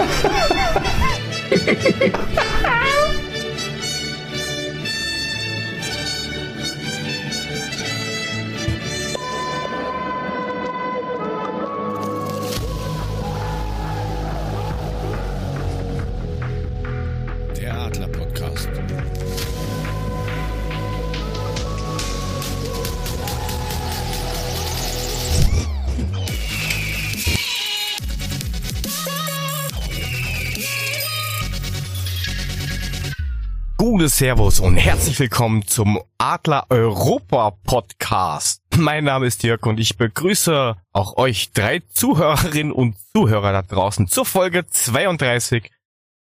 Ha ha ha! Servus und herzlich willkommen zum Adler Europa Podcast. Mein Name ist Dirk und ich begrüße auch euch drei Zuhörerinnen und Zuhörer da draußen zur Folge 32.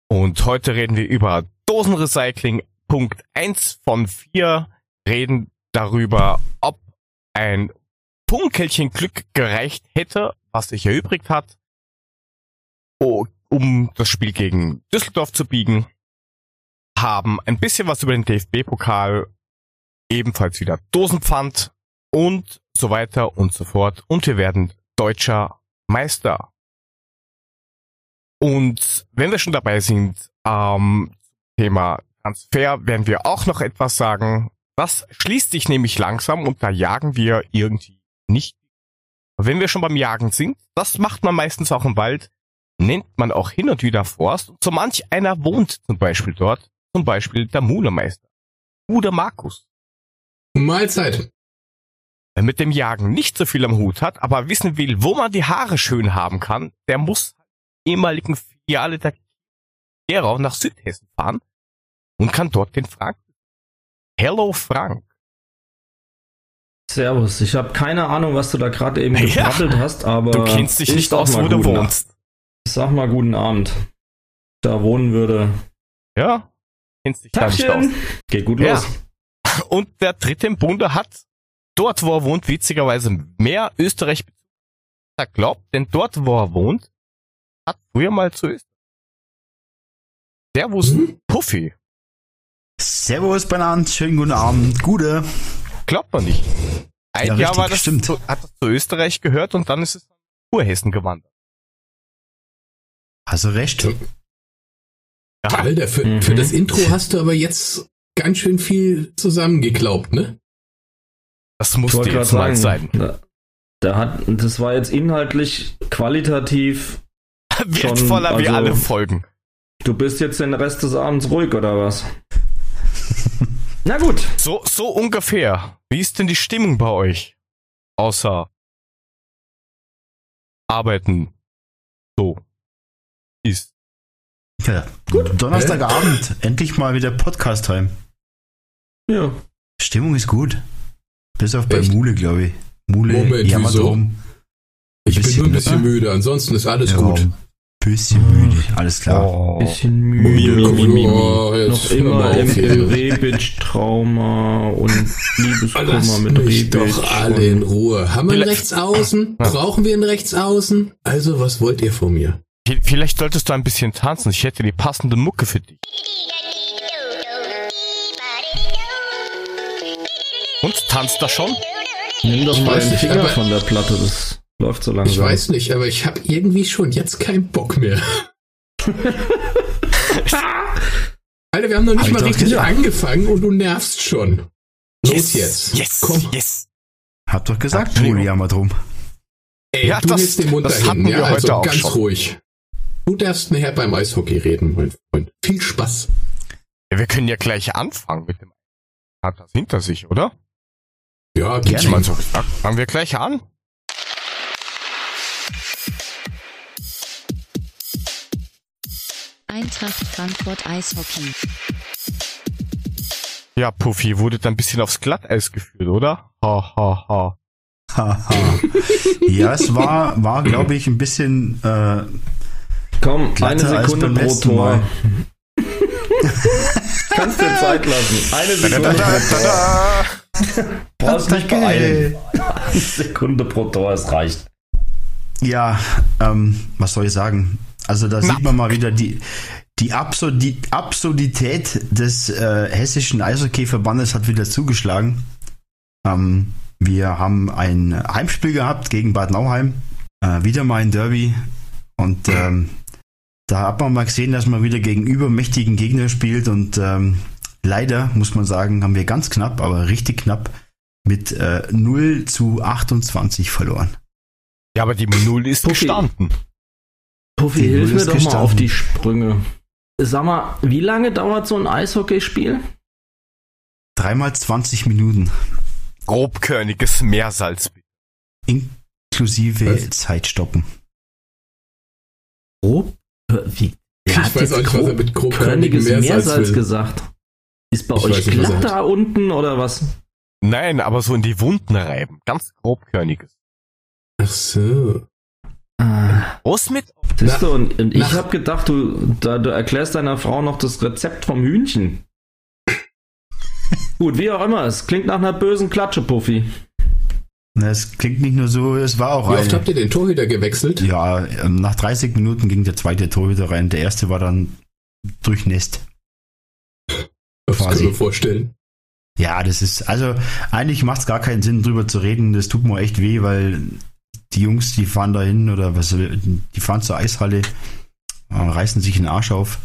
Und heute reden wir über Dosenrecycling. Punkt 1 von 4 reden darüber, ob ein Punkelchen Glück gereicht hätte, was sich erübrigt hat, um das Spiel gegen Düsseldorf zu biegen haben ein bisschen was über den DFB-Pokal, ebenfalls wieder Dosenpfand und so weiter und so fort. Und wir werden deutscher Meister. Und wenn wir schon dabei sind, ähm, Thema Transfer, werden wir auch noch etwas sagen. Das schließt sich nämlich langsam und da jagen wir irgendwie nicht. Wenn wir schon beim Jagen sind, das macht man meistens auch im Wald, nennt man auch hin und wieder Forst. So manch einer wohnt zum Beispiel dort zum Beispiel der Mulemeister. Bruder Markus. Mahlzeit. Wer mit dem Jagen nicht so viel am Hut hat, aber wissen will, wo man die Haare schön haben kann, der muss ehemaligen Filiale der Gerau nach Südhessen fahren und kann dort den Frank. Hello Frank. Servus, ich habe keine Ahnung, was du da gerade eben Ja, gebrabbelt hast, aber Du kennst dich ich nicht aus, wo du wohnst. Ich sag mal guten Abend. Da wohnen würde. Ja? Kennst dich da nicht aus. Geht gut Ja. los. Und der dritte im Bunde hat dort, wo er wohnt, witzigerweise mehr Österreich er glaubt, denn dort, wo er wohnt, hat früher mal zu Österreich. Servus, Mhm. Puffy. Servus benannt, schönen guten Abend, Gute. Glaubt man nicht. Ein Ja, Jahr richtig, war das stimmt. zu, hat das zu Österreich gehört und dann ist es nach Kurhessen gewandert. Also recht. Ja, Alter, für, Mhm. für das Intro hast du aber jetzt ganz schön viel zusammengeklaubt, ne? das musste jetzt gerade mal sagen, sein. da, da hat, das war jetzt inhaltlich, qualitativ. Wertvoller wie also- alle Folgen. Du bist jetzt den Rest des Abends ruhig oder was? Na gut. So, so ungefähr. Wie ist denn die Stimmung bei euch? Außer arbeiten. So. Ist. Ja. Donnerstagabend, endlich mal wieder Podcast-Time. Ja. Stimmung ist gut. Bis auf bei Echt? Mule, glaube ich. Mule Moment, jammert wieso? rum. Ich bin nur ein bisschen müde, ansonsten ist alles Ja, gut. Bisschen müde, alles klar. Oh. Bisschen müde. mi, mi, mi, mi. Oh, Noch immer mal im, im. Rebic-Trauma und Liebeskummer mit mich Rebic. doch alle in Ruhe. Haben wir einen Rechtsaußen? Brauchen wir einen Rechtsaußen? Also, was wollt ihr von mir? Vielleicht solltest du ein bisschen tanzen. Ich hätte die passende Mucke für dich. Und tanzt das schon? Nimm doch Ich mal den nicht, Finger von der Platte, das läuft so langsam. Ich weiß nicht, aber ich habe irgendwie schon jetzt keinen Bock mehr. Alter, wir haben noch nicht Hab mal richtig gesagt. angefangen und du nervst schon. Los jetzt. Yes, Komm. yes. Hab doch gesagt, Entschuldigung. Mule jammert rum. Ey, Ja, du das- hältst den Mund das dahin, hatten wir ja, heute also auch ganz schon. ruhig. Du darfst nachher beim Eishockey reden, mein Freund. Viel Spaß. Ja, wir können ja gleich anfangen mit dem. Hat das hinter sich, oder? Ja, Gerne. Ich meine, so fangen wir gleich an. Eintracht Frankfurt Eishockey. Ja, Puffy wurde dann ein bisschen aufs Glatteis geführt, oder? Ha, ha, ha. Haha. ja, es war, war glaube ich, ein bisschen äh, Komm, eine Glatter als Sekunde pro Tor. Kannst dir Zeit lassen. Eine Sekunde pro Tor. Brauchst nicht beeilen. Eine Sekunde pro Tor, es reicht. Ja, ähm, was soll ich sagen? Also da sieht man mal wieder die, die, Absurdi Absurdität des äh, hessischen Eishockeyverbandes hat wieder zugeschlagen. Ähm, wir haben ein Heimspiel gehabt gegen Bad Nauheim. Äh, wieder mal ein Derby. Und ähm, Da hat man mal gesehen, dass man wieder gegen übermächtigen Gegner spielt und ähm, leider, muss man sagen, haben wir ganz knapp, aber richtig knapp mit äh, 0 zu 28 verloren. Ja, aber die Null ist Puffi. gestanden. Puffy, hilf mir doch mal gestanden. auf die Sprünge. Sag mal, wie lange dauert so ein Eishockeyspiel? Dreimal 20 Minuten, Grobkörniges Meersalz. inklusive Was? Zeitstoppen. Grob? Wie? Ich hat weiß jetzt auch nicht, was er mit grobkörnigem grobkörniges Meersalz Meersalz will. gesagt? Ist bei Ich euch nicht, glatt da unten oder was? Nein, aber so in die Wunden reiben. Ganz grobkörniges. Ach so. Ah, Was mit? siehst du, und, und ich habe gedacht, du, da, du erklärst deiner Frau noch das Rezept vom Hühnchen. Gut, wie auch immer, es klingt nach einer bösen Klatsche, Puffy. Na, Es klingt nicht nur so, es war auch Wie oft eine. habt ihr den Torhüter gewechselt? Ja, ähm, nach 30 Minuten ging der zweite Torhüter rein. Der erste war dann durchnässt. Das kann quasi. ich mir vorstellen. Ja, das ist, also eigentlich macht es gar keinen Sinn, drüber zu reden. Das tut mir echt weh, weil die Jungs, die fahren da hin oder was, die fahren zur Eishalle, äh, reißen sich den Arsch auf.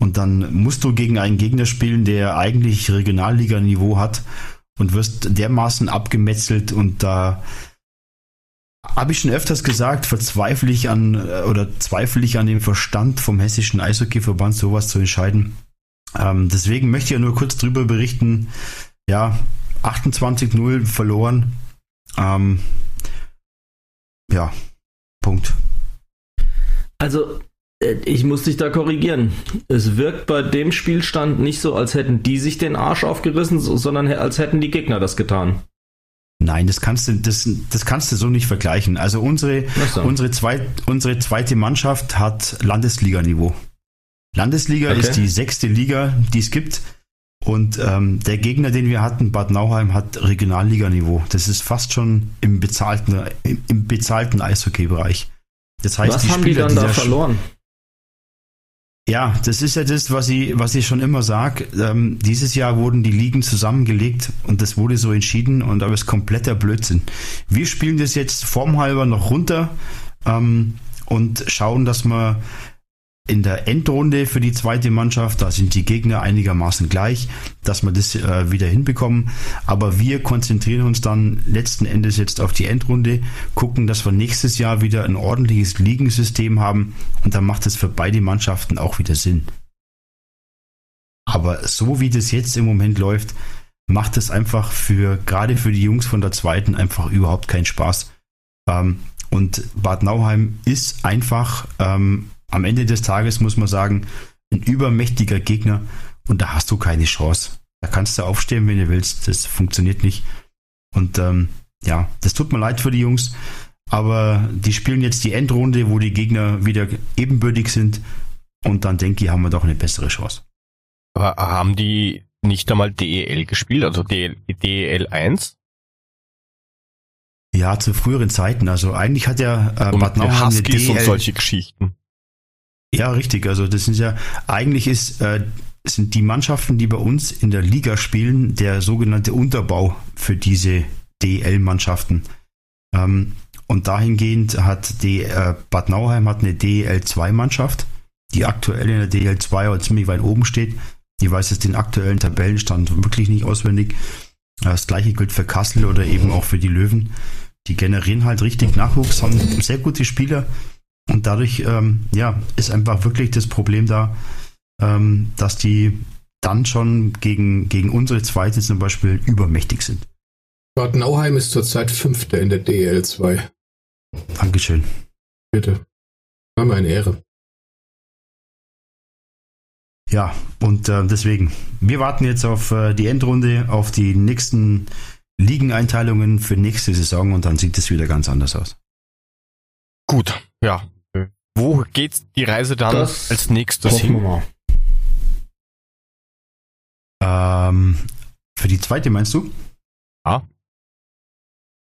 Und dann musst du gegen einen Gegner spielen, der eigentlich Regionalliga-Niveau hat und wirst dermaßen abgemetzelt und da habe ich schon öfters gesagt, verzweifle ich an äh, oder zweifle ich an dem Verstand vom hessischen Eishockeyverband, sowas zu entscheiden. Ähm, deswegen möchte ich ja nur kurz drüber berichten. Ja, 28-0 verloren. Ähm, ja, Punkt. Also, ich muss dich da korrigieren. Es wirkt bei dem Spielstand nicht so, als hätten die sich den Arsch aufgerissen, so- sondern als hätten die Gegner das getan. Nein, das kannst du, das, das kannst du so nicht vergleichen. Also unsere, so. unsere, zweit, unsere zweite Mannschaft hat Landesliga-Niveau. Landesliga Okay. ist die sechste Liga, die es gibt. Und ähm, der Gegner, den wir hatten, Bad Nauheim, hat Regionalliganiveau. Das ist fast schon im bezahlten, im, im bezahlten Eishockey-Bereich. Das heißt, Was die haben die Spieler dann da verloren? Ja, das ist ja das, was ich, was ich schon immer sage. Ähm, dieses Jahr wurden die Ligen zusammengelegt und das wurde so entschieden und aber es ist kompletter Blödsinn. Wir spielen das jetzt formhalber noch runter ähm, und schauen, dass wir in der Endrunde für die zweite Mannschaft, da sind die Gegner einigermaßen gleich, dass wir das äh, wieder hinbekommen. Aber wir konzentrieren uns dann letzten Endes jetzt auf die Endrunde, gucken, dass wir nächstes Jahr wieder ein ordentliches Ligensystem haben und dann macht es für beide Mannschaften auch wieder Sinn. Aber so wie das jetzt im Moment läuft, macht es einfach für, gerade für die Jungs von der zweiten, einfach überhaupt keinen Spaß. Ähm, und Bad Nauheim ist einfach, ähm, am Ende des Tages muss man sagen, ein übermächtiger Gegner und da hast du keine Chance. Da kannst du aufstehen, wenn du willst. Das funktioniert nicht. Und ähm, ja, das tut mir leid für die Jungs, aber die spielen jetzt die Endrunde, wo die Gegner wieder ebenbürtig sind und dann denke ich, haben wir doch eine bessere Chance. Aber haben die nicht einmal DEL gespielt, also DEL, DEL 1? Ja, zu früheren Zeiten. Also eigentlich hat ja äh, Bad Nauheim eine Huskies und DL. solche Geschichten. Ja, richtig. Also das sind ja eigentlich ist äh, sind die Mannschaften, die bei uns in der Liga spielen, der sogenannte Unterbau für diese DL-Mannschaften. Ähm, und dahingehend hat die äh, Bad Nauheim hat eine DL2-Mannschaft, die aktuell in der DL2 aber ziemlich weit oben steht. Ich weiß jetzt den aktuellen Tabellenstand wirklich nicht auswendig. Das gleiche gilt für Kassel oder eben auch für die Löwen. Die generieren halt richtig Nachwuchs, haben sehr gute Spieler und dadurch ähm, ja, ist einfach wirklich das Problem da, ähm, dass die dann schon gegen, gegen unsere Zweite zum Beispiel übermächtig sind. Bad Nauheim ist zurzeit Fünfter in der DL2. Dankeschön. Bitte. War mir eine Ehre. Ja, und äh, deswegen, wir warten jetzt auf äh, die Endrunde, auf die nächsten Ligeneinteilungen für nächste Saison und dann sieht es wieder ganz anders aus. Gut, ja. Wo geht die Reise dann Das als nächstes hin? mal. Ähm, für die zweite meinst du? Ja.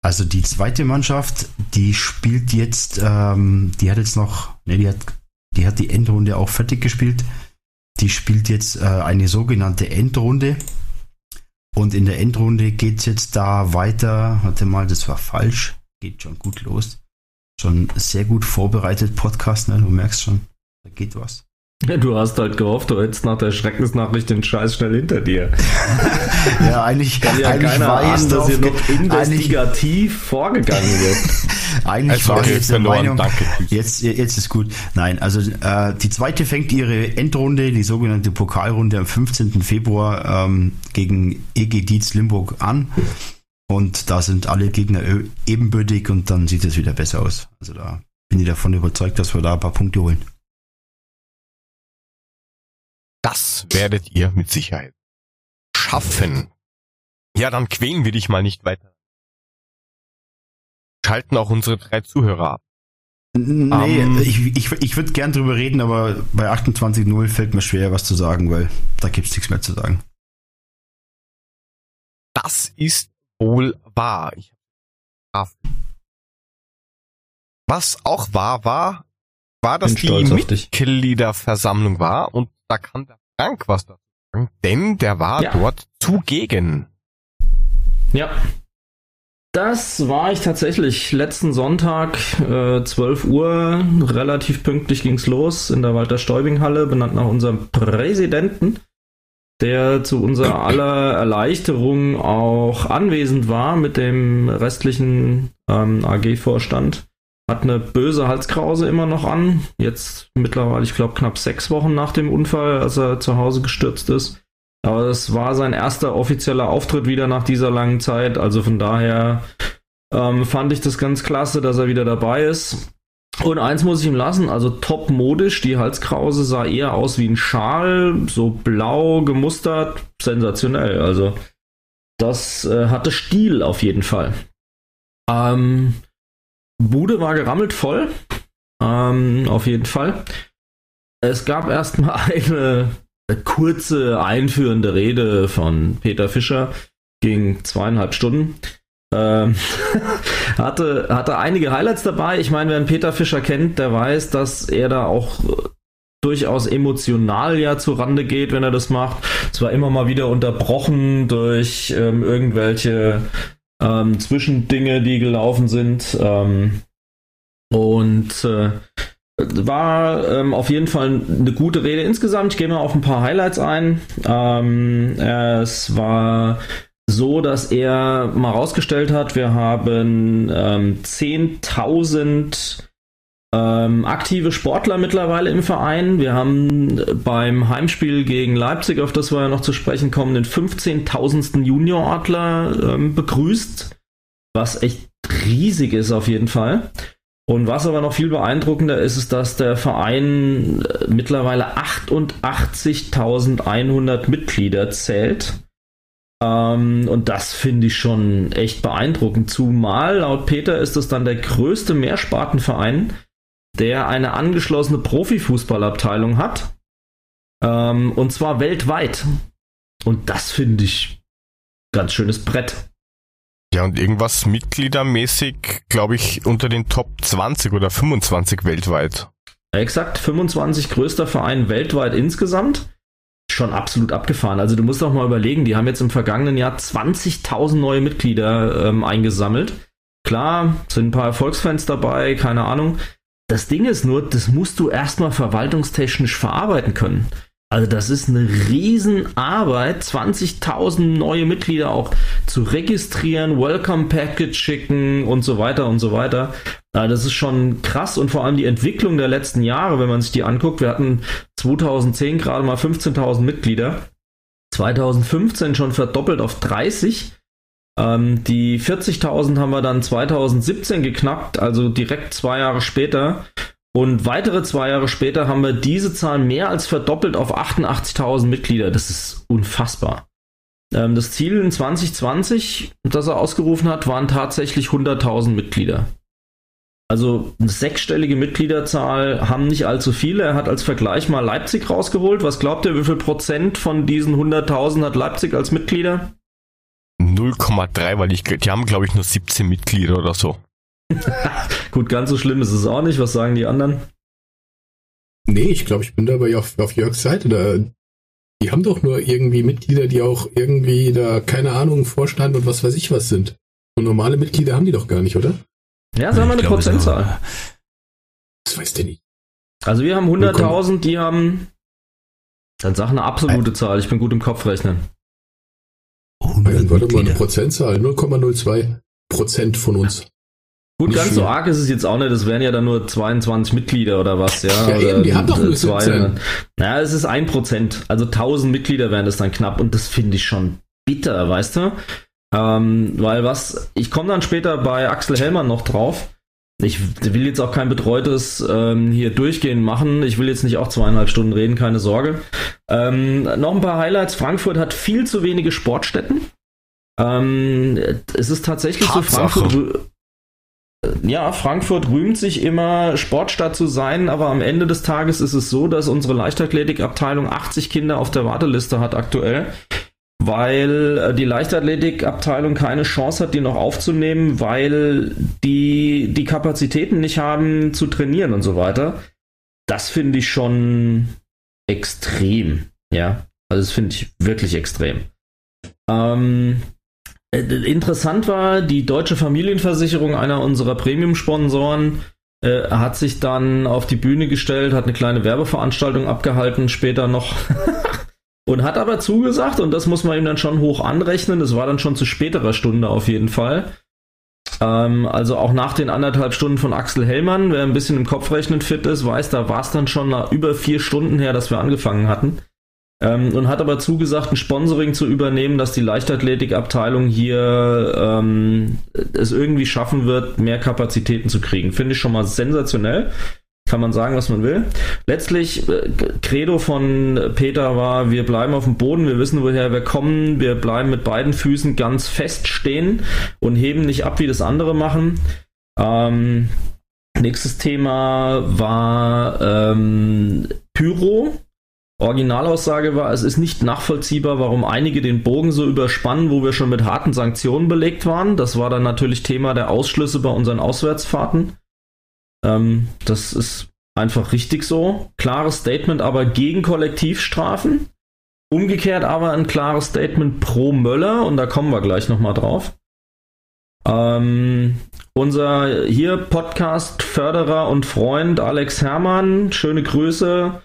Also die zweite Mannschaft, die spielt jetzt, ähm, die hat jetzt noch, ne, die hat, die hat die Endrunde auch fertig gespielt. Die spielt jetzt äh, eine sogenannte Endrunde. Und in der Endrunde geht es jetzt da weiter. Warte mal, das war falsch. Geht schon gut los. Schon sehr gut vorbereitet Podcast, ne? Du merkst schon. Da geht was. Ja, du hast halt gehofft, du hättest nach der Schreckensnachricht den Scheiß schnell hinter dir. Ja, eigentlich, Kann ja eigentlich keiner war ich ahnen, dass hier noch eigentlich, investigativ vorgegangen wird. eigentlich Also, war ich okay, jetzt der verloren, Meinung, danke. Jetzt, jetzt ist gut. Nein, also äh, die zweite fängt ihre Endrunde, die sogenannte Pokalrunde am 15. Februar ähm, gegen EG Dietz Limburg an. Und da sind alle Gegner ebenbürtig und dann sieht es wieder besser aus. Also da bin ich davon überzeugt, dass wir da ein paar Punkte holen. Das werdet ihr mit Sicherheit schaffen. Ja, dann quälen wir dich mal nicht weiter. Schalten auch unsere drei Zuhörer ab. Nee, Ähm. ich, ich, ich würde gern drüber reden, aber bei 28.0 fällt mir schwer, was zu sagen, weil da gibt's nichts mehr zu sagen. Das ist wohl wahr. Was auch wahr war, war, dass die. Mitgliederversammlung war und da kann der Frank was dazu sagen, denn der war Ja. dort zugegen. Ja. Das war ich tatsächlich letzten Sonntag, äh, 12 Uhr, relativ pünktlich ging's los in der Walter-Stäubing-Halle, benannt nach unserem Präsidenten, der zu unserer aller Erleichterung auch anwesend war mit dem restlichen ähm, AG-Vorstand. Hat eine böse Halskrause immer noch an. Jetzt mittlerweile, ich glaube, knapp sechs Wochen nach dem Unfall, als er zu Hause gestürzt ist. Aber es war sein erster offizieller Auftritt wieder nach dieser langen Zeit. Also von daher ähm, fand ich das ganz klasse, dass er wieder dabei ist. Und eins muss ich ihm lassen, also top modisch. Die Halskrause sah eher aus wie ein Schal, so blau gemustert, sensationell. Also das äh, hatte Stil auf jeden Fall. Ähm, Bude war gerammelt voll, ähm, auf jeden Fall. Es gab erstmal eine kurze einführende Rede von Peter Fischer, ging zweieinhalb Stunden. Ähm, hatte, hatte einige Highlights dabei. Ich meine, wer einen Peter Fischer kennt, der weiß, dass er da auch äh, durchaus emotional ja zu Rande geht, wenn er das macht. Zwar immer mal wieder unterbrochen durch ähm, irgendwelche ähm, Zwischendinge, die gelaufen sind. Ähm, und äh, war ähm, auf jeden Fall eine gute Rede insgesamt. Ich gehe mal auf ein paar Highlights ein. Ähm, es war so, dass er mal rausgestellt hat, wir haben ähm, 10.000 ähm, aktive Sportler mittlerweile im Verein. Wir haben beim Heimspiel gegen Leipzig, auf das wir ja noch zu sprechen kommen, den 15.000. Junioradler ähm, begrüßt, was echt riesig ist auf jeden Fall. Und was aber noch viel beeindruckender ist, ist, dass der Verein äh, mittlerweile 88.100 Mitglieder zählt. Ähm, und das finde ich schon echt beeindruckend. Zumal laut Peter ist es dann der größte Mehrspartenverein, der eine angeschlossene Profifußballabteilung hat. Ähm, und zwar weltweit. Und das finde ich ganz schönes Brett. Ja, und irgendwas mitgliedermäßig, glaube ich, unter den Top 20 oder 25 weltweit. Exakt, 25 größter Verein weltweit insgesamt. Schon absolut abgefahren. Also du musst doch mal überlegen, die haben jetzt im vergangenen Jahr 20.000 neue Mitglieder ähm, eingesammelt. Klar, sind ein paar Erfolgsfans dabei, keine Ahnung. Das Ding ist nur, das musst du erstmal verwaltungstechnisch verarbeiten können. Also das ist eine Riesenarbeit, 20.000 neue Mitglieder auch zu registrieren, Welcome Package schicken und so weiter und so weiter. Das ist schon krass und vor allem die Entwicklung der letzten Jahre, wenn man sich die anguckt. Wir hatten 2010 gerade mal 15.000 Mitglieder, 2015 schon verdoppelt auf 30. Ähm, die 40.000 haben wir dann 2017 geknackt, also direkt zwei Jahre später. Und weitere zwei Jahre später haben wir diese Zahl mehr als verdoppelt auf 88.000 Mitglieder. Das ist unfassbar. Ähm, das Ziel in 2020, das er ausgerufen hat, waren tatsächlich 100.000 Mitglieder. Also eine sechsstellige Mitgliederzahl haben nicht allzu viele. Er hat als Vergleich mal Leipzig rausgeholt. Was glaubt ihr, wie viel Prozent von diesen 100.000 hat Leipzig als Mitglieder? 0,3, weil ich, die haben, glaube ich, nur 17 Mitglieder oder so. Gut, ganz so schlimm ist es auch nicht. Was sagen die anderen? Nee, ich glaube, ich bin dabei auf, auf Jörgs Seite. Da, die haben doch nur irgendwie Mitglieder, die auch irgendwie da, keine Ahnung, Vorstand und was weiß ich was sind. Und normale Mitglieder haben die doch gar nicht, oder? Ja, sagen wir eine glaube, Prozentzahl. Das weiß der nicht. Also wir haben 100.000, die haben. Dann sag eine absolute Zahl, ich bin gut im Kopfrechnen. 100 Warte mal, eine. Prozentzahl, 0,02 Prozent von uns. Gut, Nicht ganz viel. so arg ist es jetzt auch nicht, das wären ja dann nur 22 Mitglieder oder was, ja. Ja, oder eben, die haben doch nur zwei- 17. Naja, es ist ein Prozent, also 1000 Mitglieder wären das dann knapp und das finde ich schon bitter, weißt du? Ähm, weil was, ich komme dann später bei Axel Hellmann noch drauf. Ich will jetzt auch kein betreutes ähm, hier durchgehen machen. Ich will jetzt nicht auch zweieinhalb Stunden reden, keine Sorge. Ähm, noch ein paar Highlights. Frankfurt hat viel zu wenige Sportstätten. Ähm, es ist tatsächlich Tatsache. so, Frankfurt, ja, Frankfurt rühmt sich immer, Sportstadt zu sein, aber am Ende des Tages ist es so, dass unsere Leichtathletikabteilung 80 Kinder auf der Warteliste hat aktuell, weil äh, die Leichtathletikabteilung keine Chance hat, die noch aufzunehmen, weil die die Kapazitäten nicht haben zu trainieren und so weiter. Das finde ich schon extrem, ja. Also das finde ich wirklich extrem. Ähm, äh, Interessant war, die Deutsche Familienversicherung, einer unserer Premium-Sponsoren, äh, hat sich dann auf die Bühne gestellt, hat eine kleine Werbeveranstaltung abgehalten, später noch. und hat aber zugesagt, und das muss man ihm dann schon hoch anrechnen, das war dann schon zu späterer Stunde auf jeden Fall. Ähm, also auch nach den anderthalb Stunden von Axel Hellmann, wer ein bisschen im Kopfrechnen fit ist, weiß, da war es dann schon nach über vier Stunden her, dass wir angefangen hatten. Ähm, und hat aber zugesagt, ein Sponsoring zu übernehmen, dass die Leichtathletikabteilung hier ähm, es irgendwie schaffen wird, mehr Kapazitäten zu kriegen. Finde ich schon mal sensationell. Kann man sagen, was man will. Letztlich, äh, Credo von Peter war, wir bleiben auf dem Boden, wir wissen, woher wir kommen, wir bleiben mit beiden Füßen ganz fest stehen und heben nicht ab, wie das andere machen. Ähm, nächstes Thema war ähm, Pyro. Originalaussage war, es ist nicht nachvollziehbar, warum einige den Bogen so überspannen, wo wir schon mit harten Sanktionen belegt waren. Das war dann natürlich Thema der Ausschlüsse bei unseren Auswärtsfahrten. Ähm, das ist einfach richtig so. Klares Statement aber gegen Kollektivstrafen. Umgekehrt aber ein klares Statement pro Möller und da kommen wir gleich nochmal drauf. Ähm, unser hier Podcast-Förderer und Freund Alex Herrmann, schöne Grüße,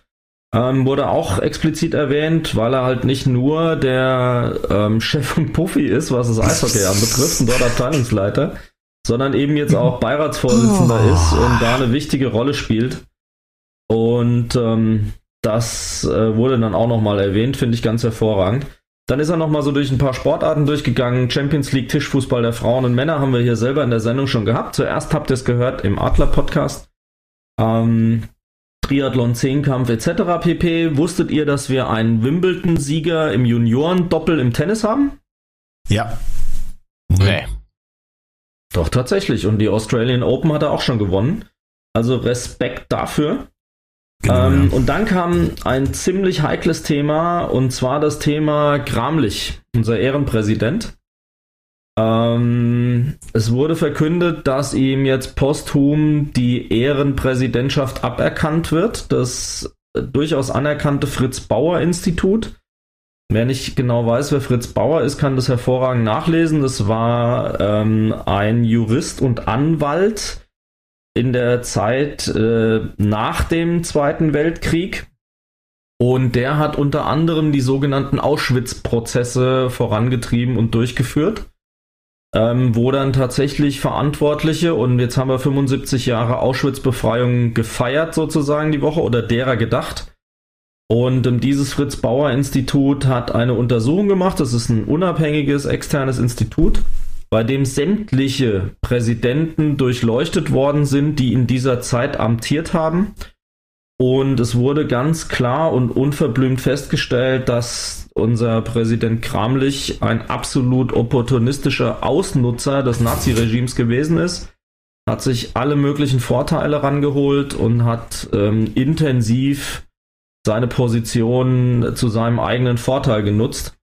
ähm, wurde auch explizit erwähnt, weil er halt nicht nur der ähm, Chef von Puffy ist, was das Eishockey anbetrifft, und dort Abteilungsleiter, sondern eben jetzt auch Beiratsvorsitzender Oh. ist und da eine wichtige Rolle spielt. Und ähm, das äh, wurde dann auch nochmal erwähnt, finde ich ganz hervorragend. Dann ist er nochmal so durch ein paar Sportarten durchgegangen. Champions League Tischfußball der Frauen und Männer haben wir hier selber in der Sendung schon gehabt. Zuerst habt ihr es gehört im Adler-Podcast. Ähm, Triathlon, Zehnkampf etc. pp. Wusstet ihr, dass wir einen Wimbledon-Sieger im Junioren-Doppel im Tennis haben? Ja. Nee. Doch, tatsächlich. Und die Australian Open hat er auch schon gewonnen. Also Respekt dafür. Genau, ähm, ja. Und dann kam ein ziemlich heikles Thema, und zwar das Thema Gramlich, unser Ehrenpräsident. Ähm, es wurde verkündet, dass ihm jetzt posthum die Ehrenpräsidentschaft aberkannt wird. Das durchaus anerkannte Fritz Bauer Institut. Wer nicht genau weiß, wer Fritz Bauer ist, kann das hervorragend nachlesen. Das war ähm, ein Jurist und Anwalt in der Zeit äh, nach dem Zweiten Weltkrieg. Und der hat unter anderem die sogenannten Auschwitz-Prozesse vorangetrieben und durchgeführt, ähm, wo dann tatsächlich Verantwortliche, und jetzt haben wir 75 Jahre Auschwitz-Befreiung gefeiert sozusagen die Woche oder derer gedacht. Und ähm, dieses Fritz Bauer Institut hat eine Untersuchung gemacht. Das ist ein unabhängiges externes Institut, bei dem sämtliche Präsidenten durchleuchtet worden sind, die in dieser Zeit amtiert haben. Und es wurde ganz klar und unverblümt festgestellt, dass unser Präsident Kramlich ein absolut opportunistischer Ausnutzer des Naziregimes gewesen ist, hat sich alle möglichen Vorteile rangeholt und hat ähm, intensiv seine Position zu seinem eigenen Vorteil genutzt.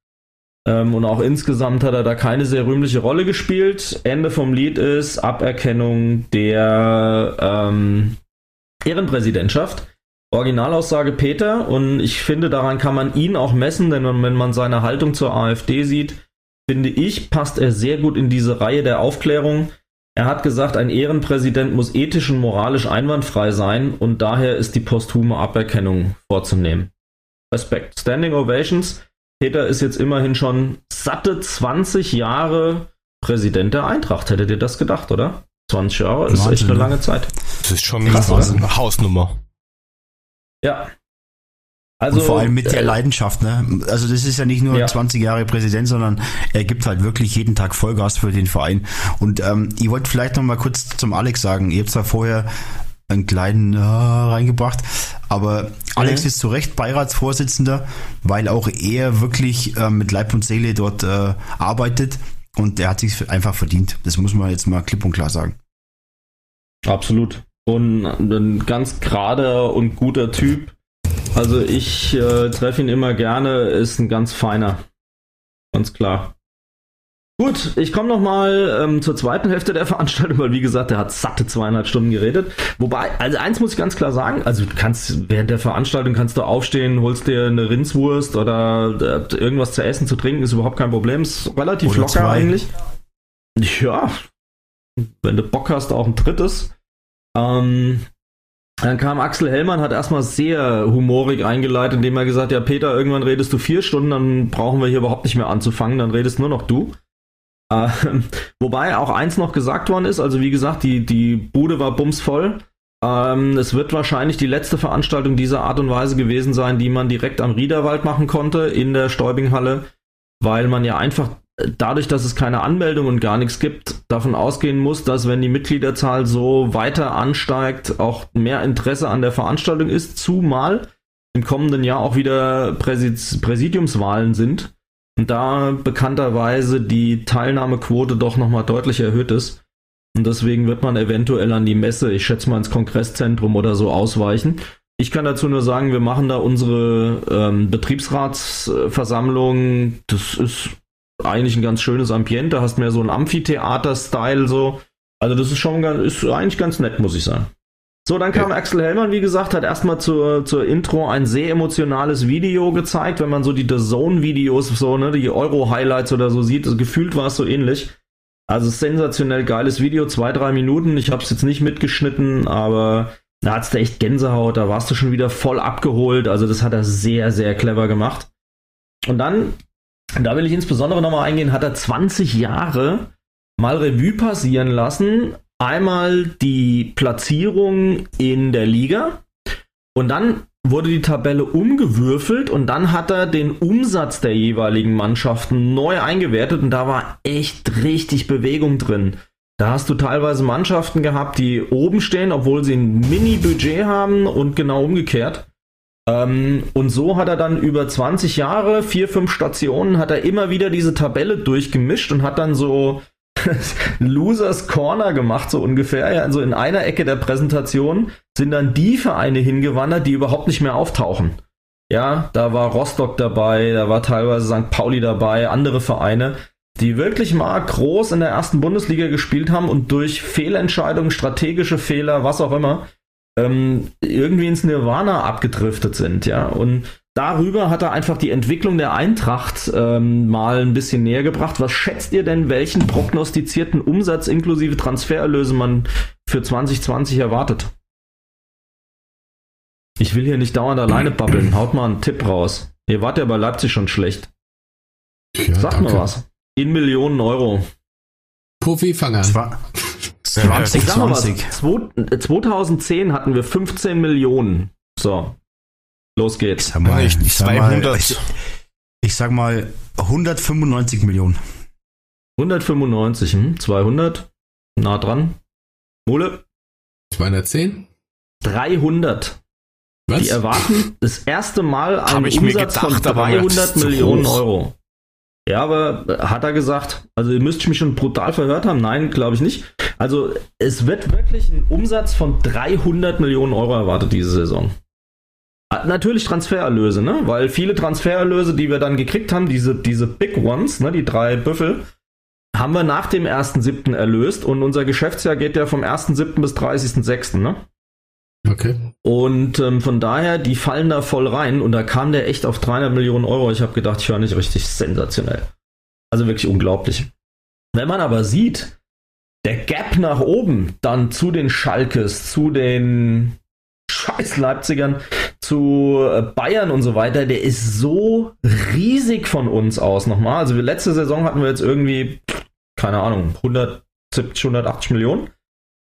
Ähm, und auch insgesamt hat er da keine sehr rühmliche Rolle gespielt. Ende vom Lied ist Aberkennung der ähm, Ehrenpräsidentschaft. Originalaussage Peter und ich finde, daran kann man ihn auch messen, denn wenn man seine Haltung zur AfD sieht, finde ich, passt er sehr gut in diese Reihe der Aufklärung. Er hat gesagt, ein Ehrenpräsident muss ethisch und moralisch einwandfrei sein und daher ist die posthume Aberkennung vorzunehmen. Respekt. Standing Ovations. Peter ist jetzt immerhin schon satte 20 Jahre Präsident der Eintracht. Hättet ihr das gedacht, oder? 20 Jahre ist Wahnsinn, echt eine ne? lange Zeit. Das ist schon Krass, eine Hausnummer. Ja. Also, und vor allem mit der äh, Leidenschaft, ne? Also das ist ja nicht nur Ja. 20 Jahre Präsident, sondern er gibt halt wirklich jeden Tag Vollgas für den Verein. Und ähm, ich wollte vielleicht noch mal kurz zum Alex sagen, ihr habt zwar vorher einen kleinen äh, reingebracht, aber Alex Mhm. ist zu Recht Beiratsvorsitzender, weil auch er wirklich äh, mit Leib und Seele dort äh, arbeitet und er hat sich einfach verdient. Das muss man jetzt mal klipp und klar sagen. Absolut. Und ein ganz gerader und guter Typ. Also ich äh, treffe ihn immer gerne, ist ein ganz feiner. Ganz klar. Gut, ich komme nochmal ähm, zur zweiten Hälfte der Veranstaltung, weil wie gesagt, er hat satte zweieinhalb Stunden geredet. Wobei, also eins muss ich ganz klar sagen, also du kannst während der Veranstaltung kannst du aufstehen, holst dir eine Rindswurst oder äh, irgendwas zu essen, zu trinken, ist überhaupt kein Problem. Ist relativ Oder locker zwei. eigentlich. Ja, wenn du Bock hast, auch ein drittes. Ähm, dann kam Axel Hellmann, hat erstmal sehr humorig eingeleitet, indem er gesagt ja Peter, irgendwann redest du vier Stunden, dann brauchen wir hier überhaupt nicht mehr anzufangen, dann redest nur noch du. Ähm, wobei auch eins noch gesagt worden ist, also wie gesagt, die, die Bude war bumsvoll. Ähm, es wird wahrscheinlich die letzte Veranstaltung dieser Art und Weise gewesen sein, die man direkt am Riederwald machen konnte, in der Stäubinghalle, weil man ja einfach dadurch, dass es keine Anmeldung und gar nichts gibt, davon ausgehen muss, dass wenn die Mitgliederzahl so weiter ansteigt, auch mehr Interesse an der Veranstaltung ist, zumal im kommenden Jahr auch wieder Präsid Präsidiumswahlen sind und da bekannterweise die Teilnahmequote doch nochmal deutlich erhöht ist. Und deswegen wird man eventuell an die Messe, ich schätze mal ins Kongresszentrum oder so ausweichen. Ich kann dazu nur sagen, wir machen da unsere ähm, Betriebsratsversammlung. Das ist eigentlich ein ganz schönes Ambiente. Da hast mehr so ein Amphitheater-Style so. Also das ist schon ganz, ist eigentlich ganz nett, muss ich sagen. So, dann kam Axel Hellmann, wie gesagt, hat erstmal zur, zur Intro ein sehr emotionales Video gezeigt, wenn man so die The Zone-Videos, so, ne, die Euro-Highlights oder so sieht, also gefühlt war es so ähnlich. Also sensationell geiles Video, zwei, drei Minuten. Ich habe es jetzt nicht mitgeschnitten, aber da hat's da echt Gänsehaut, da warst du schon wieder voll abgeholt. Also das hat er sehr, sehr clever gemacht. Und dann, da will ich insbesondere nochmal eingehen, hat er 20 Jahre mal Revue passieren lassen. Einmal die Platzierung in der Liga und dann wurde die Tabelle umgewürfelt und dann hat er den Umsatz der jeweiligen Mannschaften neu eingewertet und da war echt richtig Bewegung drin. Da hast du teilweise Mannschaften gehabt, die oben stehen, obwohl sie ein Mini-Budget haben und genau umgekehrt. Ähm, und so hat er dann über 20 Jahre, vier, fünf Stationen, hat er immer wieder diese Tabelle durchgemischt und hat dann so Losers Corner gemacht, so ungefähr. Also in einer Ecke der Präsentation sind dann die Vereine hingewandert, die überhaupt nicht mehr auftauchen. Ja, da war Rostock dabei, da war teilweise St. Pauli dabei, andere Vereine, die wirklich mal groß in der ersten Bundesliga gespielt haben und durch Fehlentscheidungen, strategische Fehler, was auch immer, ähm, irgendwie ins Nirvana abgedriftet sind, ja. Und darüber hat er einfach die Entwicklung der Eintracht ähm, mal ein bisschen näher gebracht. Was schätzt ihr denn, welchen prognostizierten Umsatz inklusive Transfererlöse man für 2020 erwartet? Ich will hier nicht dauernd alleine babbeln. Haut mal einen Tipp raus. Ihr wart ja bei Leipzig schon schlecht. Ja, Sagt mal was. In Millionen Euro. Profifanger. 20, 20. 2010 hatten wir 15 Millionen. So. Los geht's. Ich sag mal, ich, ich, sag mal, ich, ich sag mal 195 Millionen. 195, hm? 200. Nah dran. Mole. 210? 300. Was? Die erwarten das erste Mal einen Umsatz gedacht, von 300 Millionen Euro. Ja, aber hat er gesagt, also ihr müsst mich schon brutal verhört haben. Nein, glaube ich nicht. Also es wird wirklich ein Umsatz von 300 Millionen Euro erwartet diese Saison. Ah, Natürlich Transfererlöse, ne? Weil viele Transfererlöse, die wir dann gekriegt haben, diese, diese Big Ones, ne, die drei Büffel, haben wir nach dem 1.7. erlöst und unser Geschäftsjahr geht ja vom 1.7. bis 30.6., ne? Okay. Und ähm, von daher, die fallen da voll rein und da kam der echt auf 300 Millionen Euro. Ich habe gedacht, ich höre nicht richtig sensationell. Also wirklich unglaublich. Wenn man aber sieht, der Gap nach oben dann zu den Schalkes, zu den scheiß Leipzigern, zu äh, Bayern und so weiter, der ist so riesig von uns aus nochmal. Also letzte Saison hatten wir jetzt irgendwie, keine Ahnung, 170, 180 Millionen.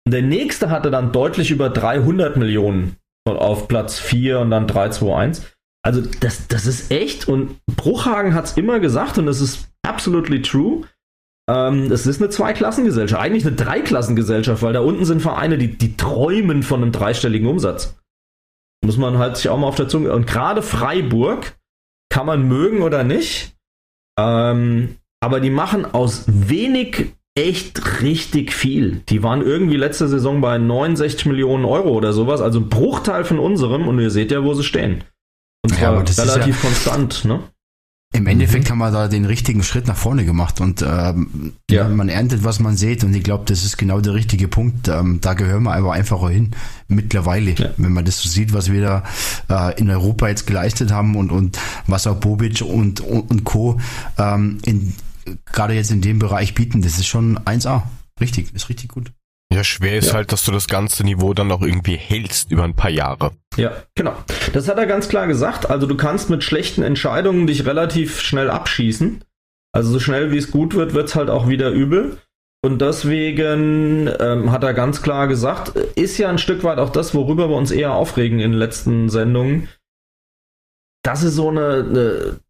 Der nächste hatte dann deutlich über 300 Millionen auf Platz 4 und dann 3, 2, 1. Also das, das ist echt und Bruchhagen hat es immer gesagt und das ist absolutely true. Ähm, es ist eine Zweiklassengesellschaft, eigentlich eine Dreiklassengesellschaft, weil da unten sind Vereine, die, die träumen von einem dreistelligen Umsatz. Muss man halt sich auch mal auf der Zunge. Und gerade Freiburg kann man mögen oder nicht. Ähm, aber die machen aus wenig echt richtig viel. Die waren irgendwie letzte Saison bei 69 Millionen Euro oder sowas, also ein Bruchteil von unserem und ihr seht ja, wo sie stehen. Und zwar Ja, relativ ja- konstant, ne? Im Endeffekt haben wir da den richtigen Schritt nach vorne gemacht und ähm, Ja. man erntet, was man sieht und ich glaube, das ist genau der richtige Punkt. Ähm, da gehören wir einfach einfacher hin mittlerweile, Ja. wenn man das so sieht, was wir da äh, in Europa jetzt geleistet haben und, und was auch Bobic und, und, und Co. Ähm, in, gerade jetzt in dem Bereich bieten, das ist schon 1A. Richtig, ist richtig gut. Ja, schwer ist Ja. halt, dass du das ganze Niveau dann auch irgendwie hältst über ein paar Jahre. Ja, genau. Das hat er ganz klar gesagt. Also du kannst mit schlechten Entscheidungen dich relativ schnell abschießen. Also so schnell wie es gut wird, wird es halt auch wieder übel. Und deswegen ähm, hat er ganz klar gesagt, ist ja ein Stück weit auch das, worüber wir uns eher aufregen in den letzten Sendungen, dass sie so eine, eine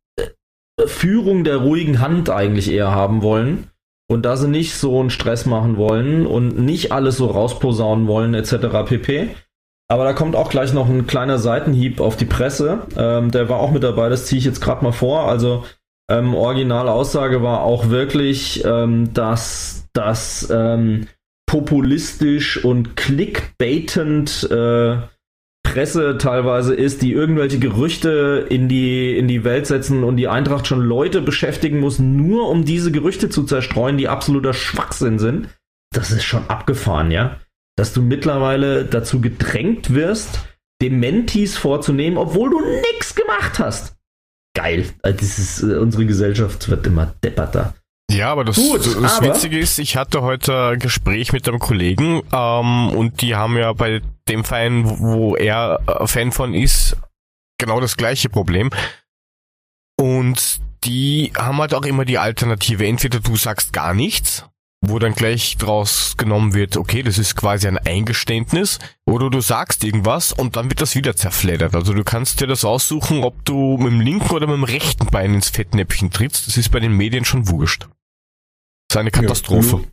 Führung der ruhigen Hand eigentlich eher haben wollen. Und da sie nicht so einen Stress machen wollen und nicht alles so rausposaunen wollen, etc. pp. Aber da kommt auch gleich noch ein kleiner Seitenhieb auf die Presse. Ähm, der war auch mit dabei, das ziehe ich jetzt gerade mal vor. Also ähm, originale Aussage war auch wirklich, ähm, dass das ähm, populistisch und clickbaitend äh, Presse teilweise ist, die irgendwelche Gerüchte in die, in die Welt setzen und die Eintracht schon Leute beschäftigen muss, nur um diese Gerüchte zu zerstreuen, die absoluter Schwachsinn sind. Das ist schon abgefahren, ja dass du mittlerweile dazu gedrängt wirst, Dementis vorzunehmen, obwohl du nichts gemacht hast. Geil. Also Das ist, äh, unsere Gesellschaft wird immer depperter. Ja, aber das, Gut, das aber- Witzige ist, ich hatte heute ein Gespräch mit einem Kollegen ähm, und die haben ja bei dem Verein, wo- er äh, Fan von ist, genau das gleiche Problem. Und die haben halt auch immer die Alternative. Entweder du sagst gar nichts, wo dann gleich draus genommen wird, okay, das ist quasi ein Eingeständnis, oder du sagst irgendwas und dann wird das wieder zerfleddert. Also du kannst dir das aussuchen, ob du mit dem linken oder mit dem rechten Bein ins Fettnäpfchen trittst. Das ist bei den Medien schon wurscht. Das ist eine Katastrophe.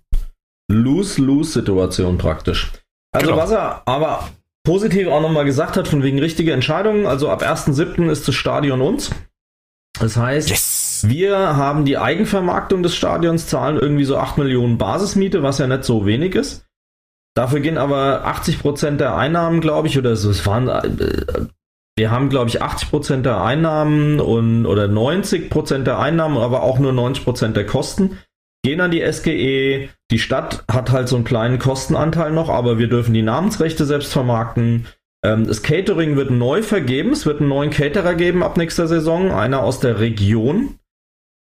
Lose-Lose-Situation praktisch. Also Genau. was er aber positiv auch nochmal gesagt hat, von wegen richtige Entscheidungen, also ab 1.7. ist das Stadion uns. Das heißt, Yes! Wir haben die Eigenvermarktung des Stadions, zahlen irgendwie so 8 Millionen Basismiete, was ja nicht so wenig ist. Dafür gehen aber 80% der Einnahmen, glaube ich, oder so, es waren, äh, wir haben, glaube ich, 80% der Einnahmen und, oder 90% der Einnahmen, aber auch nur 90% der Kosten gehen an die SGE. Die Stadt hat halt so einen kleinen Kostenanteil noch, aber wir dürfen die Namensrechte selbst vermarkten. Ähm, das Catering wird neu vergeben. Es wird einen neuen Caterer geben ab nächster Saison, einer aus der Region.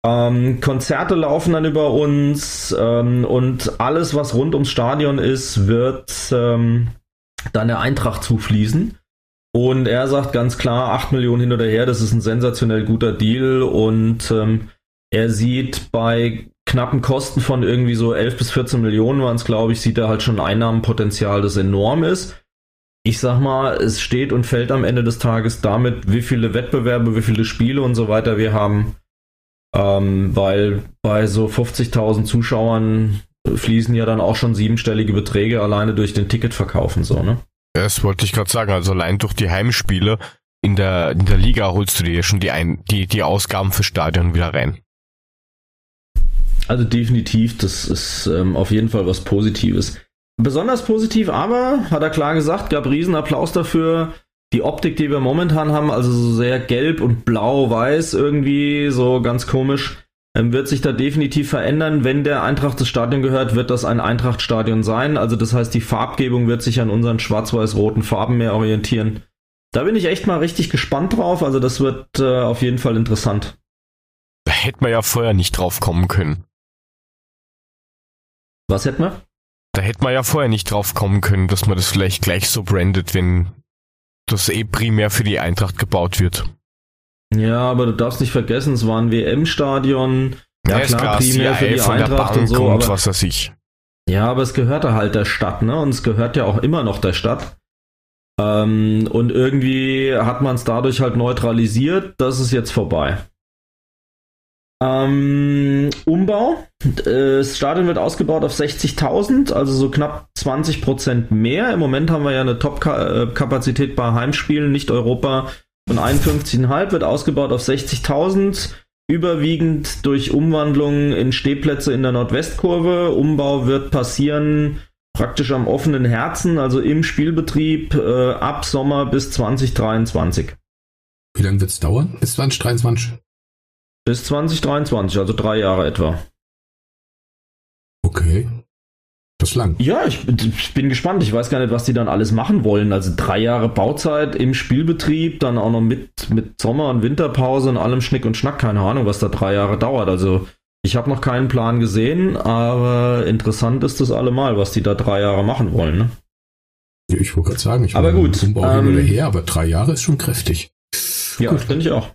Ähm, Konzerte laufen dann über uns ähm, und alles, was rund ums Stadion ist, wird ähm, dann der Eintracht zufließen. Und er sagt ganz klar, 8 Millionen hin oder her, das ist ein sensationell guter Deal und ähm, er sieht bei knappen Kosten von irgendwie so 11 bis 14 Millionen waren es, glaube ich, sieht er halt schon ein Einnahmenpotenzial, das enorm ist. Ich sag mal, es steht und fällt am Ende des Tages damit, wie viele Wettbewerbe, wie viele Spiele und so weiter wir haben. Ähm, weil bei so 50.000 Zuschauern fließen ja dann auch schon siebenstellige Beträge alleine durch den Ticketverkauf und so, ne? Das wollte ich gerade sagen. Also allein durch die Heimspiele in der, in der Liga holst du dir schon die, ein, die, die Ausgaben fürs Stadion wieder rein. Also definitiv, das ist ähm, auf jeden Fall was Positives. Besonders positiv aber, hat er klar gesagt, gab riesen Applaus dafür. Die Optik, die wir momentan haben, also so sehr gelb und blau-weiß irgendwie, so ganz komisch, ähm, wird sich da definitiv verändern. Wenn der Eintracht das Stadion gehört, wird das ein Eintracht-Stadion sein. Also das heißt, die Farbgebung wird sich an unseren schwarz-weiß-roten Farben mehr orientieren. Da bin ich echt mal richtig gespannt drauf. Also das wird äh, auf jeden Fall interessant. Da hätte man ja vorher nicht drauf kommen können. Was hätten wir? Da hätte man ja vorher nicht drauf kommen können, dass man das vielleicht gleich so brandet, wenn das eh primär für die Eintracht gebaut wird. Ja, aber du darfst nicht vergessen, es war ein WM-Stadion. Ja, ist klar, primär für die Eintracht und so. Aber, was weiß ich. ja, aber es gehörte halt der Stadt, ne? Und es gehört ja auch immer noch der Stadt. Ähm, und irgendwie hat man es dadurch halt neutralisiert. Das ist jetzt vorbei. Ähm, Umbau. Äh, Das Stadion wird ausgebaut auf 60.000, also so knapp 20% mehr. Im Moment haben wir ja eine Top-Kapazität bei Heimspielen, nicht Europa von 51,5, wird ausgebaut auf 60.000. Überwiegend durch Umwandlungen in Stehplätze in der Nordwestkurve. Umbau wird passieren praktisch am offenen Herzen, also im Spielbetrieb äh, ab Sommer bis 2023. Wie lange wird's dauern? Bis 2023. Bis 2023, also drei Jahre etwa. Okay. Das lang. Ja, ich, ich bin gespannt. Ich weiß gar nicht, was die dann alles machen wollen. Also drei Jahre Bauzeit im Spielbetrieb, dann auch noch mit, mit Sommer- und Winterpause und allem Schnick und Schnack. Keine Ahnung, was da drei Jahre dauert. Also ich habe noch keinen Plan gesehen, aber interessant ist das allemal, was die da drei Jahre machen wollen. Ne? Ich wollte gerade sagen, ich Aber gut, Umbau hin ähm, oder her, aber drei Jahre ist schon kräftig. Ja, finde ich auch.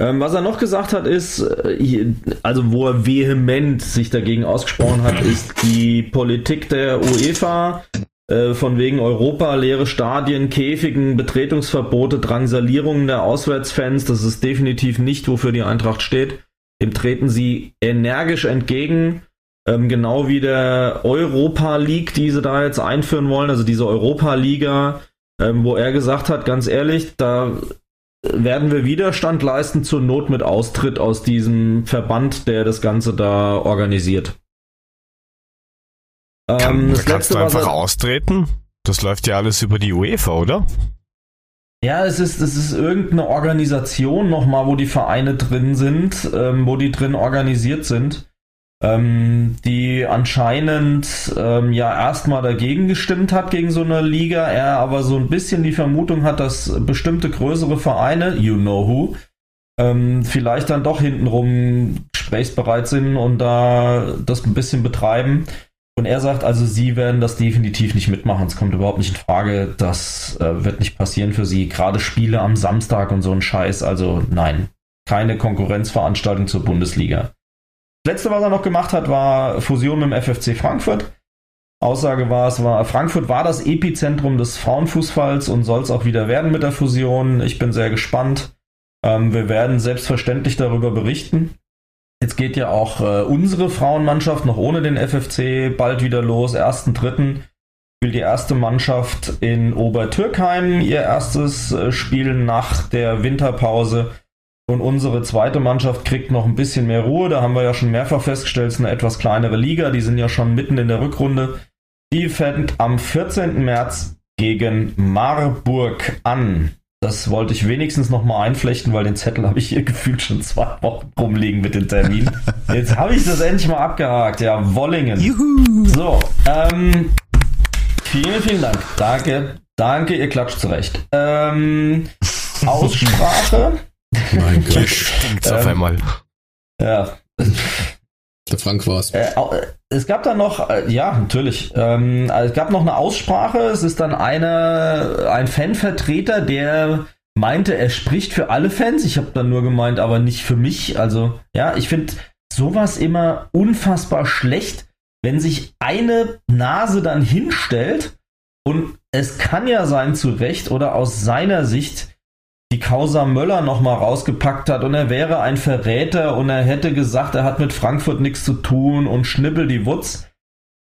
Ähm, was er noch gesagt hat, ist, äh, also wo er vehement sich dagegen ausgesprochen hat, ist die Politik der UEFA, äh, von wegen Europa, leere Stadien, Käfigen, Betretungsverbote, Drangsalierungen der Auswärtsfans. Das ist definitiv nicht, wofür die Eintracht steht. Dem treten sie energisch entgegen. Ähm, genau wie der Europa League, die sie da jetzt einführen wollen, also diese Europa-Liga, ähm, wo er gesagt hat, ganz ehrlich, da werden wir Widerstand leisten zur Not mit Austritt aus diesem Verband, der das Ganze da organisiert. Kann, Ähm, da das kannst letzte, du einfach er, austreten. Das läuft ja alles über die UEFA, oder? ja, es ist, es ist irgendeine Organisation nochmal, wo die Vereine drin sind, ähm, wo die drin organisiert sind, ähm, die anscheinend ähm, ja erstmal dagegen gestimmt hat gegen so eine Liga, er aber so ein bisschen die Vermutung hat, dass bestimmte größere Vereine, you know who, ähm, vielleicht dann doch hintenrum gesprächsbereit sind und da das ein bisschen betreiben. Und er sagt also, sie werden das definitiv nicht mitmachen. Es kommt überhaupt nicht in Frage. Das äh, wird nicht passieren für sie. Gerade Spiele am Samstag und so ein Scheiß. Also nein, keine Konkurrenzveranstaltung zur Bundesliga. Letzte, was er noch gemacht hat, war Fusion mit dem FFC Frankfurt. Aussage war, es war, Frankfurt war das Epizentrum des Frauenfußballs und soll es auch wieder werden mit der Fusion. Ich bin sehr gespannt. Ähm, wir werden selbstverständlich darüber berichten. Jetzt geht ja auch äh, unsere Frauenmannschaft noch ohne den FFC bald wieder los. Ersten, dritten spielt die erste Mannschaft in Obertürkheim ihr erstes äh, Spiel nach der Winterpause. Und unsere zweite Mannschaft kriegt noch ein bisschen mehr Ruhe. Da haben wir ja schon mehrfach festgestellt, es ist eine etwas kleinere Liga. Die sind ja schon mitten in der Rückrunde. Die fängt am 14. März gegen Marburg an. Das wollte ich wenigstens noch mal einflechten, weil den Zettel habe ich hier gefühlt schon zwei Wochen rumliegen mit den Terminen. Jetzt habe ich das endlich mal abgehakt. Ja, Wollingen. Juhu! So, ähm, vielen, vielen Dank. Danke, danke, ihr klatscht zurecht. Ähm, Aussprache. Mein Gott, Stinkt's auf Ähm, einmal. Ja, der Frank war's. Äh, äh, es gab dann noch, äh, ja, natürlich, ähm, also es gab noch eine Aussprache. Es ist dann eine, ein Fanvertreter, der meinte, er spricht für alle Fans. Ich habe dann nur gemeint, aber nicht für mich. Also, ja, ich finde sowas immer unfassbar schlecht, wenn sich eine Nase dann hinstellt und es kann ja sein, zu Recht oder aus seiner Sicht die Causa Möller nochmal rausgepackt hat und er wäre ein Verräter und er hätte gesagt, er hat mit Frankfurt nichts zu tun und schnippel die Wutz,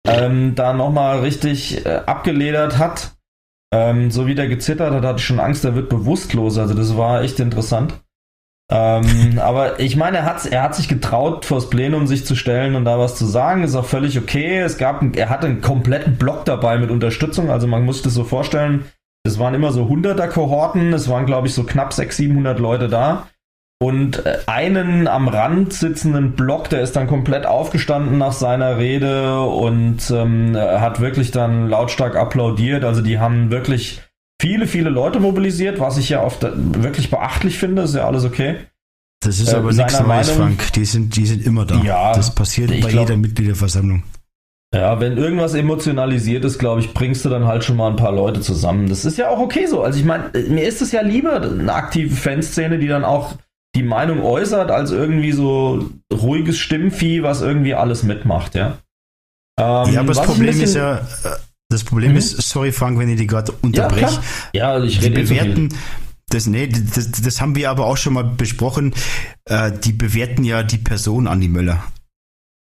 ähm, da nochmal richtig äh, abgeledert hat. Ähm, so wie der gezittert hat, hatte ich schon Angst, er wird bewusstlos. Also das war echt interessant. Ähm, aber ich meine, er hat, er hat sich getraut, vors Plenum sich zu stellen und da was zu sagen. Ist auch völlig okay. Es gab, ein- er hatte einen kompletten Block dabei mit Unterstützung. Also man muss sich das so vorstellen. Es waren immer so 100er Kohorten. Es waren, glaube ich, so knapp 600, 700 Leute da. Und äh, einen am Rand sitzenden Block, der ist dann komplett aufgestanden nach seiner Rede und ähm, hat wirklich dann lautstark applaudiert. Also die haben wirklich viele, viele Leute mobilisiert, was ich ja oft wirklich beachtlich finde. Ist ja alles okay. Das ist Äh, aber nichts Neues, Frank. Die sind, die sind immer da. Ja, das passiert bei glaub- jeder Mitgliederversammlung. Ja, wenn irgendwas emotionalisiert ist, glaube ich, bringst du dann halt schon mal ein paar Leute zusammen. Das ist ja auch okay so. Also ich meine, mir ist es ja lieber eine aktive Fanszene, die dann auch die Meinung äußert, als irgendwie so ruhiges Stimmvieh, was irgendwie alles mitmacht, ja. Ähm, ja, aber das Problem ist ja, äh, das Problem Mhm. ist, sorry Frank, wenn ich die gerade unterbreche. ja, also ich die rede eh zu viel. bewerten, das, nee, das, das haben wir aber auch schon mal besprochen, äh, die bewerten ja die Person Andi Möller.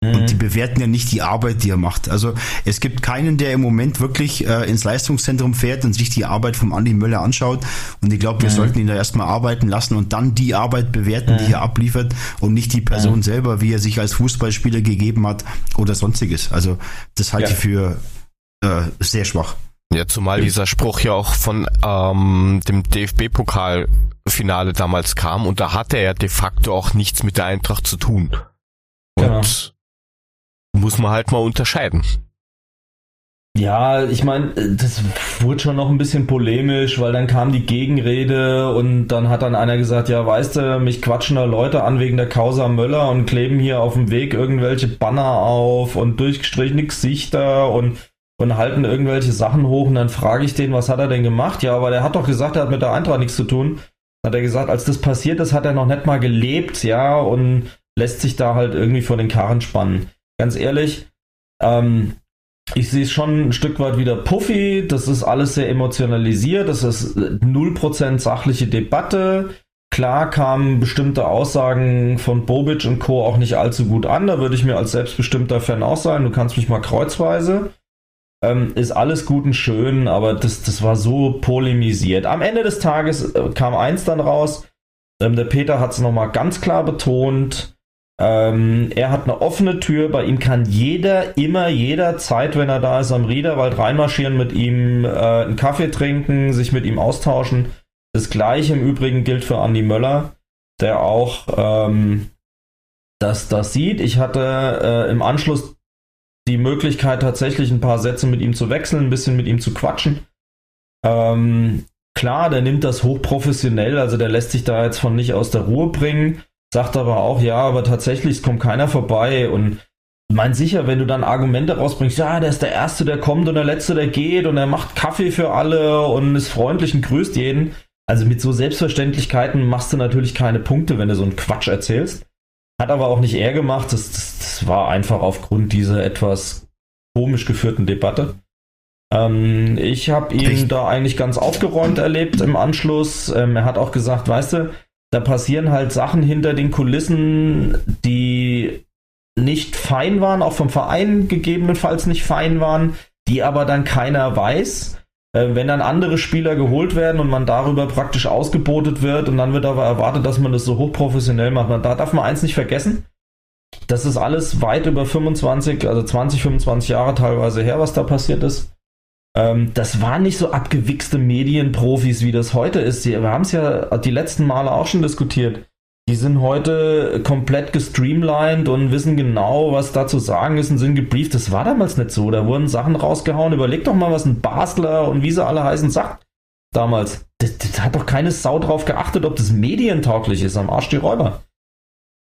Mhm. Und die bewerten ja nicht die Arbeit, die er macht. Also es gibt keinen, der im Moment wirklich äh, ins Leistungszentrum fährt und sich die Arbeit vom Andi Möller anschaut. Und ich glaube, wir Mhm. sollten ihn da erstmal arbeiten lassen und dann die Arbeit bewerten, die er abliefert und nicht die Person Mhm. selber, wie er sich als Fußballspieler gegeben hat oder sonstiges. Also das halte Ja. ich für äh, sehr schwach. Ja, zumal dieser Spruch ja auch von ähm, dem DFB-Pokalfinale damals kam und da hatte er ja de facto auch nichts mit der Eintracht zu tun. Und Genau. Muss man halt mal unterscheiden. Ja, ich meine, das wurde schon noch ein bisschen polemisch, weil dann kam die Gegenrede und dann hat dann einer gesagt, ja, weißt du, mich quatschen da Leute an wegen der Causa Möller und kleben hier auf dem Weg irgendwelche Banner auf und durchgestrichene Gesichter und, und halten irgendwelche Sachen hoch und dann frage ich den, was hat er denn gemacht? Ja, aber der hat doch gesagt, er hat mit der Eintracht nichts zu tun. Hat er gesagt, als das passiert ist, hat er noch nicht mal gelebt, ja, und lässt sich da halt irgendwie vor den Karren spannen. Ganz ehrlich, ähm, ich sehe es schon ein Stück weit wieder puffy. Das ist alles sehr emotionalisiert. Das ist 0% sachliche Debatte. Klar kamen bestimmte Aussagen von Bobic und Co. auch nicht allzu gut an. Da würde ich mir als selbstbestimmter Fan auch sagen, du kannst mich mal kreuzweise. Ähm, ist alles gut und schön, aber das, das war so polemisiert. Am Ende des Tages äh, kam eins dann raus. Ähm, der Peter hat es nochmal ganz klar betont. Ähm, er hat eine offene Tür, bei ihm kann jeder immer jederzeit, wenn er da ist, am Riederwald reinmarschieren, mit ihm äh, einen Kaffee trinken, sich mit ihm austauschen. Das gleiche im Übrigen gilt für Andi Möller, der auch ähm, das, das sieht. Ich hatte äh, im Anschluss die Möglichkeit, tatsächlich ein paar Sätze mit ihm zu wechseln, ein bisschen mit ihm zu quatschen. Ähm, klar, der nimmt das hochprofessionell, also der lässt sich da jetzt von nicht aus der Ruhe bringen sagt aber auch, ja, aber tatsächlich, es kommt keiner vorbei und mein sicher, wenn du dann Argumente rausbringst, ja, der ist der Erste, der kommt und der Letzte, der geht und er macht Kaffee für alle und ist freundlich und grüßt jeden. Also mit so Selbstverständlichkeiten machst du natürlich keine Punkte, wenn du so einen Quatsch erzählst. Hat aber auch nicht er gemacht, das, das, das war einfach aufgrund dieser etwas komisch geführten Debatte. Ähm, ich habe ihn Echt? da eigentlich ganz aufgeräumt erlebt im Anschluss. Ähm, er hat auch gesagt, weißt du, da passieren halt Sachen hinter den Kulissen, die nicht fein waren, auch vom Verein gegebenenfalls nicht fein waren, die aber dann keiner weiß. Äh, wenn dann andere Spieler geholt werden und man darüber praktisch ausgebotet wird und dann wird aber erwartet, dass man das so hochprofessionell macht, da darf man eins nicht vergessen. Das ist alles weit über 25, also 20, 25 Jahre teilweise her, was da passiert ist. Ähm, das waren nicht so abgewichste Medienprofis, wie das heute ist. Wir haben es ja die letzten Male auch schon diskutiert. Die sind heute komplett gestreamlined und wissen genau, was da zu sagen ist und sind gebrieft. Das war damals nicht so. Da wurden Sachen rausgehauen. Überleg doch mal, was ein Basler und wie sie alle heißen sagt damals. Das, das hat doch keine Sau drauf geachtet, ob das medientauglich ist. Am Arsch die Räuber.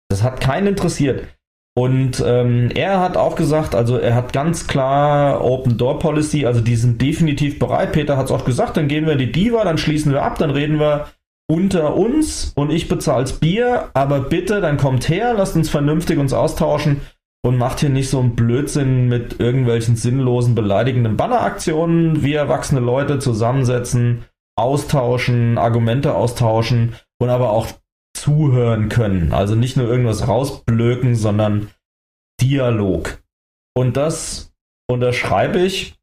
Das hat keinen interessiert. Und ähm, er hat auch gesagt, also er hat ganz klar Open Door Policy, also die sind definitiv bereit. Peter hat es auch gesagt, dann gehen wir in die Diva, dann schließen wir ab, dann reden wir unter uns und ich bezahl's Bier, aber bitte, dann kommt her, lasst uns vernünftig uns austauschen und macht hier nicht so einen Blödsinn mit irgendwelchen sinnlosen, beleidigenden Banneraktionen. Wir erwachsene Leute zusammensetzen, austauschen, Argumente austauschen und aber auch zuhören können. Also nicht nur irgendwas rausblöken, sondern Dialog. Und das unterschreibe ich.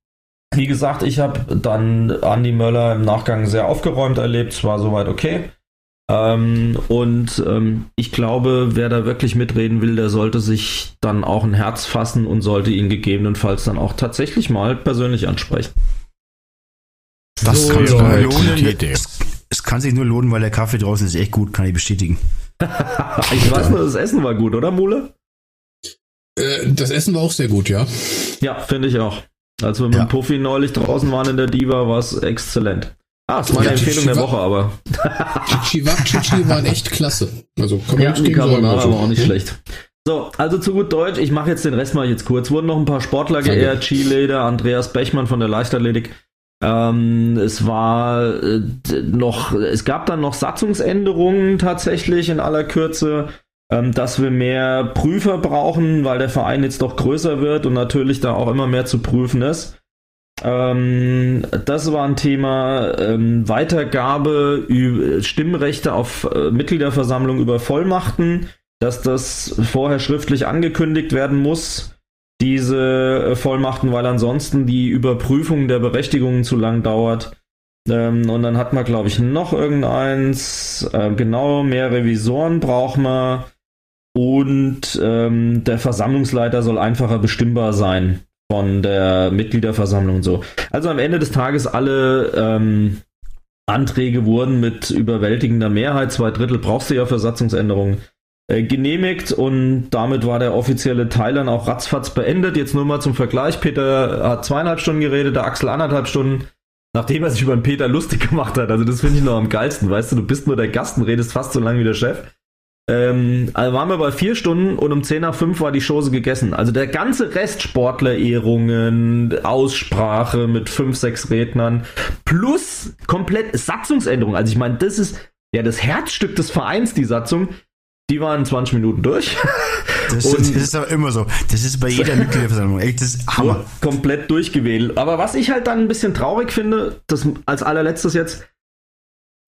Wie gesagt, ich habe dann Andy Möller im Nachgang sehr aufgeräumt erlebt. Es war soweit okay. Ähm, und ähm, ich glaube, wer da wirklich mitreden will, der sollte sich dann auch ein Herz fassen und sollte ihn gegebenenfalls dann auch tatsächlich mal persönlich ansprechen. Das So, kann eine Idee. Es, es kann sich nur lohnen, weil der Kaffee draußen ist echt gut, kann ich bestätigen. Ich weiß nur, das Essen war gut, oder Mule? Äh, das Essen war auch sehr gut, ja. Ja, finde ich auch. Als wir mit Ja. dem Puffy neulich draußen waren in der Diva, war es exzellent. Ah, ist meine Ja, Empfehlung der Chichi- Woche, aber. Chichi, war, Chichi waren echt klasse. Also kann man Ja, die Also, war auch nicht hm? schlecht. So, also zu gut Deutsch, ich mache jetzt den Rest mal jetzt kurz. Wurden noch ein paar Sportler geehrt, Cheerleader, Andreas Bechmann von der Leichtathletik. Ähm, es war äh, noch, es gab dann noch Satzungsänderungen tatsächlich in aller Kürze, ähm, dass wir mehr Prüfer brauchen, weil der Verein jetzt doch größer wird und natürlich da auch immer mehr zu prüfen ist. Ähm, das war ein Thema. Ähm, Weitergabe Stimmrechte auf äh, Mitgliederversammlung über Vollmachten, dass das vorher schriftlich angekündigt werden muss, diese äh, Vollmachten, weil ansonsten die Überprüfung der Berechtigungen zu lang dauert. Ähm, und dann hat man, glaube ich, noch irgendeins. Äh, genau, mehr Revisoren braucht man. Und ähm, der Versammlungsleiter soll einfacher bestimmbar sein von der Mitgliederversammlung und so. Also am Ende des Tages alle ähm, Anträge wurden mit überwältigender Mehrheit, zwei Drittel brauchst du ja für Satzungsänderungen, genehmigt und damit war der offizielle Teil dann auch ratzfatz beendet. Jetzt nur mal zum Vergleich. Peter hat zweieinhalb Stunden geredet, der Axel anderthalb Stunden, nachdem er sich über den Peter lustig gemacht hat. Also das finde ich noch am geilsten, weißt du, du bist nur der Gast und redest fast so lange wie der Chef. Ähm, also waren wir bei vier Stunden und um 10 nach 5 war die Chose gegessen. Also der ganze Rest Sportlerehrungen, Aussprache mit fünf, sechs Rednern plus komplett Satzungsänderung. Also ich meine, das ist ja das Herzstück des Vereins, die Satzung. Die waren 20 Minuten durch. Das, Und- das ist aber immer so. Das ist bei jeder Mitgliederversammlung. Echt, das ist Hammer. Komplett durchgewählt. Aber was ich halt dann ein bisschen traurig finde, das als allerletztes jetzt,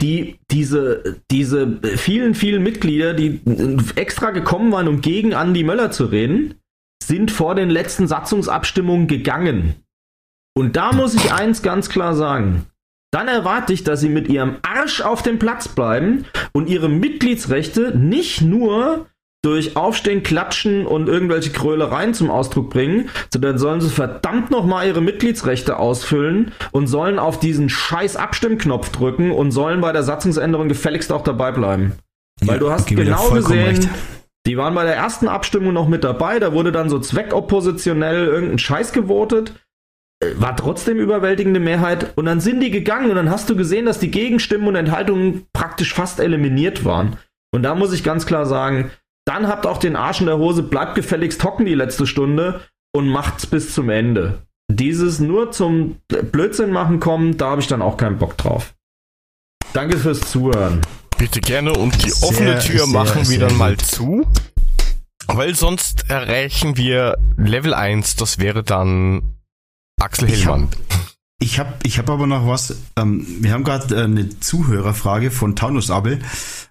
die, diese, diese vielen, vielen Mitglieder, die extra gekommen waren, um gegen Andi Möller zu reden, sind vor den letzten Satzungsabstimmungen gegangen. Und da muss ich eins ganz klar sagen. Dann erwarte ich, dass sie mit ihrem Arsch auf dem Platz bleiben und ihre Mitgliedsrechte nicht nur durch Aufstehen, Klatschen und irgendwelche Krölereien zum Ausdruck bringen, sondern sollen sie verdammt nochmal ihre Mitgliedsrechte ausfüllen und sollen auf diesen scheiß Abstimmknopf drücken und sollen bei der Satzungsänderung gefälligst auch dabei bleiben. Weil du hast genau gesehen, recht. die waren bei der ersten Abstimmung noch mit dabei, da wurde dann so zweckoppositionell irgendein Scheiß gewotet, war trotzdem überwältigende Mehrheit und dann sind die gegangen und dann hast du gesehen, dass die Gegenstimmen und Enthaltungen praktisch fast eliminiert waren. Und da muss ich ganz klar sagen, dann habt auch den Arsch in der Hose, bleibt gefälligst hocken die letzte Stunde und macht's bis zum Ende. Dieses nur zum Blödsinn machen kommen, da habe ich dann auch keinen Bock drauf. Danke fürs Zuhören. Bitte gerne und die Sehr, offene Tür sehr, machen wir sehr dann mal zu. Weil sonst erreichen wir Level 1, das wäre dann Axel Hillmann. Ich habe ich hab aber noch was. Ähm, wir haben gerade äh, eine Zuhörerfrage von Taunus Abel.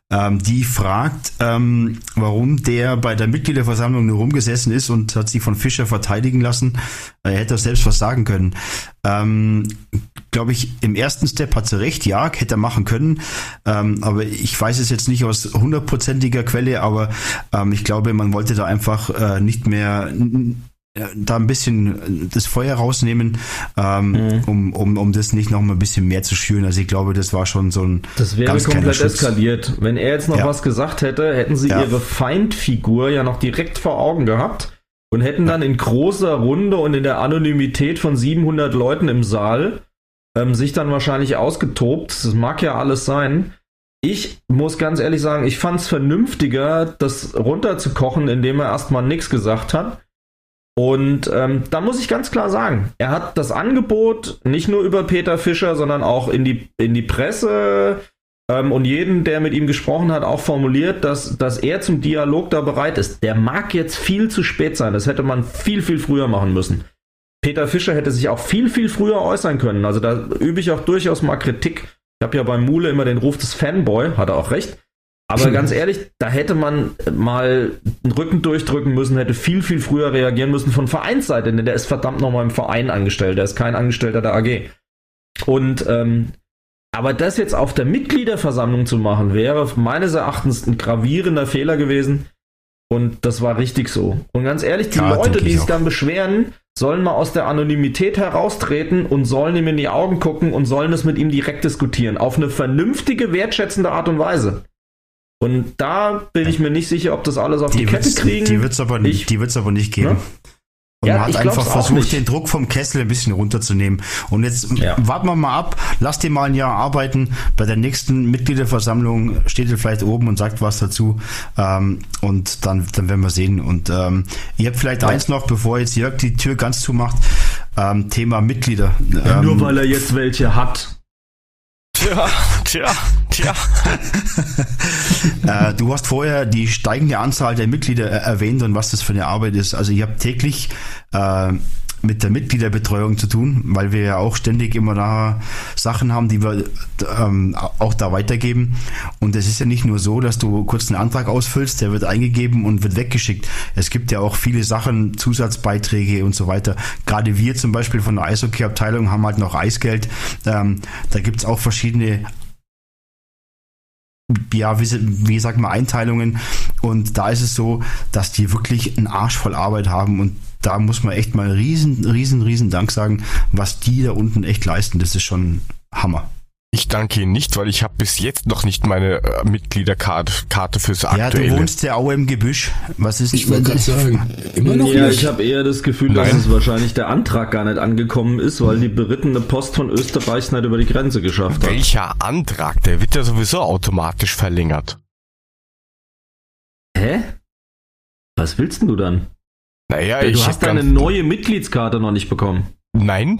Ähm, die fragt, ähm, warum der bei der Mitgliederversammlung nur rumgesessen ist und hat sich von Fischer verteidigen lassen. Er hätte selbst was sagen können. Ähm, Glaube ich, im ersten Step hat sie recht, ja, hätte er machen können. Ähm, aber ich weiß es jetzt nicht aus hundertprozentiger Quelle, aber ähm, ich glaube, man wollte da einfach äh, nicht mehr da ein bisschen das Feuer rausnehmen, ähm, Mhm. um, um, um das nicht noch mal ein bisschen mehr zu schüren. Also ich glaube, das war schon so ein Das wäre ganz komplett eskaliert. Wenn er jetzt noch Ja. was gesagt hätte, hätten sie Ja. ihre Feindfigur ja noch direkt vor Augen gehabt und hätten dann in großer Runde und in der Anonymität von 700 Leuten im Saal ähm, sich dann wahrscheinlich ausgetobt. Das mag ja alles sein. Ich muss ganz ehrlich sagen, ich fand es vernünftiger, das runterzukochen, indem er erstmal nichts gesagt hat. Und ähm, da muss ich ganz klar sagen, er hat das Angebot nicht nur über Peter Fischer, sondern auch in die, in die Presse ähm, und jeden, der mit ihm gesprochen hat, auch formuliert, dass, dass er zum Dialog da bereit ist. Der mag jetzt viel zu spät sein. Das hätte man viel, viel früher machen müssen. Peter Fischer hätte sich auch viel, viel früher äußern können. Also da übe ich auch durchaus mal Kritik. Ich habe ja bei Mule immer den Ruf des Fanboy, hat er auch recht. Aber ganz ehrlich, da hätte man mal den Rücken durchdrücken müssen, hätte viel, viel früher reagieren müssen von Vereinsseite, denn der ist verdammt nochmal im Verein angestellt, der ist kein Angestellter der AG. Und ähm, aber das jetzt auf der Mitgliederversammlung zu machen, wäre meines Erachtens ein gravierender Fehler gewesen. Und das war richtig so. Und ganz ehrlich, die Ja, Leute, die ich sich auch. dann beschweren, sollen mal aus der Anonymität heraustreten und sollen ihm in die Augen gucken und sollen es mit ihm direkt diskutieren. Auf eine vernünftige, wertschätzende Art und Weise. Und da bin ich mir nicht sicher, ob das alles auf die, Die Kette wird's, kriegen. die wird's aber, Ich- die wird's aber nicht geben. Ne? Und Ja, man hat einfach versucht, den Druck vom Kessel ein bisschen runterzunehmen. Und jetzt Ja. warten wir mal ab, lass dir mal ein Jahr arbeiten. Bei der nächsten Mitgliederversammlung steht er vielleicht oben und sagt was dazu. Ähm, und dann, dann werden wir sehen. Und ähm, ihr habt vielleicht eins noch, bevor jetzt Jörg die Tür ganz zumacht. Ähm, Thema Mitglieder. Ähm, Nur weil er jetzt welche hat. Tja, tja, tja. Äh, du hast vorher die steigende Anzahl der Mitglieder äh, erwähnt und was das für eine Arbeit ist. Also ihr habt täglich äh, mit der Mitgliederbetreuung zu tun, weil wir ja auch ständig immer da Sachen haben, die wir ähm, auch da weitergeben. Und es ist ja nicht nur so, dass du kurz einen Antrag ausfüllst, der wird eingegeben und wird weggeschickt. Es gibt ja auch viele Sachen, Zusatzbeiträge und so weiter. Gerade wir zum Beispiel von der Eishockey-Abteilung haben halt noch Eisgeld. Ähm, da gibt's auch verschiedene ja, wie, wie sagt man, Einteilungen. Und da ist es so, dass die wirklich einen Arsch voll Arbeit haben und da muss man echt mal riesen, riesen, riesen Dank sagen, was die da unten echt leisten. Das ist schon Hammer. Ich danke Ihnen nicht, weil ich habe bis jetzt noch nicht meine äh, Mitgliederkarte Karte fürs Ja, du aktuelle. wohnst ja auch im Gebüsch. Was ist Ich wollte gerade sagen, immer noch Ja, nicht. ich habe eher das Gefühl, dass Nein. es wahrscheinlich der Antrag gar nicht angekommen ist, weil die berittene Post von Österreich nicht über die Grenze geschafft hat. Welcher Antrag? Der wird ja sowieso automatisch verlängert. Hä? Was willst denn du dann? Naja, du ich hast hätte deine neue Mitgliedskarte noch nicht bekommen. Nein.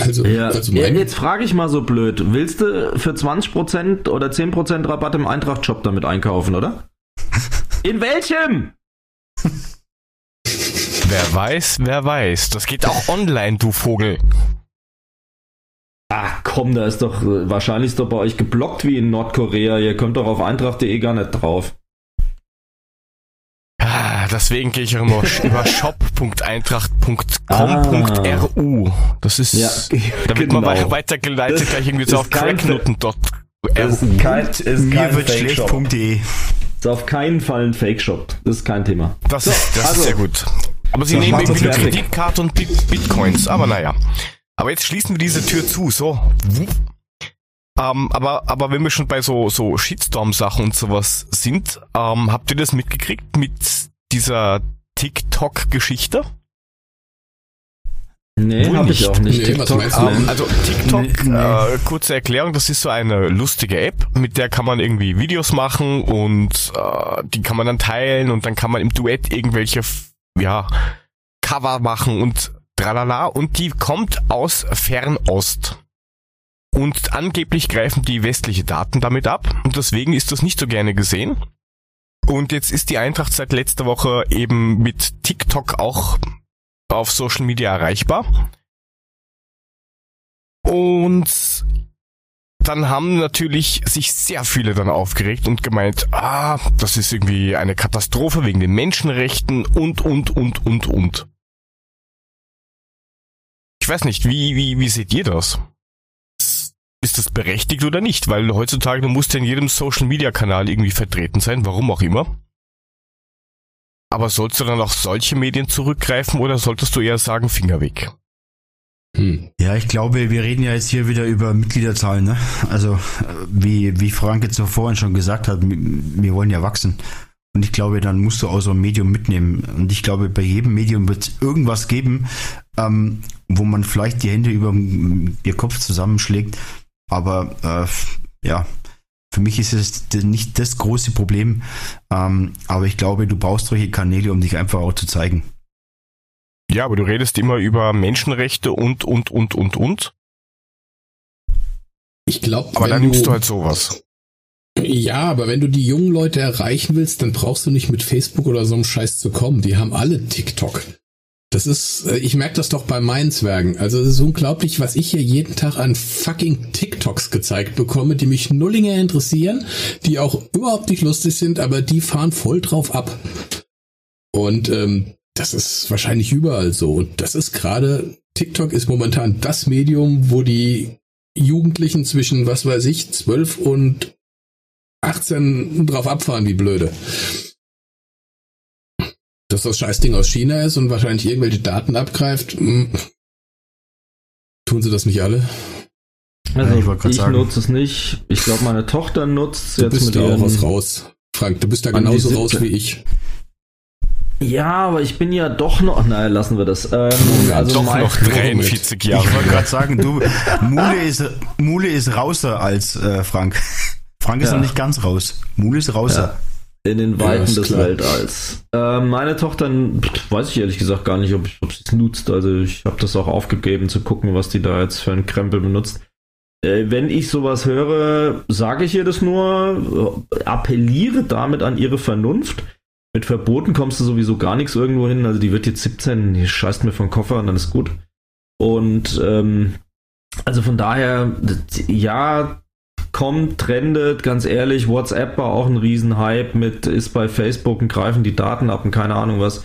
Also, Ja, also ja, mein, jetzt frage ich mal so blöd. Willst du für 20% oder 10% Rabatt im Eintracht-Shop damit einkaufen, oder? In welchem? Wer weiß, wer weiß. Das geht auch online, du Vogel. Ach komm, da ist doch, wahrscheinlich ist doch bei euch geblockt wie in Nordkorea. Ihr kommt doch auf eintracht.de gar nicht drauf. Ah, Deswegen gehe ich auch immer über shop.eintracht.com.ru. Das ist, Ja, da wird man genau. wei- weitergeleitet Das gleich irgendwie ist so auf kein- cracknoten.ru. kein, ist Mir wird schlecht.de. Ist auf keinen Fall ein Fake-Shop. Das ist kein Thema. Das, ist, das also- ist sehr gut. Aber sie So, nehmen irgendwie nur. Kreditkarte und Bit Bitcoins. Aber naja. Aber jetzt schließen wir diese Tür zu. So. Ähm, aber, aber wenn wir schon bei so, so Shitstorm-Sachen und sowas sind, ähm, habt ihr das mitgekriegt mit dieser TikTok-Geschichte? Nee, habe ich nicht. auch nicht. Nee, TikTok? Ähm, also TikTok, Nee, nee. Äh, kurze Erklärung, das ist so eine lustige App, mit der kann man irgendwie Videos machen und äh, die kann man dann teilen und dann kann man im Duett irgendwelche ja, Cover machen und tralala und die kommt aus Fernost. Und angeblich greifen die westliche Daten damit ab und deswegen ist das nicht so gerne gesehen. Und jetzt ist die Eintracht seit letzter Woche eben mit TikTok auch auf Social Media erreichbar. Und dann haben natürlich sich sehr viele dann aufgeregt und gemeint, ah, das ist irgendwie eine Katastrophe wegen den Menschenrechten und, und, und, und, und. Ich weiß nicht, wie, wie, wie seht ihr das? Ist das berechtigt oder nicht? Weil heutzutage du musst ja in jedem Social Media Kanal irgendwie vertreten sein, warum auch immer. Aber sollst du dann auf solche Medien zurückgreifen oder solltest du eher sagen, Finger weg? hm. Ja, ich glaube, wir reden ja jetzt hier wieder über Mitgliederzahlen. Ne? Also, äh, wie, wie Frank jetzt so vorhin schon gesagt hat, wir wollen ja wachsen. Und ich glaube, dann musst du auch so ein Medium mitnehmen. Und ich glaube, bei jedem Medium wird es irgendwas geben, ähm, wo man vielleicht die Hände über den Kopf zusammenschlägt. Aber äh, ja, für mich ist es nicht das große Problem. Ähm, aber ich glaube, du brauchst solche Kanäle, um dich einfach auch zu zeigen. Ja, aber du redest immer über Menschenrechte und, und, und, und, und. Ich glaube, Aber dann nimmst du halt sowas. Ja, aber wenn du die jungen Leute erreichen willst, dann brauchst du nicht mit Facebook oder so einem Scheiß zu kommen. Die haben alle TikTok. Das ist, äh, ich merke das doch bei meinen Zwergen. Also es ist unglaublich, was ich hier jeden Tag an fucking TikToks gezeigt bekomme, die mich nullinger interessieren, die auch überhaupt nicht lustig sind, aber die fahren voll drauf ab. Und ähm, das ist wahrscheinlich überall so. Und das ist gerade, TikTok ist momentan das Medium, wo die Jugendlichen zwischen, was weiß ich, 12 und 18 drauf abfahren, wie blöde. Dass das Scheißding aus China ist und wahrscheinlich irgendwelche Daten abgreift. hm. Tun sie das nicht alle? Also, Ja, ich ich nutze es nicht. Ich glaube, meine Tochter nutzt es Du jetzt bist mit da auch was raus. Frank, du bist da genauso raus wie ich. Ja, aber ich bin ja doch noch. Nein, lassen wir das. Ähm, Also doch mein- noch 43 Jahre. Ich wollte gerade sagen, du, Mule ist, Mule ist rauser als äh, Frank. Frank ist Ja. noch nicht ganz raus. Mule ist rauser. In den Ja, Weiten ist des klar. Weltalls. Ähm, meine Tochter, weiß ich ehrlich gesagt gar nicht, ob, ob sie es nutzt. Also ich habe das auch aufgegeben zu gucken, was die da jetzt für einen Krempel benutzt. Äh, wenn ich sowas höre, sage ich ihr das nur, äh, appelliere damit an ihre Vernunft. Mit Verboten kommst du sowieso gar nichts irgendwo hin. Also die wird jetzt 17, die scheißt mir vom Koffer und dann ist gut. Und ähm, also von daher, ja, kommt, trendet, ganz ehrlich, WhatsApp war auch ein Riesenhype mit, ist bei Facebook und greifen die Daten ab und keine Ahnung was.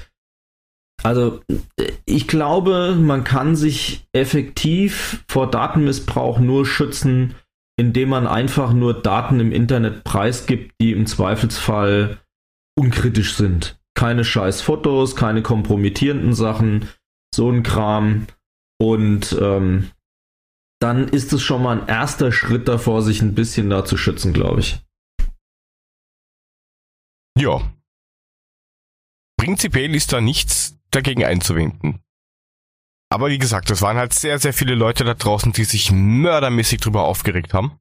Also, ich glaube, man kann sich effektiv vor Datenmissbrauch nur schützen, indem man einfach nur Daten im Internet preisgibt, die im Zweifelsfall unkritisch sind. Keine scheiß Fotos, keine kompromittierenden Sachen, so ein Kram. Und ähm, dann ist es schon mal ein erster Schritt davor, sich ein bisschen da zu schützen, glaube ich. Ja. Prinzipiell ist da nichts dagegen einzuwenden. Aber wie gesagt, es waren halt sehr, sehr viele Leute da draußen, die sich mördermäßig drüber aufgeregt haben.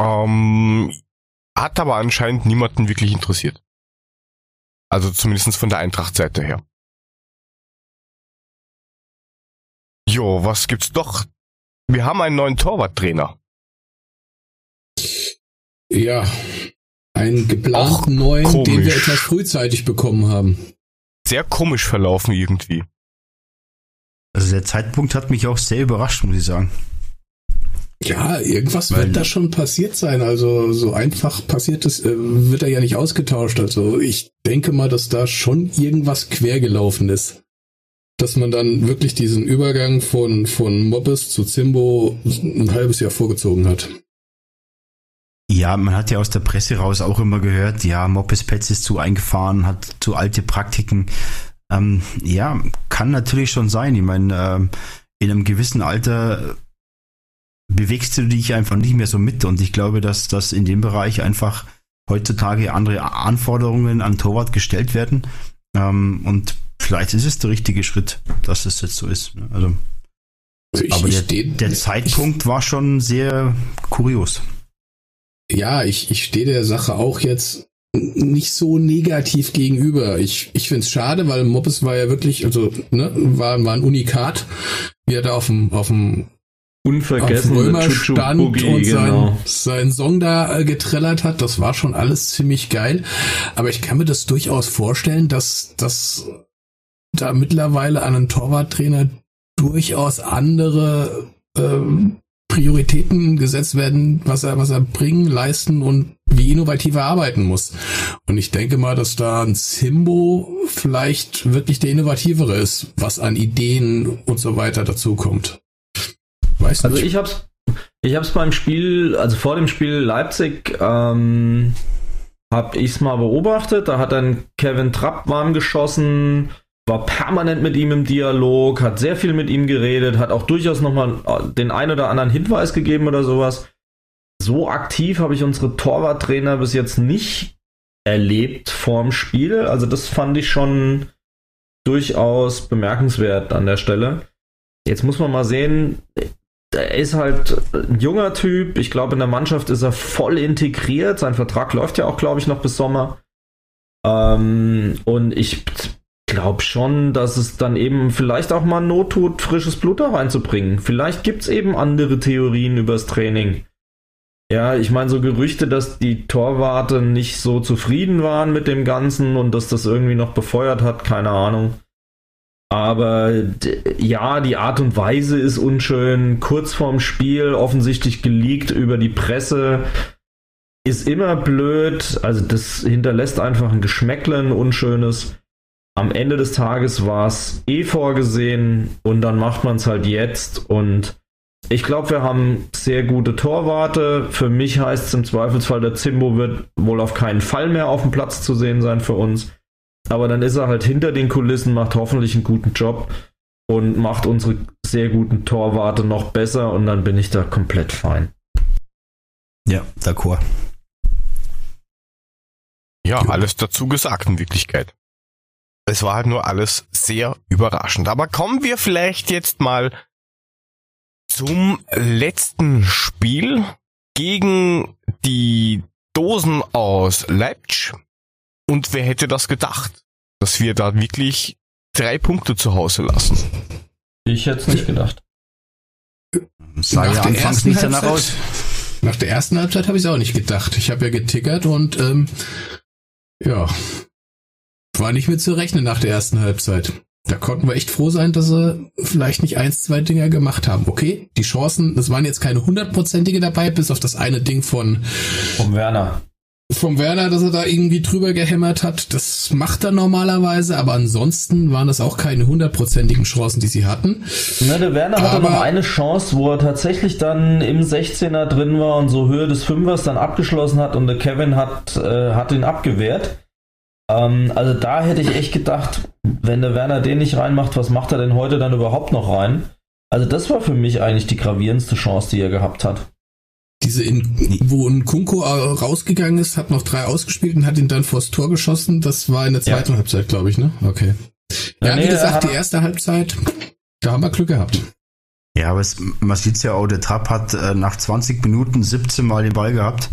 Ähm, hat aber anscheinend niemanden wirklich interessiert. Also zumindest von der Eintracht-Seite her. Jo, was gibt's doch? Wir haben einen neuen Torwarttrainer. Ja, einen geplanten Och, neuen, den wir komisch. etwas frühzeitig bekommen haben. Sehr komisch verlaufen irgendwie. Also der Zeitpunkt hat mich auch sehr überrascht, muss ich sagen. Ja, irgendwas Weil- wird da schon passiert sein. Also so einfach passiert es, äh, wird er ja nicht ausgetauscht. Also ich denke mal, dass da schon irgendwas quer gelaufen ist. Dass man dann wirklich diesen Übergang von, von Mobbes zu Zimbo ein halbes Jahr vorgezogen hat. Ja, man hat ja aus der Presse raus auch immer gehört, ja, Moppes Petz ist zu eingefahren, hat zu alte Praktiken. Ähm, ja, kann natürlich schon sein. Ich meine, ähm, in einem gewissen Alter bewegst du dich einfach nicht mehr so mit und ich glaube, dass das in dem Bereich einfach heutzutage andere Anforderungen an Torwart gestellt werden. Ähm, und vielleicht ist es der richtige Schritt, dass es jetzt so ist. ne? Also, Also ich, aber ich der, der Zeitpunkt war schon sehr kurios. Ja, ich, ich stehe der Sache auch jetzt nicht so negativ gegenüber. Ich, ich finde es schade, weil Moppes war ja wirklich, also, ne, war, war ein Unikat. Wie er da auf dem, auf dem, Unvergessen Römer stand und sein, genau. seinen Song da äh, getrellert hat. Das war schon alles ziemlich geil. Aber ich kann mir das durchaus vorstellen, dass, dass da mittlerweile an einen Torwarttrainer durchaus andere ähm, Prioritäten gesetzt werden, was er, was er bringen, leisten und wie innovativ er arbeiten muss. Und ich denke mal, dass da ein Simbo vielleicht wirklich der innovativere ist, was an Ideen und so weiter dazukommt. Weiß Also nicht. ich hab's, ich hab's beim Spiel, also vor dem Spiel Leipzig, ähm, hab ich's mal beobachtet. Da hat dann Kevin Trapp warm geschossen, war permanent mit ihm im Dialog, hat sehr viel mit ihm geredet, hat auch durchaus nochmal den ein oder anderen Hinweis gegeben oder sowas. So aktiv habe ich unsere Torwarttrainer bis jetzt nicht erlebt vorm Spiel. Also das fand ich schon durchaus bemerkenswert an der Stelle. Jetzt muss man mal sehen, er ist halt ein junger Typ. Ich glaube, in der Mannschaft ist er voll integriert. Sein Vertrag läuft ja auch, glaube ich, noch bis Sommer. Ähm, und ich glaube schon, dass es dann eben vielleicht auch mal Not tut, frisches Blut da reinzubringen. Vielleicht gibt es eben andere Theorien übers Training. Ja, ich meine, so Gerüchte, dass die Torwarte nicht so zufrieden waren mit dem Ganzen und dass das irgendwie noch befeuert hat, keine Ahnung. Aber ja, die Art und Weise ist unschön. Kurz vorm Spiel offensichtlich geleakt über die Presse. Ist immer blöd. Also das hinterlässt einfach ein Geschmäckle, ein unschönes. Am Ende des Tages war es eh vorgesehen und dann macht man es halt jetzt. Und ich glaube, wir haben sehr gute Torwarte. Für mich heißt es im Zweifelsfall, der Zimbo wird wohl auf keinen Fall mehr auf dem Platz zu sehen sein für uns. Aber dann ist er halt hinter den Kulissen, macht hoffentlich einen guten Job und macht unsere sehr guten Torwarte noch besser und dann bin ich da komplett fein. Ja, d'accord. Ja, alles dazu gesagt in Wirklichkeit. Es war halt nur alles sehr überraschend. Aber kommen wir vielleicht jetzt mal zum letzten Spiel gegen die Dosen aus Leipzig. Und wer hätte das gedacht, dass wir da wirklich drei Punkte zu Hause lassen? Ich hätte es nicht gedacht. Sah ja der anfangs nicht danach aus. Nach der ersten Halbzeit habe ich es auch nicht gedacht. Ich habe ja getickert und ähm, ja, war nicht mehr zu rechnen nach der ersten Halbzeit. Da konnten wir echt froh sein, dass sie vielleicht nicht eins, zwei Dinger gemacht haben. Okay, die Chancen, es waren jetzt keine hundertprozentige dabei, bis auf das eine Ding von Vom Werner. vom Werner, dass er da irgendwie drüber gehämmert hat. Das macht er normalerweise, aber ansonsten waren das auch keine hundertprozentigen Chancen, die sie hatten. Ne, der Werner hatte Aber- noch eine Chance, wo er tatsächlich dann im 16er drin war und so Höhe des Fünfers dann abgeschlossen hat und der Kevin hat, äh, hat ihn abgewehrt. Ähm, also da hätte ich echt gedacht, wenn der Werner den nicht reinmacht, was macht er denn heute dann überhaupt noch rein? Also das war für mich eigentlich die gravierendste Chance, die er gehabt hat. Diese, in, wo ein Kunko äh, rausgegangen ist, hat noch drei ausgespielt und hat ihn dann vors Tor geschossen. Das war in der Ja. zweiten Halbzeit, glaube ich, ne? Okay. Ja, Ja, wie nee, er gesagt, hat- die erste Halbzeit, da haben wir Glück gehabt. Ja, aber es, man sieht's ja auch, der Trapp hat äh, nach 20 Minuten 17 Mal den Ball gehabt.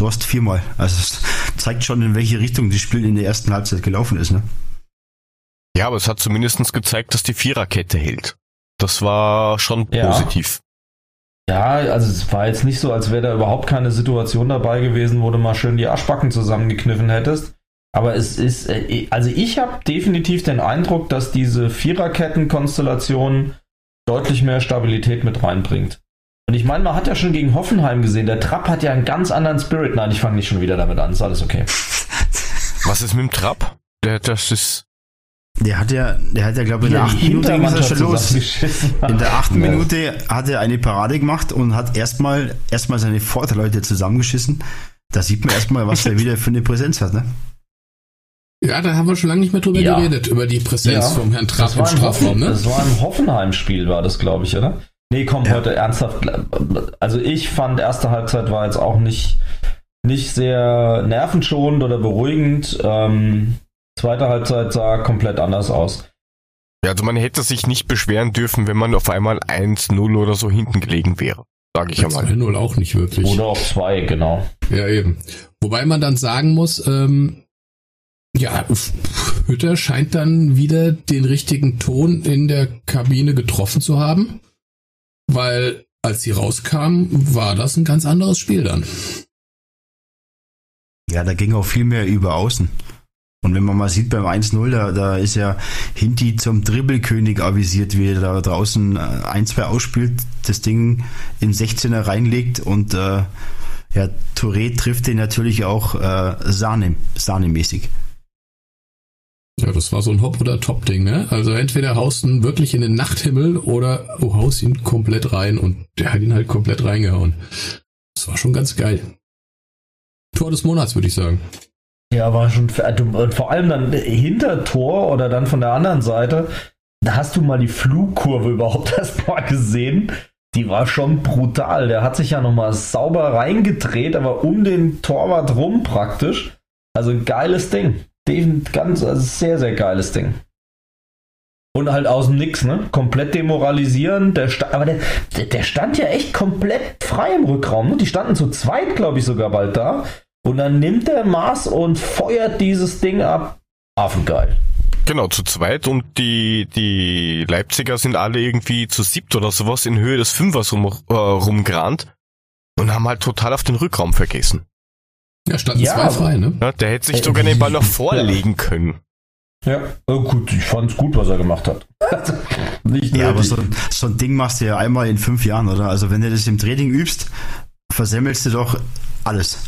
Du hast viermal. Also es zeigt schon, in welche Richtung das Spiel in der ersten Halbzeit gelaufen ist. Ne? Ja, aber es hat zumindestens gezeigt, dass die Viererkette hält. Das war schon Ja. positiv. Ja, also es war jetzt nicht so, als wäre da überhaupt keine Situation dabei gewesen, wo du mal schön die Arschbacken zusammengekniffen hättest. Aber es ist, äh, also ich habe definitiv den Eindruck, dass diese Viererketten-Konstellation deutlich mehr Stabilität mit reinbringt. Und ich meine, man hat ja schon gegen Hoffenheim gesehen, der Trapp hat ja einen ganz anderen Spirit. Nein, ich fange nicht schon wieder damit an, ist alles okay. Was ist mit dem Trapp? Der, das ist, Der hat ja, der hat ja, glaube ich, in der achten Minute ging das schon los. In der achten Ja. Minute hat er eine Parade gemacht und hat erstmal erstmal seine Vorderleute zusammengeschissen. Da sieht man erstmal, was der wieder für eine Präsenz hat. Ne? Ja, da haben wir schon lange nicht mehr drüber Ja. geredet, über die Präsenz Ja. vom Herrn Trapp im Strafraum, Hoffen, ne? das war im Hoffenheim-Spiel, war das, glaube ich, oder? Nee, komm, Ja. heute ernsthaft. Also ich fand, erste Halbzeit war jetzt auch nicht, nicht sehr nervenschonend oder beruhigend. Ähm, zweite Halbzeit sah komplett anders aus. ja, also man hätte sich nicht beschweren dürfen, wenn man auf einmal 1-0 oder so hinten gelegen wäre. Sage ich ja mal. 2-0 auch nicht wirklich. Oder auf zwei, genau. Ja, eben. Wobei man dann sagen muss, ähm, ja, Hütter scheint dann wieder den richtigen Ton in der Kabine getroffen zu haben, weil als sie rauskam, war das ein ganz anderes Spiel dann. Ja, da ging auch viel mehr über außen. Und wenn man mal sieht beim 1-0, da, da ist ja Hinti zum Dribbelkönig avisiert, wie er da draußen äh, ein, zwei ausspielt, das Ding in 16er reinlegt und äh, ja, Touré trifft den natürlich auch äh, Sahne, Sahnemäßig. Ja, das war so ein Hop- oder Top-Ding, ne? Also entweder haust ihn wirklich in den Nachthimmel oder du haust ihn komplett rein und der hat ihn halt komplett reingehauen. Das war schon ganz geil. Tor des Monats, würde ich sagen. Ja, war schon. Und vor allem dann hinter Tor oder dann von der anderen Seite, da hast du mal die Flugkurve überhaupt erst mal gesehen. Die war schon brutal. Der hat sich ja nochmal sauber reingedreht, aber um den Torwart rum praktisch. Also ein geiles Ding. Defin- Ganz, also sehr, sehr geiles Ding. Und halt aus dem Nix, ne? Komplett demoralisieren. Der aber der, der, der stand ja echt komplett frei im Rückraum. Ne? Die standen zu zweit, glaube ich, sogar bald da. Und dann nimmt er Maß und feuert dieses Ding ab. Affengeil. Genau, zu zweit und die, die Leipziger sind alle irgendwie zu siebt oder sowas in Höhe des Fünfers rum, äh, rumgerannt und haben halt total auf den Rückraum vergessen. Ja, standen Ja, zwei frei, ne? Ja, der hätte sich Äh, sogar den Ball noch ja. vorlegen können. Ja, oh, gut, ich fand's gut, was er gemacht hat. Nicht Ja, aber so, so ein Ding machst du ja einmal in fünf Jahren, oder? Also wenn du das im Training übst, versemmelst du doch alles.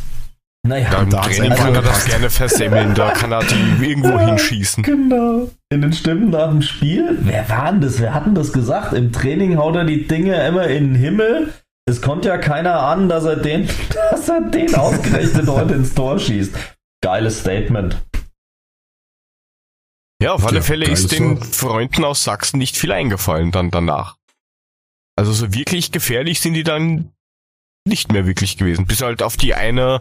naja, Da im da Training kann er das gerne versemmeln, da kann er die irgendwo hinschießen. Genau. In den Stimmen nach dem Spiel. Wer war denn das? Wer hat denn das gesagt? Im Training haut er die Dinge immer in den Himmel. Es konnte ja keiner ahnen, dass er den, dass er den ausgerechnet heute ins Tor schießt. Geiles Statement. Ja, auf alle Ja, Fälle ist den Tor. Freunden aus Sachsen nicht viel eingefallen dann danach. Also so wirklich gefährlich sind die dann nicht mehr wirklich gewesen. Bis halt auf die eine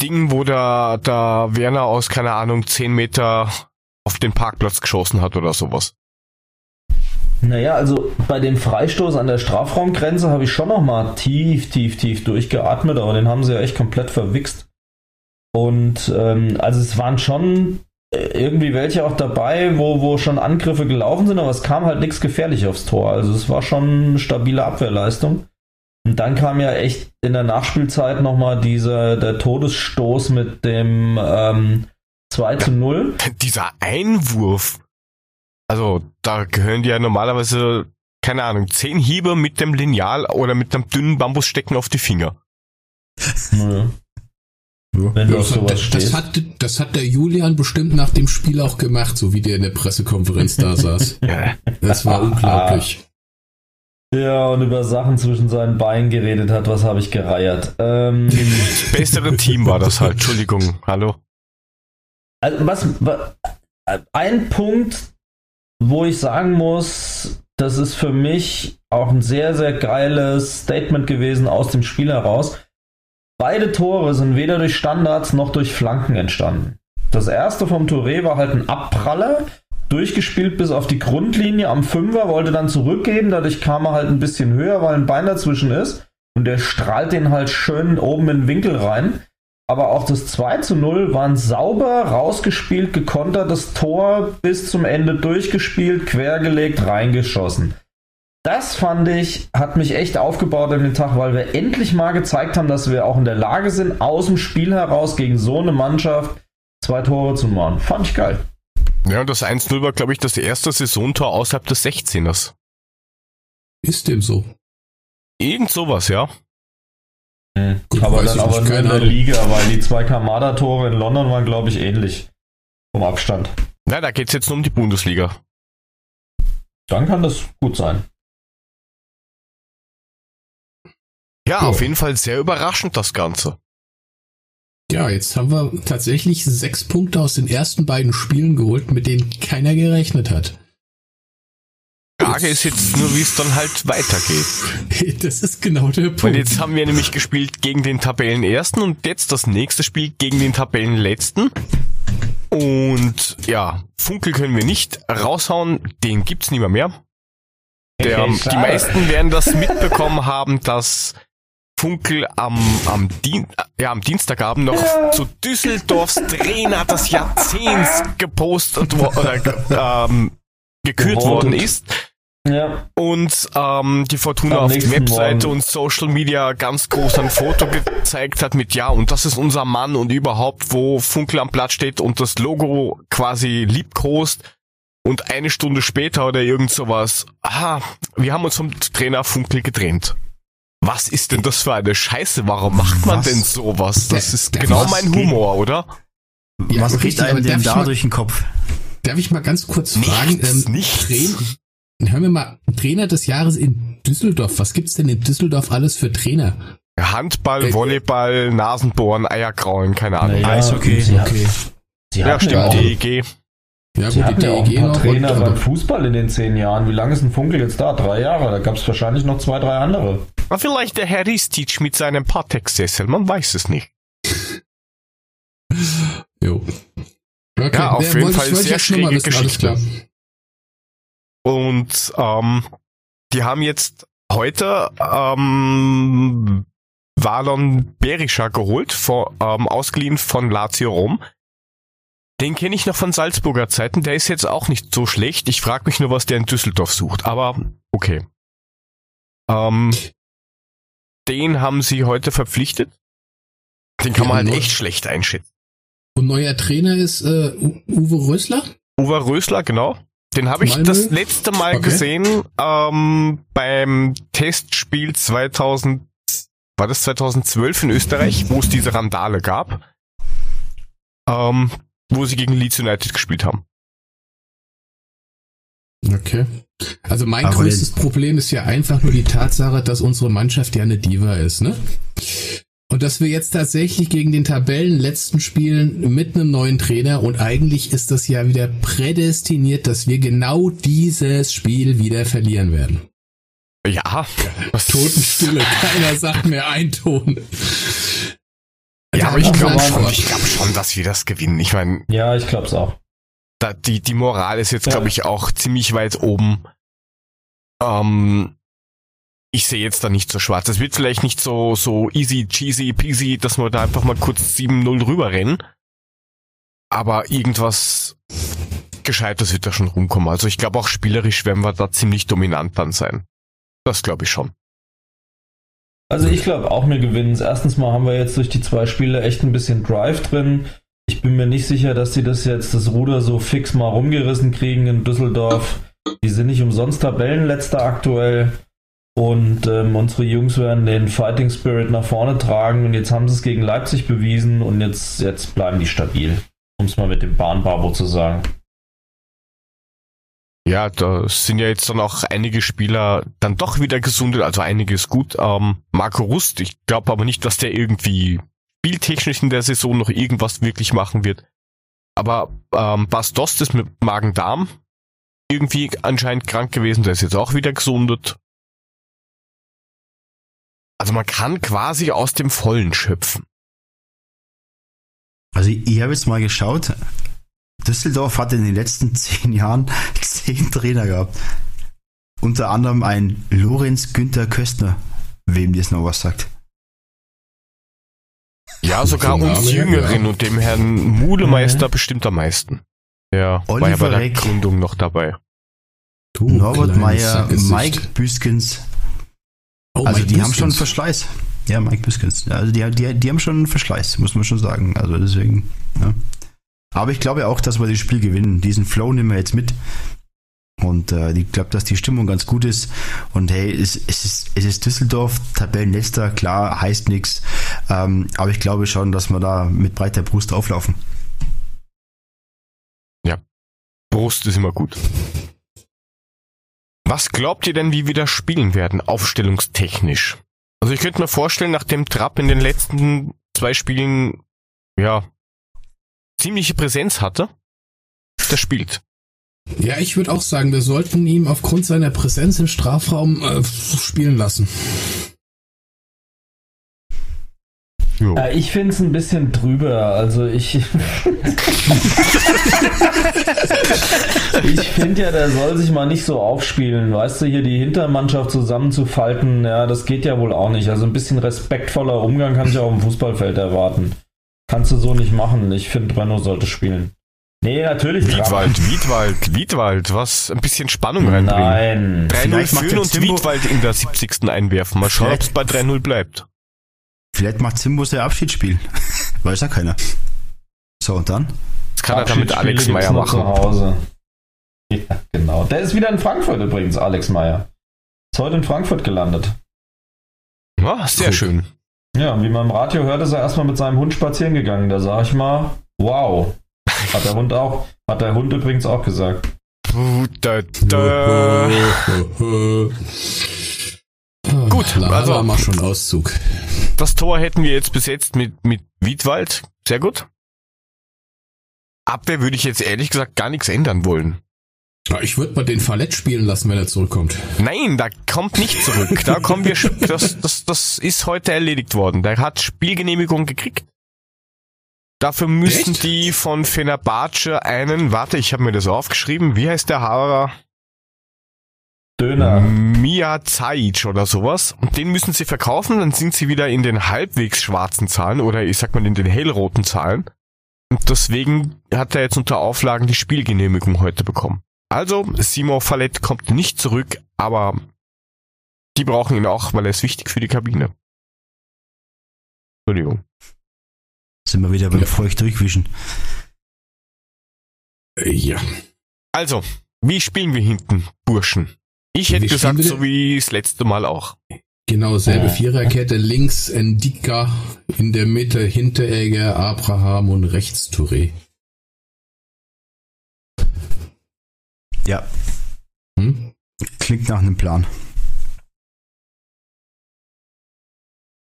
Ding, wo da, da Werner aus, keine Ahnung, 10 Meter auf den Parkplatz geschossen hat oder sowas. Naja, also bei dem Freistoß an der Strafraumgrenze habe ich schon nochmal tief, tief, tief durchgeatmet, aber den haben sie ja echt komplett verwichst. Und ähm, also es waren schon äh, irgendwie welche auch dabei, wo, wo schon Angriffe gelaufen sind, aber es kam halt nichts gefährlich aufs Tor. Also es war schon eine stabile Abwehrleistung. Und dann kam ja echt in der Nachspielzeit nochmal dieser der Todesstoß mit dem ähm, 2 zu 0. Dieser Einwurf, also da gehören die ja normalerweise, keine Ahnung, zehn Hiebe mit dem Lineal oder mit einem dünnen Bambusstecken auf die Finger. Nö. Wenn du auf Das, sowas das, hat, das hat der Julian bestimmt nach dem Spiel auch gemacht, so wie der in der Pressekonferenz da saß. Ja. Das war unglaublich. Ja, und über Sachen zwischen seinen Beinen geredet hat, was habe ich gereiert. Ähm, Das bessere Team war das halt. Entschuldigung, hallo. also was, wa- ein Punkt, wo ich sagen muss, das ist für mich auch ein sehr, sehr geiles Statement gewesen aus dem Spiel heraus. Beide Tore sind weder durch Standards noch durch Flanken entstanden. Das erste vom Touré war halt ein Abpraller, durchgespielt bis auf die Grundlinie am Fünfer, wollte dann zurückgehen, dadurch kam er halt ein bisschen höher, weil ein Bein dazwischen ist und der strahlt den halt schön oben in den Winkel rein. Aber auch das 2 zu 0 war ein sauber rausgespielt, gekontertes Tor bis zum Ende durchgespielt, quergelegt, reingeschossen. Das fand ich, hat mich echt aufgebaut an den Tag, weil wir endlich mal gezeigt haben, dass wir auch in der Lage sind, aus dem Spiel heraus gegen so eine Mannschaft zwei Tore zu machen. Fand ich geil. Ja, und das 1-0 war, glaube ich, das erste Saisontor außerhalb des 16ers. Ist dem so. Irgend sowas, ja. Gut, aber dann aber nur in keine der. Liga, weil die zwei Kamada-Tore in London waren, glaube ich, ähnlich. Vom Abstand. Na, da geht's jetzt nur um die Bundesliga. Dann kann das gut sein. Ja, Ja. auf jeden Fall sehr überraschend das Ganze. Ja, jetzt haben wir tatsächlich sechs Punkte aus den ersten beiden Spielen geholt, mit denen keiner gerechnet hat. Frage ist jetzt nur, wie es dann halt weitergeht. Das ist genau der Punkt. Weil jetzt haben wir nämlich gespielt gegen den Tabellenersten und jetzt das nächste Spiel gegen den Tabellenletzten. Und ja, Funkel können wir nicht raushauen, den gibt's nicht mehr mehr. Der, Okay, die meisten werden das mitbekommen haben, dass Funkel am, am, Dien ja, am Dienstagabend noch zu Düsseldorfs Trainer des Jahrzehnts gepostet wo- oder ge- ähm, gekürt worden ist Ja, und ähm, die Fortuna Am auf die nächsten Webseite Morgen. und Social Media ganz groß ein Foto gezeigt hat mit ja und das ist unser Mann und überhaupt wo Funkel am Platz steht und das Logo quasi liebkost und eine Stunde später oder irgend sowas, aha, wir haben uns vom Trainer Funkel getrennt. Was ist denn das für eine Scheiße? Warum macht man Was? denn sowas? Das Der- ist der- genau mein geht- Humor, oder? Ja, Was geht richtig, aber einem denn da durch den Kopf? Darf ich mal ganz kurz fragen? Nichts, nichts. Hören wir mal, Trainer des Jahres in Düsseldorf. Was gibt's denn in Düsseldorf alles für Trainer? Handball, Äh, Volleyball, Nasenbohren, Eierkraulen, keine Ahnung. Naja, Eishockey. sie, Okay. sie Ja, stimmt, ja DEG. Ja sie gut, hatten ja auch ein DEG paar. Trainer und, beim Fußball in den zehn Jahren. Wie lange ist ein Funkel jetzt da? Drei Jahre. Da gab es wahrscheinlich noch zwei, drei andere. Na, vielleicht der Herr Ristich mit seinem Patek-Sessel, man weiß es nicht. jo. Okay, Ja, auf jeden wollte- Fall sehr schräge wissen, alles Geschichte. klar. Und ähm, die haben jetzt heute ähm, Valon Berisha geholt, vor, ähm, ausgeliehen von Lazio Rom. Den kenne ich noch von Salzburger Zeiten, der ist jetzt auch nicht so schlecht. Ich frage mich nur, was der in Düsseldorf sucht, aber okay. Ähm, den haben sie heute verpflichtet. Den kann Ja, man halt echt schlecht einschätzen. Und neuer Trainer ist äh, Uwe Rösler? Uwe Rösler, genau. Den habe ich das letzte Mal Okay. gesehen ähm, beim Testspiel 2000, war das 2012 in Österreich, wo es diese Randale gab, ähm, wo sie gegen Leeds United gespielt haben. Okay. Also mein Aber größtes Problem ist ja einfach nur die Tatsache, dass unsere Mannschaft ja eine Diva ist, ne? Und dass wir jetzt tatsächlich gegen den Tabellenletzten spielen mit einem neuen Trainer und eigentlich ist das ja wieder prädestiniert, dass wir genau dieses Spiel wieder verlieren werden. Ja, das- Totenstille, keiner sagt mehr ein Ton. Ja, aber ich glaube schon, ich glaube schon, dass wir das gewinnen. Ich meine, Ja, ich glaube es auch. da, die, die Moral ist jetzt, Ja. glaube ich, auch ziemlich weit oben. Ähm, ich sehe jetzt da nicht so schwarz. Es wird vielleicht nicht so, so easy, cheesy, peasy, dass wir da einfach mal kurz 7-0 rüberrennen. Aber irgendwas Gescheites wird da schon rumkommen. Also ich glaube auch spielerisch werden wir da ziemlich dominant dann sein. Das glaube ich schon. Also ich glaube auch, wir gewinnen es. Erstens mal haben wir jetzt durch die zwei Spiele echt ein bisschen Drive drin. Ich bin mir nicht sicher, dass sie das jetzt, das Ruder so fix mal rumgerissen kriegen in Düsseldorf. Die sind nicht umsonst Tabellenletzter aktuell. Und ähm, unsere Jungs werden den Fighting Spirit nach vorne tragen. Und jetzt haben sie es gegen Leipzig bewiesen. Und jetzt, jetzt bleiben die stabil. Um es mal mit dem Bahnbabo zu sagen. Ja, da sind ja jetzt dann auch einige Spieler dann doch wieder gesundet, also einiges gut. Ähm, Marco Rust, ich glaube aber nicht, dass der irgendwie spieltechnisch in der Saison noch irgendwas wirklich machen wird. Aber ähm, Bas Dost ist mit Magen-Darm irgendwie anscheinend krank gewesen, der ist jetzt auch wieder gesundet. Also man kann quasi aus dem Vollen schöpfen. Also ich, ich habe jetzt mal geschaut. Düsseldorf hat in den letzten zehn Jahren zehn Trainer gehabt. Unter anderem ein Lorenz Günther Köstner, wem das noch was sagt. Ja, sogar uns Jüngeren ja. und dem Herrn Mulemeister bestimmt am meisten. Ja, war ja Oliver bei der Reck. Gründung noch dabei. Du Norbert Meyer. Mike Büskens. Oh, Also Mike die haben schon. Verschleiß. Ja, Mike Büskens. Also die, die, die haben schon Verschleiß, muss man schon sagen. Also deswegen, ja. Aber ich glaube auch, dass wir das Spiel gewinnen. Diesen Flow nehmen wir jetzt mit. Und äh, ich glaube, dass die Stimmung ganz gut ist. Und hey, es, es, ist, es ist Düsseldorf, Tabellenletzter, klar, heißt nichts. Ähm, aber ich glaube schon, dass wir da mit breiter Brust auflaufen. Brust ist immer gut. Was glaubt ihr denn, wie wir das spielen werden, aufstellungstechnisch? Also ich könnte mir vorstellen, nachdem Trapp in den letzten zwei Spielen, ja, ziemliche Präsenz hatte, das spielt. Ja, ich würde auch sagen, wir sollten ihm aufgrund seiner Präsenz im Strafraum äh, spielen lassen. Ja, ich finde es ein bisschen drüber. Also ich. ich finde ja, der soll sich mal nicht so aufspielen. Weißt du, hier die Hintermannschaft zusammenzufalten, ja, das geht ja wohl auch nicht. Also ein bisschen respektvoller Umgang kann ich auch im Fußballfeld erwarten. Kannst du so nicht machen. Ich finde, Brenno sollte spielen. Nee, natürlich. Wiedwald, Wiedwald, Wiedwald, was ein bisschen Spannung reinbringen. Nein. 3-0 Vielleicht macht führen und Wiedwald in der 70. einwerfen. Mal schauen, ob es bei 3-0 bleibt. Vielleicht macht Simbo sein Abschiedsspiel. Weiß ja keiner. So, und dann? Das kann er dann mit Alex Meyer nur Zu machen. Hause. Ja, genau. Der ist wieder in Frankfurt übrigens, Alex Meyer. Ist heute in Frankfurt gelandet. Ja, sehr Cool. schön. Ja, wie man im Radio hört, ist er erstmal mit seinem Hund spazieren gegangen. Da sag ich mal, wow. Hat der Hund auch, hat der Hund übrigens auch gesagt. Puh, da, da. Gut, Lara also- mach schon Auszug. Das Tor hätten wir jetzt besetzt mit, mit Wiedwald. Sehr gut. Abwehr würde ich jetzt ehrlich gesagt gar nichts ändern wollen. Ja, ich würde mal den Fallett spielen lassen, wenn er zurückkommt. Nein, da kommt nicht zurück. Da kommen wir, das, das, das ist heute erledigt worden. Der hat Spielgenehmigung gekriegt. Dafür müssten Echt? die von Fenerbahce einen, warte, ich habe mir das aufgeschrieben, wie heißt der Haarer? Döner. Mia Zajic oder sowas. Und den müssen sie verkaufen, dann sind sie wieder in den halbwegs schwarzen Zahlen oder ich sag mal in den hellroten Zahlen. Und deswegen hat er jetzt unter Auflagen die Spielgenehmigung heute bekommen. Also, Simon Fallett kommt nicht zurück, aber die brauchen ihn auch, weil er ist wichtig für die Kabine. Entschuldigung. Sind wir wieder beim Ja. Feucht durchwischen. Ja. Also, wie spielen wir hinten, Burschen? Ich hätte gesagt, so wie das letzte Mal auch. Genau, selbe. Viererkette. Links Endika, in der Mitte Hinteregger, Abraham und rechts Touré. Ja, Hm? klingt nach einem Plan.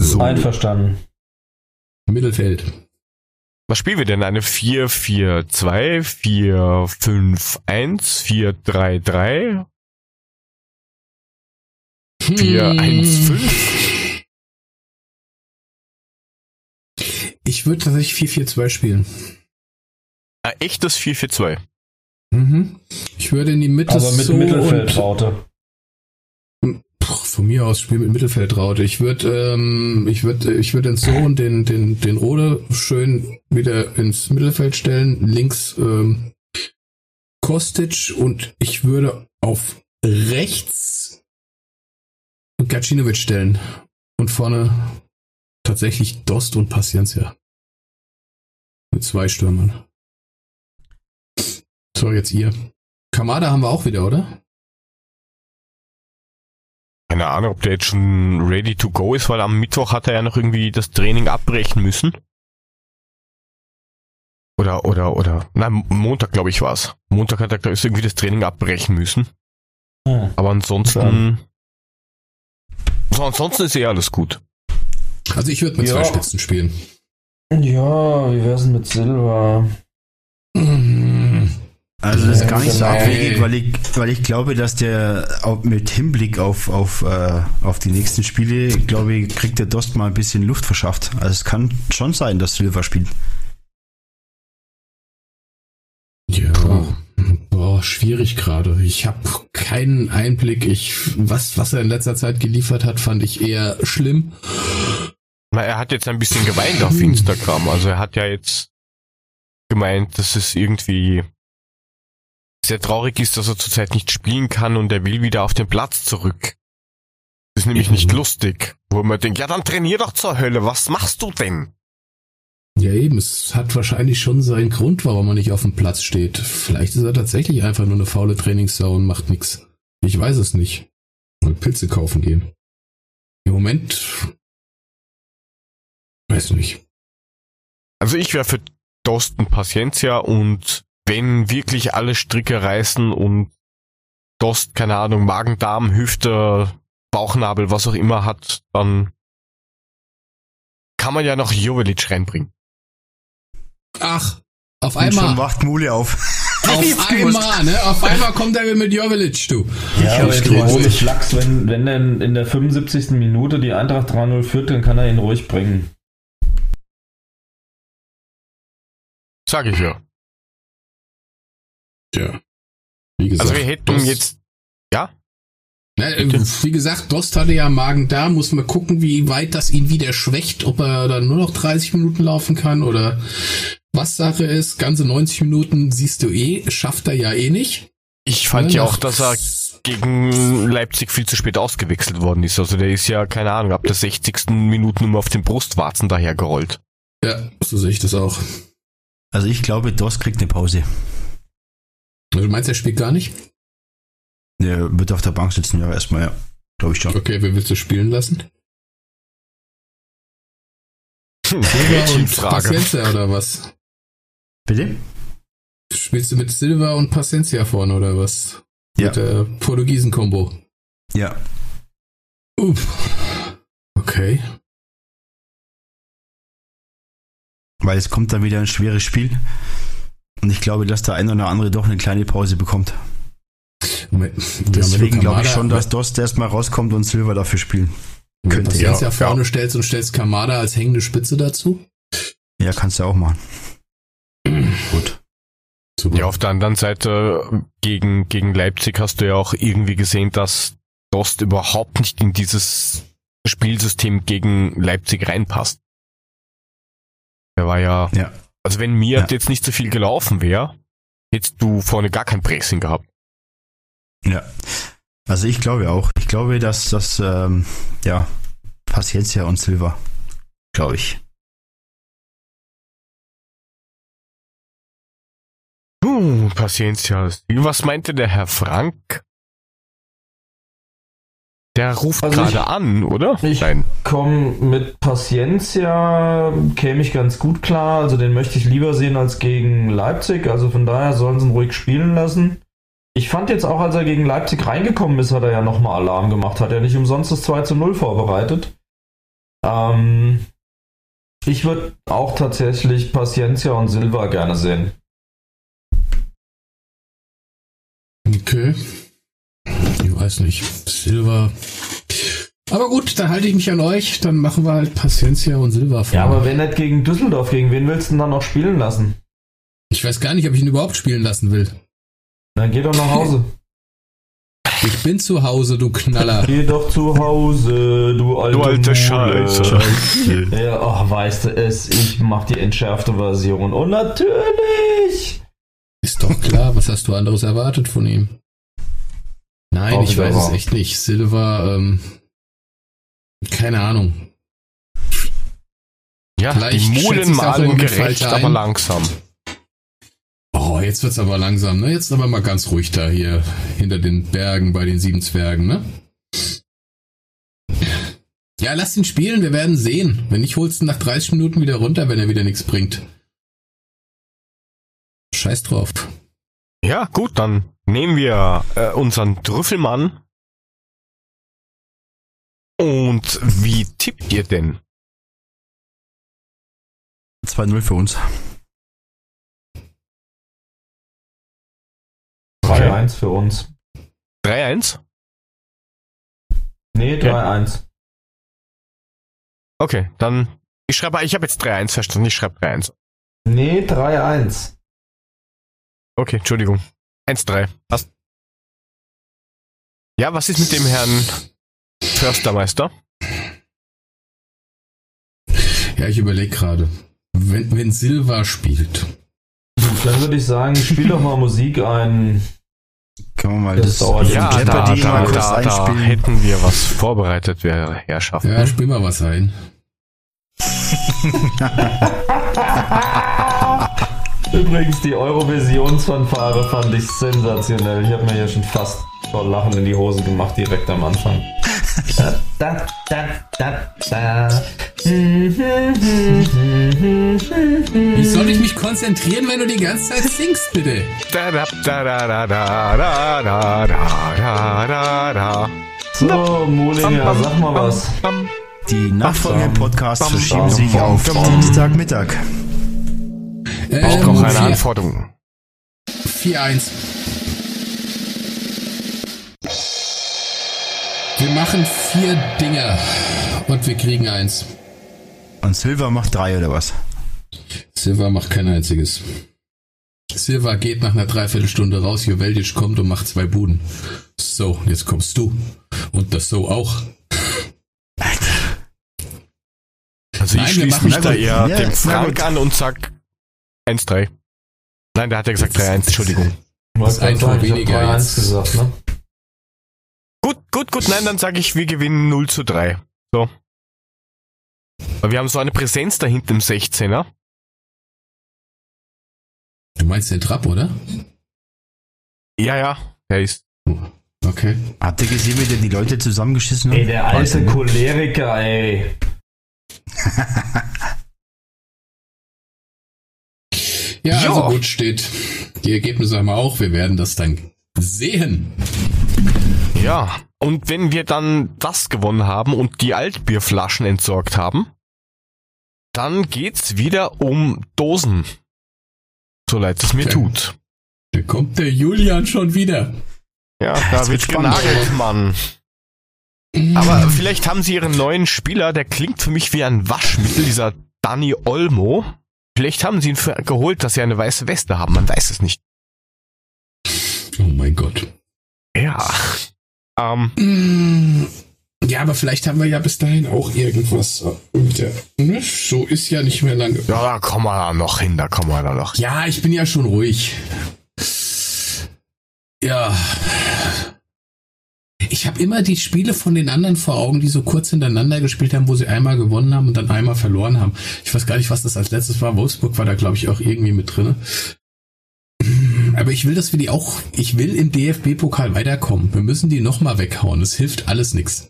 So. Einverstanden. Mittelfeld. Was spielen wir denn? Eine 4-4-2, 4-5-1, 4-3-3, 4-1-5? Ich würde tatsächlich 4-4-2 spielen. Ein echtes 4-4-2. Mhm. Ich würde in die Mitte Aber mit so und Mittelfeldraute. Von mir aus spiel mit Mittelfeldraute. Ich würde, ähm, ich würde, ich würde den So und den, den, den Rode schön wieder ins Mittelfeld stellen. Links ähm, Kostic und ich würde auf rechts Gacinovic stellen und vorne tatsächlich Dost und Paciencia. Mit zwei Stürmern. So, jetzt ihr. Kamada haben wir auch wieder, oder? Keine Ahnung, ob der jetzt schon ready to go ist, weil am Mittwoch hat er ja noch irgendwie das Training abbrechen müssen. Oder, oder, oder, nein, Montag, glaube ich, war's. Montag hat er, ich, irgendwie das Training abbrechen müssen. Hm. Aber ansonsten, so, ansonsten ist eh alles gut. Also ich würde mit Ja. zwei Spitzen spielen. Ja, wie wär's denn mit Silva? Also das ist gar nicht so abwegig, weil ich, weil ich glaube, dass der auch mit Hinblick auf, auf, äh, auf die nächsten Spiele, glaube ich, kriegt der Dost mal ein bisschen Luft verschafft. Also es kann schon sein, dass Silva spielt. Ja, boah, schwierig gerade. Ich habe keinen Einblick. Ich, was, was er in letzter Zeit geliefert hat, fand ich eher schlimm. Na, er hat jetzt ein bisschen geweint auf Instagram. Also er hat ja jetzt gemeint, dass es irgendwie sehr traurig ist, dass er zurzeit nicht spielen kann und er will wieder auf den Platz zurück. Das ist nämlich Mhm. nicht lustig. Wo man denkt, ja dann trainier doch zur Hölle, was machst du denn? Ja, eben, es hat wahrscheinlich schon seinen Grund, warum er nicht auf dem Platz steht. Vielleicht ist er tatsächlich einfach nur eine faule Trainingssau und macht nix. Ich weiß es nicht. Mal Pilze kaufen gehen. Im Moment. Weiß nicht. Also ich wäre für Dosten Paciencia und wenn wirklich alle Stricke reißen und Dost, keine Ahnung, Magen, Darm, Hüfte, Bauchnabel, was auch immer hat, dann kann man ja noch Jovelic reinbringen. Ach, auf Und schon einmal. wacht Mule auf. Auf einmal, ne? Auf einmal kommt er mit Jovelic, du. Ja, hab aber jetzt ohne Flachs, wenn, wenn denn in der 75. Minute die Eintracht 3-0 führt, dann kann er ihn ruhig bringen. Sag ich ja. Ja. Wie gesagt. Also wir hätten Dost- jetzt, ja? Ne, äh, wie gesagt, Dost hatte ja Magen da, muss man gucken, wie weit das ihn wieder schwächt, ob er dann nur noch 30 Minuten laufen kann oder was Sache ist. Ganze 90 Minuten siehst du eh, schafft er ja eh nicht. Ich fand Ne, ja auch, dass er gegen Leipzig viel zu spät ausgewechselt worden ist. Also der ist ja, keine Ahnung, ab der 60. Minute nur auf den Brustwarzen dahergerollt. Ja, so sehe ich das auch. Also ich glaube, Dost kriegt eine Pause. Du meinst, er spielt gar nicht? Der wird auf der Bank sitzen, ja, erstmal, ja. Glaube ich schon. Okay, wer willst du spielen lassen? Hm, und Gretchenfrage. Paciencia oder was? Bitte? Spielst du mit Silva und Paciencia vorne oder was? Ja. Mit der Portugiesen-Kombo. Ja. Uff. Okay. Weil es kommt dann wieder ein schweres Spiel. Und ich glaube, dass der ein oder andere doch eine kleine Pause bekommt. Moment. Ja, Deswegen glaube ich schon, dass Dost erstmal rauskommt und Silva dafür spielen. Wenn du könnte, Paciencia ja, vorne ja. stellst und stellst Kamada als hängende Spitze dazu. Ja, kannst du auch machen. Gut. Super. Ja, auf der anderen Seite gegen, gegen Leipzig hast du ja auch irgendwie gesehen, dass Dost überhaupt nicht in dieses Spielsystem gegen Leipzig reinpasst. Der war ja, Ja. also wenn mir Ja. jetzt nicht so viel gelaufen wäre, hättest du vorne gar kein Pressing gehabt. Ja. Also ich glaube auch. Ich glaube, dass das, ähm, ja, Paciencia und Silva. Glaube ich. Puh, Paciencia. Was meinte der Herr Frank? Der ruft Also gerade an, oder? ich- Nein. Komm, mit Paciencia käme ich ganz gut klar. Also den möchte ich lieber sehen als gegen Leipzig. Also von daher sollen sie ihn ruhig spielen lassen. Ich fand jetzt auch, als er gegen Leipzig reingekommen ist, hat er ja nochmal Alarm gemacht. Hat er nicht umsonst das 2 zu 0 vorbereitet. Ähm, ich würde auch tatsächlich Paciencia und Silva gerne sehen. Okay. Ich weiß nicht. Silva. Aber gut, dann halte ich mich an euch. Dann machen wir halt Paciencia und Silva vor. Ja, aber wenn nicht gegen Düsseldorf, gegen wen willst du denn dann noch spielen lassen? ich weiß gar nicht, ob ich ihn überhaupt spielen lassen will. Dann geh doch nach Hause. Ich bin zu Hause, du Knaller. Geh doch zu Hause, du alte, Du alte Mule. Scheiße. Ja, ach, weißt du es, ich mach die entschärfte Version. Und natürlich! Ist doch klar, was hast du anderes erwartet von ihm? Nein, Auch ich weiß wahr. es echt nicht. Silva, ähm, keine Ahnung. Ja, Vielleicht die immer malen gerecht, falsch aber ein. langsam. Oh, jetzt wird's aber langsam, ne? Jetzt aber mal ganz ruhig da hier hinter den Bergen bei den sieben Zwergen, ne? Ja, lass ihn spielen, wir werden sehen. Wenn nicht, holst du ihn nach 30 Minuten wieder runter, wenn er wieder nichts bringt. Scheiß drauf. Ja, gut, dann nehmen wir äh, unseren Trüffelmann. Und wie tippt ihr denn? 2-0 für uns. 3-1 für uns. 3-1? Nee, 3-1. Okay, dann. Ich schreibe, ich habe jetzt 3-1 verstanden, ich schreibe 3-1. Nee, 3-1. Okay, Entschuldigung. 1-3. Passt. Ja, was ist mit dem Herrn Förstermeister? Ja, ich überlege gerade. Wenn, wenn Silva spielt. Dann würde ich sagen, spiel doch mal Musik ein. Können wir mal Das das, dauert Ja, da, da, da, da einspielen? hätten wir was vorbereitet, wir Herrschaften. Ja, spiel mal was ein. Übrigens, die Eurovisionsfanfare fand ich sensationell. Ich habe mir hier schon fast vor Lachen in die Hose gemacht, direkt am Anfang. Da, da, da, da, da. Wie soll ich mich konzentrieren, wenn du die ganze Zeit singst, bitte? Da, da, da, da, da, da, da, da, da, da, da. So, Mulinger, sag mal was. Die nachfolgenden Podcasts verschieben sich auf bam. Dienstagmittag. Auch noch eine vier- Anforderung. 4-1. Wir machen vier Dinger und wir kriegen eins. Und Silver macht drei oder was? Silva macht kein einziges. Silva geht nach einer Dreiviertelstunde raus, Joveljic kommt und macht zwei Buden. So, jetzt kommst du. Und das so auch. Also Nein, ich schließe mich da eher ja, dem Frank an und sag 1-3. Nein, der hat ja gesagt 3-1, Entschuldigung. Du Das ist ein Tor weniger ich hab 3-1 jetzt. gesagt, ne? Gut, gut, gut, nein, dann sage ich, wir gewinnen 0 zu 3. So. Weil wir haben so eine Präsenz da hinten im 16er. Du meinst den Trapp, oder? Ja, ja, der ist. Okay. Habt ihr gesehen, wie der die Leute zusammengeschissen hat? Ey, der alte ne? Choleriker, ey. Ja, Ja. also gut steht. Die Ergebnisse haben wir auch. Wir werden das dann sehen. Ja. Und wenn wir dann das gewonnen haben und die Altbierflaschen entsorgt haben, dann geht's wieder um Dosen. So leid es mir Okay. tut. Da kommt der Julian schon wieder. Ja, da wird's wird spannend. genagelt, Mann. Aber vielleicht haben sie ihren neuen Spieler, der klingt für mich wie ein Waschmittel, dieser Danny Olmo. Vielleicht haben sie ihn für, geholt, dass sie eine weiße Weste haben, man weiß es nicht. Oh mein Gott. Ja. Ähm, Mm, Ja, aber vielleicht haben wir ja bis dahin auch irgendwas. ne? So ist ja nicht mehr lange. ja, da kommen wir da noch hin, da kommen wir da noch. Ja, ich bin ja schon ruhig. Ja. Ich habe immer die Spiele von den anderen vor Augen, die so kurz hintereinander gespielt haben, wo sie einmal gewonnen haben und dann einmal verloren haben. Ich weiß gar nicht, was das als letztes war. Wolfsburg war da, glaube ich, auch irgendwie mit drinne. Aber ich will, dass wir die auch, ich will im DFB-Pokal weiterkommen. Wir müssen die nochmal weghauen. Das hilft alles nichts.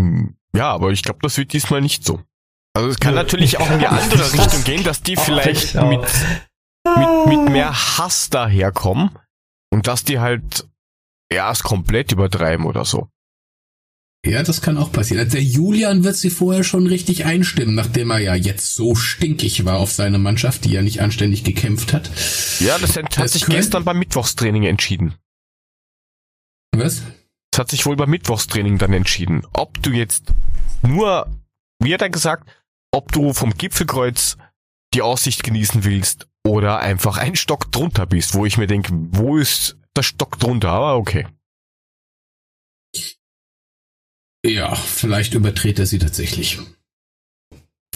Hm, Ja, aber ich glaube, das wird diesmal nicht so. Also es kann natürlich auch in die andere Richtung gehen, dass die vielleicht Ja. mit, mit, mit mehr Hass daherkommen und dass die halt es komplett übertreiben oder so. Ja, das kann auch passieren. Also Der Julian wird sie vorher schon richtig einstimmen, nachdem er ja jetzt so stinkig war auf seine Mannschaft, die ja nicht anständig gekämpft hat. Ja, das hat Das sich gestern beim Mittwochstraining entschieden. Was? Das hat sich wohl beim Mittwochstraining dann entschieden. Ob du jetzt nur, wie hat er gesagt, ob du vom Gipfelkreuz die Aussicht genießen willst oder einfach ein Stock drunter bist, wo ich mir denke, wo ist der Stock drunter? Aber okay. Ja, vielleicht überdreht er sie tatsächlich.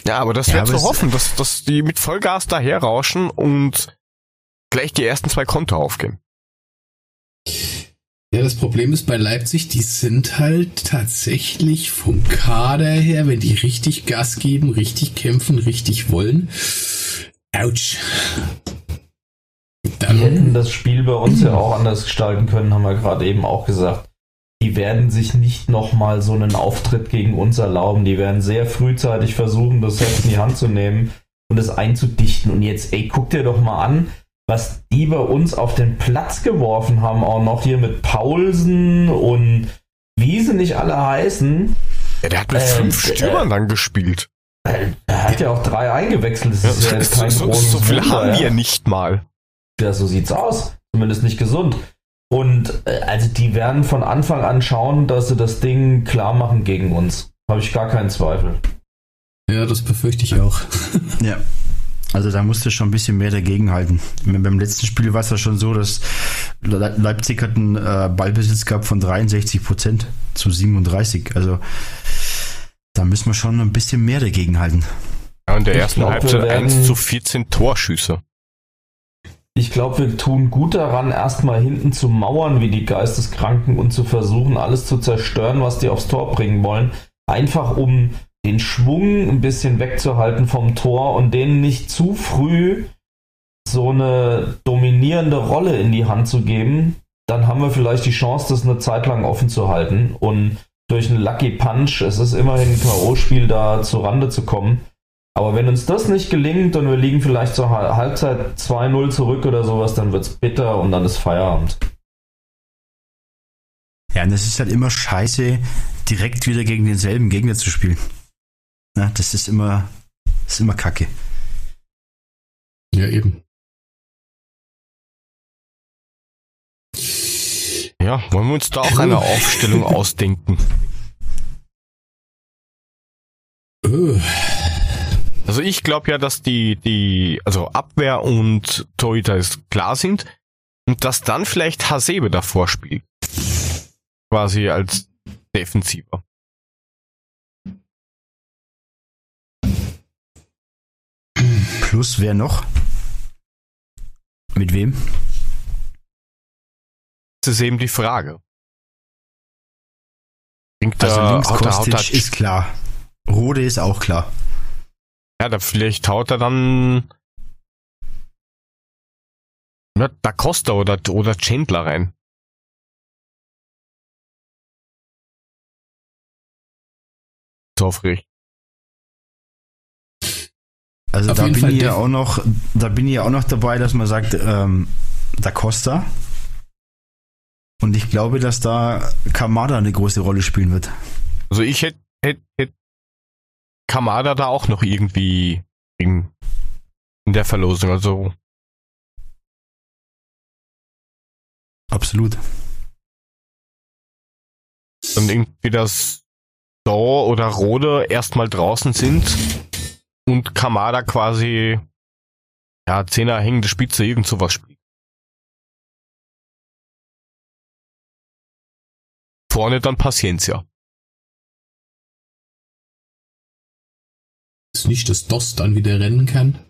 Ja, aber das Ja, wäre zu hoffen, dass, dass die mit Vollgas daherrauschen und gleich die ersten zwei Konto aufgehen. Ja, das Problem ist bei Leipzig, die sind halt tatsächlich vom Kader her, wenn die richtig Gas geben, richtig kämpfen, richtig wollen. Autsch. Die hätten Dann, das Spiel bei uns ja auch anders gestalten können, haben wir gerade eben auch gesagt. Die werden sich nicht nochmal so einen Auftritt gegen uns erlauben. Die werden sehr frühzeitig versuchen, das Heft in die Hand zu nehmen und es einzudichten. Und jetzt, ey, guck dir doch mal an, was die bei uns auf den Platz geworfen haben, auch noch hier mit Paulsen und wie sie nicht alle heißen. Ja, der hat mit Ähm, fünf äh, Stürmern dann gespielt. Er hat ja auch drei eingewechselt. Das Ja, ist ja jetzt so, kein so, großes so viel Wunder, haben ja. wir nicht mal. Ja, so sieht's aus. Zumindest nicht gesund. Und äh, also die werden von Anfang an schauen, dass sie das Ding klar machen gegen uns. Habe ich gar keinen Zweifel. ja, das befürchte ich auch. Ja. Also da musste schon ein bisschen mehr dagegenhalten. Beim letzten Spiel war es ja schon so, dass Le Leipzig hat einen äh, Ballbesitz gehabt von 63 Prozent zu 37. Also da müssen wir schon ein bisschen mehr dagegenhalten. Ja, in der Ich ersten glaub, Halbzeit werden- 1 zu 14 Torschüsse. Ich glaube, wir tun gut daran, erstmal hinten zu mauern wie die Geisteskranken und zu versuchen, alles zu zerstören, was die aufs Tor bringen wollen. Einfach um den Schwung ein bisschen wegzuhalten vom Tor und denen nicht zu früh so eine dominierende Rolle in die Hand zu geben. Dann haben wir vielleicht die Chance, das eine Zeit lang offen zu halten und durch einen Lucky Punch, es ist immerhin ein K.O.-Spiel, da zur Rande zu kommen. Aber wenn uns das nicht gelingt und wir liegen vielleicht zur Hal- Halbzeit 2-0 zurück oder sowas, dann wird's bitter und dann ist Feierabend. Ja, und es ist halt immer scheiße, direkt wieder gegen denselben Gegner zu spielen. Na, das ist immer, das ist immer kacke. Ja, eben. Ja, wollen wir uns da auch eine Aufstellung ausdenken? Also ich glaube ja, dass die, die, also Abwehr und Torhüter ist klar sind und dass dann vielleicht Hasebe davor spielt. Quasi als Defensiver. Plus wer noch? Mit wem? Das ist eben die Frage. Bringt Also er- links haut er- haut er- Kostic ist klar. Rode ist auch klar. Ja, da vielleicht haut er dann ja, Da Costa oder, oder Chandler rein. So aufrecht. Also Auf da bin Fall ich ja auch noch, da bin ich ja auch noch dabei, dass man sagt, ähm, da Costa. Und ich glaube, dass da Kamada eine große Rolle spielen wird. Also ich hätte hätt, hätt Kamada da auch noch irgendwie in, in der Verlosung. Also Absolut. dann irgendwie das Saw oder Rode erstmal draußen sind und Kamada quasi ja, Zehner hängende Spitze, irgend sowas spielt. Vorne dann Paciencia. Ist nicht, dass DOS dann wieder rennen kann.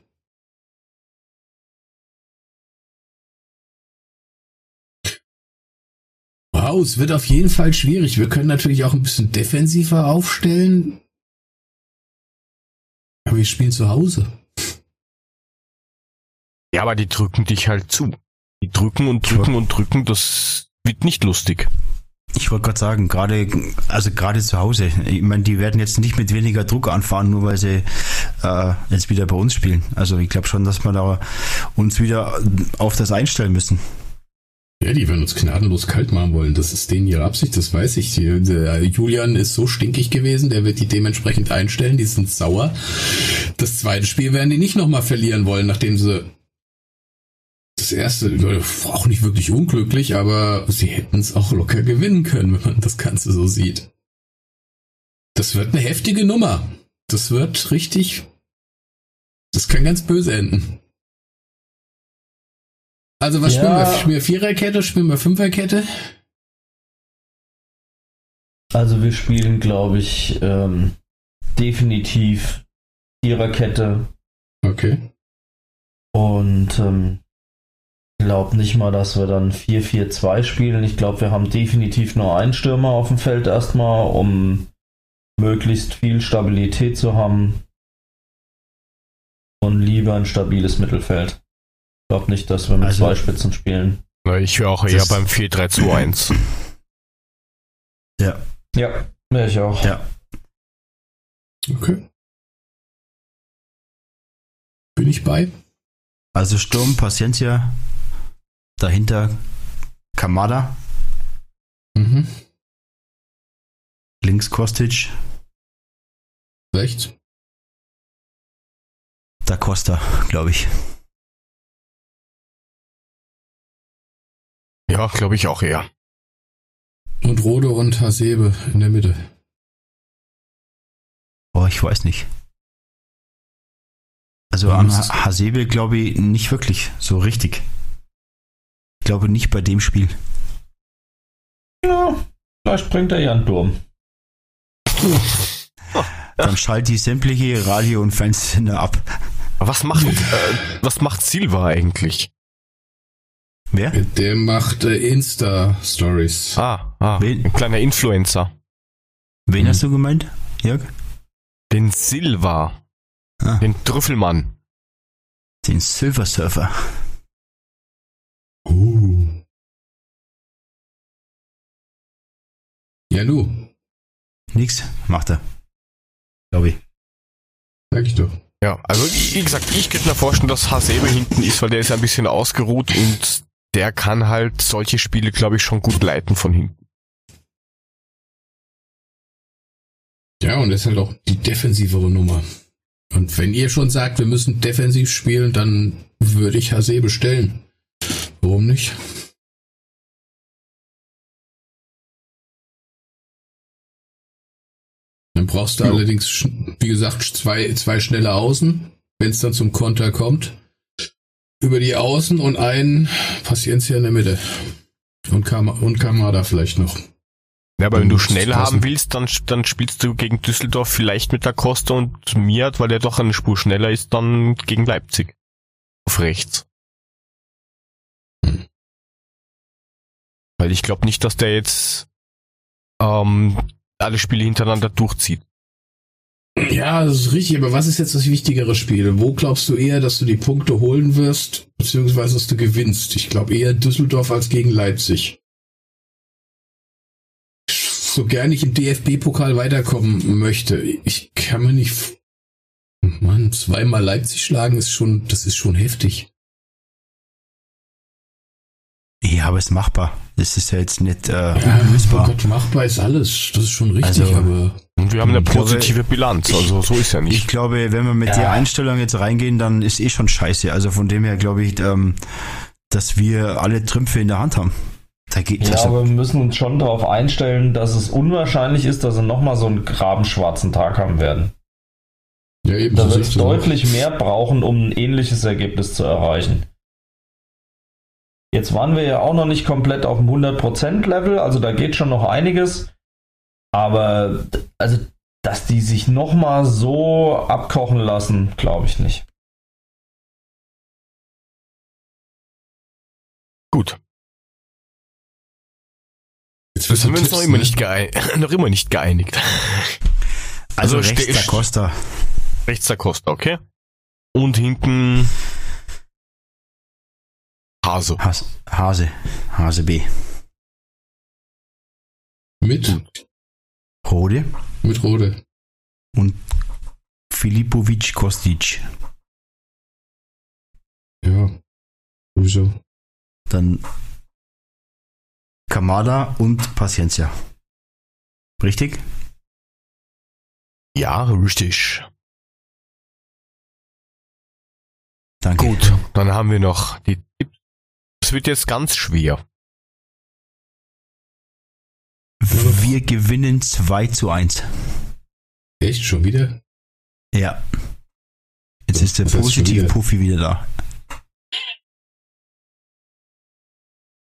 Wow, es wird auf jeden Fall schwierig. Wir können natürlich auch ein bisschen defensiver aufstellen. Aber wir spielen zu Hause. Ja, aber die drücken dich halt zu. Die drücken und drücken und drücken, das wird nicht lustig. Ich wollte gerade sagen, gerade, also gerade zu Hause. Ich meine, die werden jetzt nicht mit weniger Druck anfahren, nur weil sie äh, jetzt wieder bei uns spielen. Also ich glaube schon, dass wir da uns wieder auf das einstellen müssen. Ja, die werden uns gnadenlos kalt machen wollen. Das ist denen ihre Absicht, das weiß ich. Der Julian ist so stinkig gewesen, der wird die dementsprechend einstellen. Die sind sauer. Das zweite Spiel werden die nicht nochmal verlieren wollen, nachdem sie das erste, auch nicht wirklich unglücklich, aber sie hätten es auch locker gewinnen können, wenn man das Ganze so sieht. Das wird eine heftige Nummer. Das wird richtig. Das kann ganz böse enden. Also was Ja. spielen wir? Spielen wir Viererkette? Spielen wir Fünferkette? Also wir spielen, glaube ich, ähm, definitiv Viererkette Okay. und ähm, glaube nicht mal, dass wir dann 4-4-2 spielen. Ich glaube, wir haben definitiv nur einen Stürmer auf dem Feld erstmal, um möglichst viel Stabilität zu haben und lieber ein stabiles Mittelfeld. Ich glaube nicht, dass wir mit Also- zwei Spitzen spielen. Na, Ich wäre auch eher beim 4-3-2-1. Ja. Ja, wäre ich auch. Ja. Okay. Bin ich bei? Also Sturm, Paciencia, dahinter Kamada, Mhm. links Kostic, Rechts. Da Costa, glaube ich. Ja, glaube ich auch eher. Und Rode und Hasebe in der Mitte. Oh, ich weiß nicht. Also Ja, an Hasebe glaube ich nicht wirklich so richtig. Ich glaube nicht bei dem Spiel. Ja, vielleicht bringt er ja einen Turm. Dann schalt die sämtliche Radio- und Fernsehsender ab. Was macht, äh, was macht Silva eigentlich? Wer? Der macht äh, Insta-Stories. Ah, ah, Wen? ein kleiner Influencer. Wen Mhm. hast du gemeint, Jörg? Den Silva, Ah, den Trüffelmann. den Silver Surfer. Nix macht er. Glaube ich. Sag ich doch. Ja, also wie gesagt, ich könnte mir vorstellen, dass Hasebe hinten ist, weil der ist ein bisschen ausgeruht und der kann halt solche Spiele, glaube ich, schon gut leiten von hinten. Ja, und das ist halt auch die defensivere Nummer. Und wenn ihr schon sagt, wir müssen defensiv spielen, dann würde ich Hasebe stellen. Warum nicht? Brauchst du Jo. allerdings, wie gesagt, zwei, zwei schnelle Außen, wenn es dann zum Konter kommt. Über die Außen und einen Paciencia in der Mitte. Und, Kam und Kamada vielleicht noch. Ja, aber wenn du schnell haben willst, dann, dann spielst du gegen Düsseldorf vielleicht mit der Costa und Miat, weil der doch eine Spur schneller ist, dann gegen Leipzig. Auf rechts. Hm. Weil ich glaube nicht, dass der jetzt ähm, alle Spiele hintereinander durchzieht. Ja, das ist richtig, aber was ist jetzt das wichtigere Spiel? Wo glaubst du eher, dass du die Punkte holen wirst, beziehungsweise dass du gewinnst? Ich glaube eher Düsseldorf als gegen Leipzig. So gern ich im DFB-Pokal weiterkommen möchte, ich kann mir nicht. Mann, zweimal Leipzig schlagen ist schon, das ist schon heftig. Ja, aber ist machbar. Das ist ja jetzt nicht äh, Ja, unlösbar. Gott, machbar ist alles. Das ist schon richtig, Also- aber. Und wir haben eine Ich glaube, positive Bilanz, also so ist ja Ich nicht. glaube, wenn wir mit Ja. der Einstellung jetzt reingehen, dann ist eh schon scheiße. Also von dem her glaube ich, ähm, dass wir alle Trümpfe in der Hand haben. Da geht Ja, aber wir müssen uns schon darauf einstellen, dass es unwahrscheinlich ist, dass sie nochmal so einen grabenschwarzen Tag haben werden. Ja, eben Da so wird es deutlich mehr brauchen, um ein ähnliches Ergebnis zu erreichen. Jetzt waren wir ja auch noch nicht komplett auf dem 100% Level, also da geht schon noch einiges. Aber also, dass die sich nochmal so abkochen lassen, glaube ich nicht. Gut. Jetzt haben wir uns noch immer ne? nicht geeinigt. noch immer nicht geeinigt. also, also rechts der Costa. Rechts der Costa, okay? Und hinten Hase. Has, Hase. Hase B. Mit, Rode mit Rode. und Filipovic Kostic. Ja. Sowieso. Dann Kamada und Paciencia. Richtig? Ja, richtig. Danke. Gut, dann haben wir noch die Tipps wird jetzt ganz schwer. Wir gewinnen 2 zu 1. Echt? Schon wieder? Ja. Jetzt ist der Was positive wieder? Profi wieder da.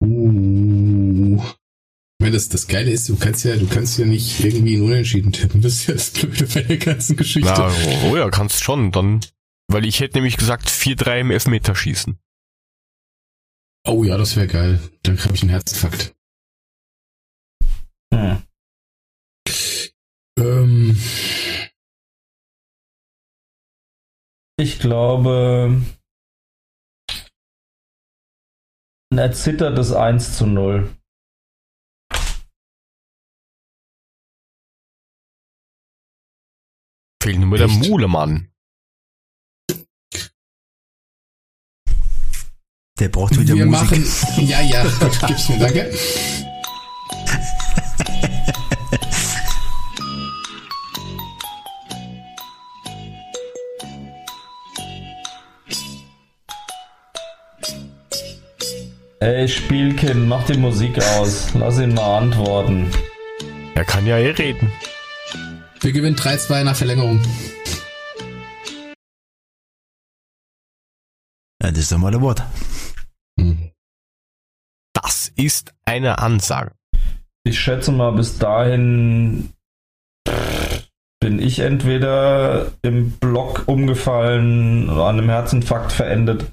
Uh. Ich meine, das, das Geile ist, du kannst ja, du kannst ja nicht irgendwie in Unentschieden tippen. Das ist ja das Blöde bei der ganzen Geschichte. Na, oh, oh ja, kannst schon, dann. Weil ich hätte nämlich gesagt 4-3 im Elfmeterschießen. Oh ja, das wäre geil. Dann habe ich einen Herzinfarkt. Hm. Ähm, Ich glaube, ein erzittertes 1 zu 0. Fehlt nur der Echt? Mulemann. Der braucht wieder wir Musik. machen. Ja, ja, gib's mir, danke. Ey, Spielkind, mach die Musik aus. Lass ihn mal antworten. Er kann ja eh reden. Wir gewinnen 3-2 nach Verlängerung. Ja, das ist doch mal ein Wort. Ist eine Ansage. Ich schätze mal, bis dahin bin ich entweder im Block umgefallen, an einem Herzinfarkt verendet.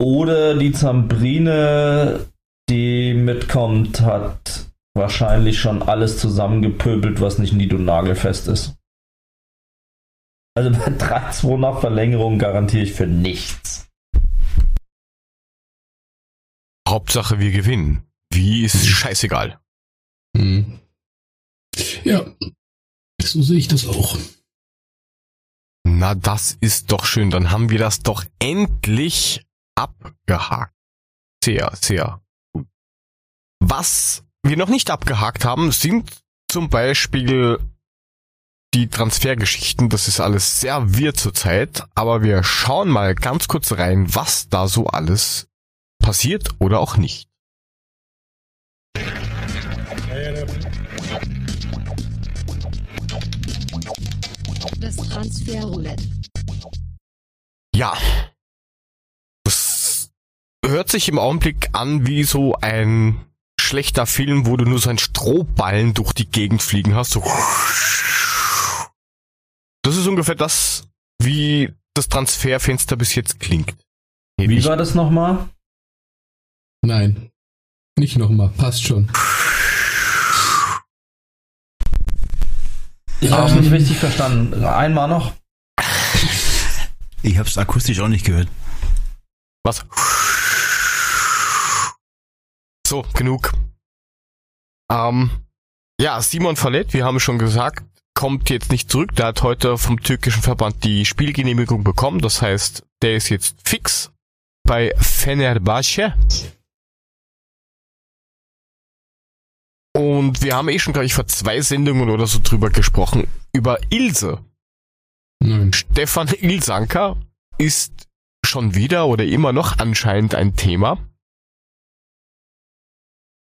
Oder die Zambrine, die mitkommt, hat wahrscheinlich schon alles zusammengepöbelt, was nicht nied- und nagelfest ist. Also bei 3-2 nach Verlängerung garantiere ich für nichts. Hauptsache wir gewinnen. Wie ist scheißegal. Hm. Ja, so sehe ich das auch. Na, das ist doch schön. Dann haben wir das doch endlich abgehakt. Sehr, sehr gut. Was wir noch nicht abgehakt haben, sind zum Beispiel die Transfergeschichten. Das ist alles sehr wirr zurzeit, aber wir schauen mal ganz kurz rein, was da so alles passiert oder auch nicht. Das Transferroulette. Ja. Das hört sich im Augenblick an wie so ein schlechter Film, wo du nur so einen Strohballen durch die Gegend fliegen hast. So. Das ist ungefähr das, wie das Transferfenster bis jetzt klingt. Wie war das nochmal? Nein. Nicht nochmal, passt schon. Ich habe Ähm. nicht richtig verstanden. Einmal noch. Ich hab's akustisch auch nicht gehört. Was? So, genug. Ähm, ja, Simon Fallet, wir haben schon gesagt, kommt jetzt nicht zurück. Der hat heute vom türkischen Verband die Spielgenehmigung bekommen. Das heißt, der ist jetzt fix bei Fenerbahce. Und wir haben eh schon, glaube ich, vor zwei Sendungen oder so drüber gesprochen. Über Ilse. Nein. Stefan Ilsanker ist schon wieder oder immer noch anscheinend ein Thema.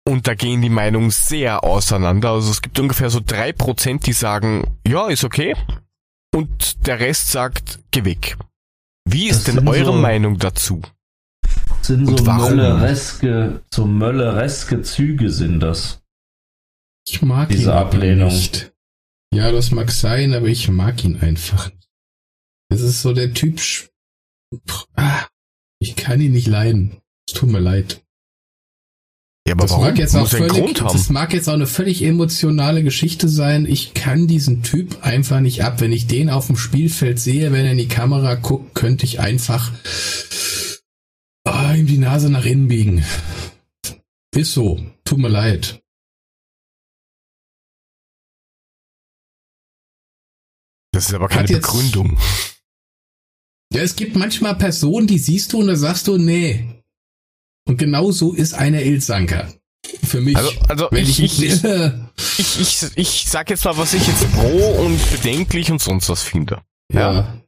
Und da gehen die Meinungen sehr auseinander. Also es gibt ungefähr so drei Prozent, die sagen, ja, ist okay. Und der Rest sagt, geh weg. Wie ist Das denn eure so- Meinung dazu? Sind so möllereske, so möllereske Züge sind das. Ich mag Diese ihn Ablehnung. nicht. Ja, das mag sein, aber ich mag ihn einfach nicht. Das ist so der Typ. ah, ich kann ihn nicht leiden. Es tut mir leid. Ja, aber Das warum? mag jetzt auch Muss völlig, Grund haben. das mag jetzt auch eine völlig emotionale Geschichte sein. Ich kann diesen Typ einfach nicht ab. Wenn ich den auf dem Spielfeld sehe, wenn er in die Kamera guckt, könnte ich einfach ah, ihm die Nase nach innen biegen. Ist so. Tut mir leid. Das ist aber keine jetzt- Begründung. Ja, es gibt manchmal Personen, die siehst du und da sagst du, nee. Und genau so ist einer Ilsanker. Für mich. Also, also wenn ich, ich, ich, ich, ich, ich sag jetzt mal, was ich jetzt pro und bedenklich und sonst was finde. ja,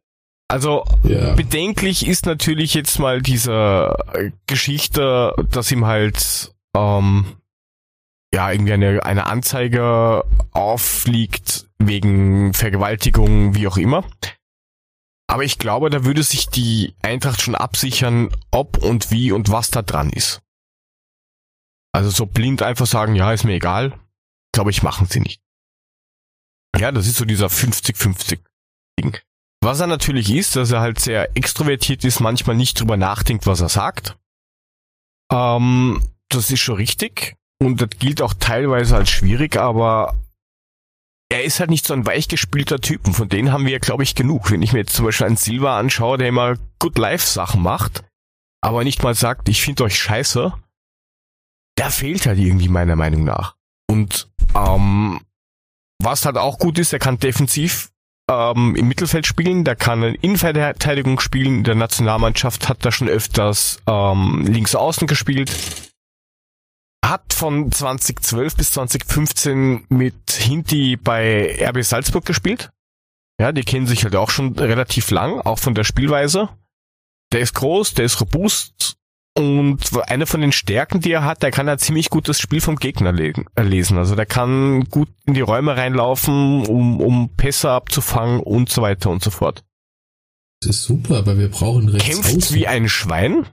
Also ja. bedenklich ist natürlich jetzt mal diese äh, Geschichte, dass ihm halt ähm, ja irgendwie eine, eine Anzeige aufliegt wegen Vergewaltigung, wie auch immer. Aber ich glaube, da würde sich die Eintracht schon absichern, ob und wie und was da dran ist. Also so blind einfach sagen, ja, ist mir egal, glaube ich, machen sie nicht. Ja, das ist so dieser 50-50 Ding. Was er natürlich ist, dass er halt sehr extrovertiert ist, manchmal nicht drüber nachdenkt, was er sagt. Ähm, das ist schon richtig. Und das gilt auch teilweise als schwierig, aber er ist halt nicht so ein weichgespielter Typ. Und von denen haben wir, glaube ich, genug. Wenn ich mir jetzt zum Beispiel einen Silva anschaue, der immer Good Life Sachen macht, aber nicht mal sagt, ich finde euch scheiße, der fehlt halt irgendwie meiner Meinung nach. Und ähm, was halt auch gut ist, er kann defensiv ähm, im Mittelfeld spielen, der kann in Innenverteidigung spielen. In der Nationalmannschaft hat er schon öfters ähm, links außen gespielt. Hat von 2012 bis 2015 mit Hinti bei RB Salzburg gespielt. Ja, die kennen sich halt auch schon relativ lang, auch von der Spielweise. Der ist groß, der ist robust und eine von den Stärken, die er hat, der kann ja ziemlich gut das Spiel vom Gegner lesen. Also der kann gut in die Räume reinlaufen, um, um Pässe abzufangen und so weiter und so fort. Das ist super, aber wir brauchen rechts Kämpft außen. wie ein Schwein,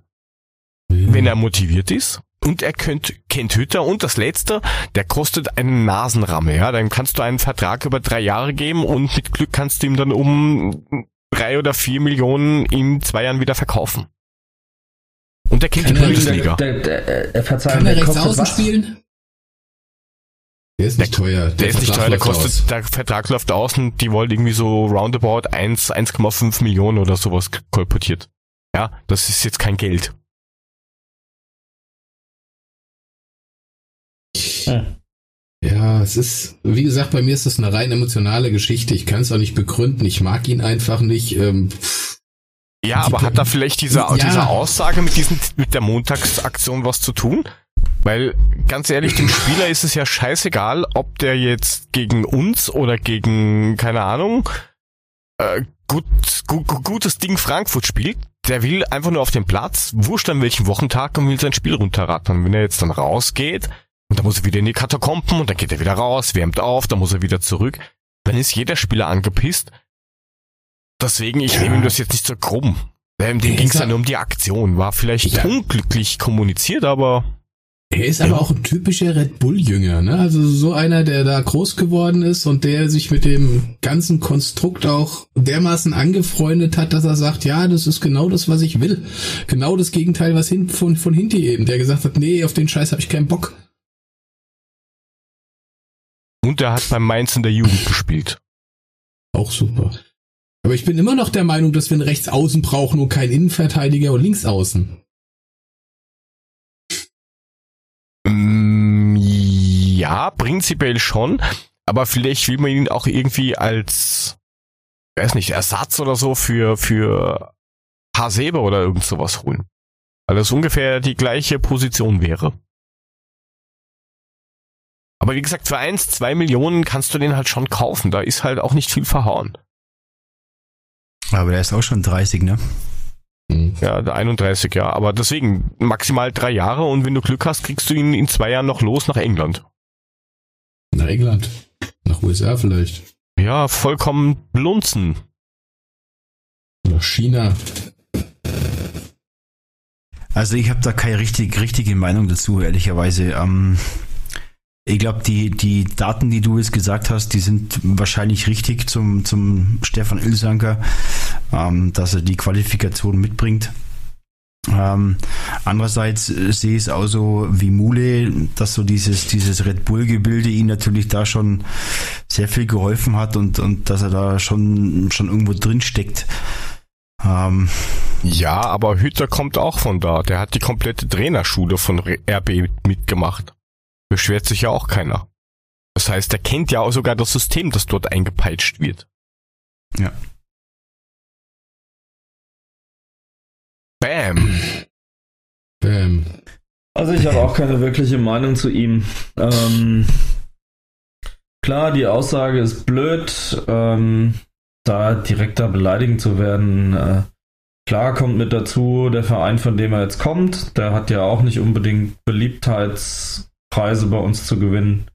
Ja. wenn er motiviert ist. Und er könnt, kennt Hütter. Und das Letzte, der kostet einen Nasenramme. Ja, dann kannst du einen Vertrag über drei Jahre geben und mit Glück kannst du ihm dann um drei oder vier Millionen in zwei Jahren wieder verkaufen. Und der kennt Kann die er- Bundesliga. Der, der, der, der, Verzeihung, Kann er der rechts kostet außen spielen? Der ist nicht teuer. Der ist nicht Vertrag teuer, der läuft aus. kostet, der Vertrag läuft aus und die wollen irgendwie so roundabout 1, 1,5 Millionen oder sowas kolportiert. Ja, das ist jetzt kein Geld. Ja, es ist, wie gesagt, bei mir ist das eine rein emotionale Geschichte. Ich kann es auch nicht begründen. Ich mag ihn einfach nicht. Ähm, Ja, aber hat da vielleicht diese, Ja. diese Aussage mit diesen, mit der Montagsaktion was zu tun? Weil, ganz ehrlich, dem Spieler ist es ja scheißegal, ob der jetzt gegen uns oder gegen, keine Ahnung, äh, gut, gut, gutes Ding Frankfurt spielt. Der will einfach nur auf den Platz, wurscht an welchem Wochentag und will sein Spiel runterrattern. Wenn er jetzt dann rausgeht, und dann muss er wieder in die Katakomben und dann geht er wieder raus, wärmt auf, dann muss er wieder zurück, dann ist jeder Spieler angepisst. Deswegen, ich Ja. nehme ihm das jetzt nicht so krumm. Ähm, dem ging es ja nur um die Aktion. War vielleicht Ja. unglücklich kommuniziert, aber er ist aber auch ein typischer Red Bull-Jünger, ne? Also so einer, der da groß geworden ist und der sich mit dem ganzen Konstrukt auch dermaßen angefreundet hat, dass er sagt, ja, das ist genau das, was ich will. Genau das Gegenteil, was hin, von, von Hinti eben, der gesagt hat, nee, auf den Scheiß habe ich keinen Bock. Und er hat beim Mainz in der Jugend gespielt. Auch super. Aber ich bin immer noch der Meinung, dass wir einen Rechtsaußen brauchen und keinen Innenverteidiger und Linksaußen. Mm, ja, prinzipiell schon, aber vielleicht will man ihn auch irgendwie als, weiß nicht, Ersatz oder so für, für Hasebe oder irgend sowas holen. Weil das ungefähr die gleiche Position wäre. Aber wie gesagt, für eins, zwei Millionen kannst du den halt schon kaufen. Da ist halt auch nicht viel verhauen. Aber der ist auch schon 30, ne? Hm. Ja, der 31 Jahre. Aber deswegen maximal drei Jahre und wenn du Glück hast, kriegst du ihn in zwei Jahren noch los nach England. Nach England. Nach USA vielleicht. Ja, vollkommen blunzen. Nach China. Also ich habe da keine richtig, richtige Meinung dazu, ehrlicherweise. Ähm, ich glaube, die, die Daten, die du jetzt gesagt hast, die sind wahrscheinlich richtig zum, zum Stefan Ilsanker, ähm, dass er die Qualifikation mitbringt. Ähm, andererseits sehe ich es auch so wie Mule, dass so dieses, dieses Red Bull-Gebilde ihm natürlich da schon sehr viel geholfen hat und, und dass er da schon, schon irgendwo drin steckt. Ähm, Ja, aber Hütter kommt auch von da. Der hat die komplette Trainerschule von RB mitgemacht. Beschwert sich ja auch keiner. Das heißt, er kennt ja auch sogar das System, das dort eingepeitscht wird. Ja. Bam. Ähm, Also ich habe auch keine wirkliche Meinung zu ihm. Ähm, klar, die Aussage ist blöd, ähm, da direkt da beleidigend zu werden. Äh, klar kommt mit dazu, der Verein, von dem er jetzt kommt, der hat ja auch nicht unbedingt Beliebtheitspreise bei uns zu gewinnen.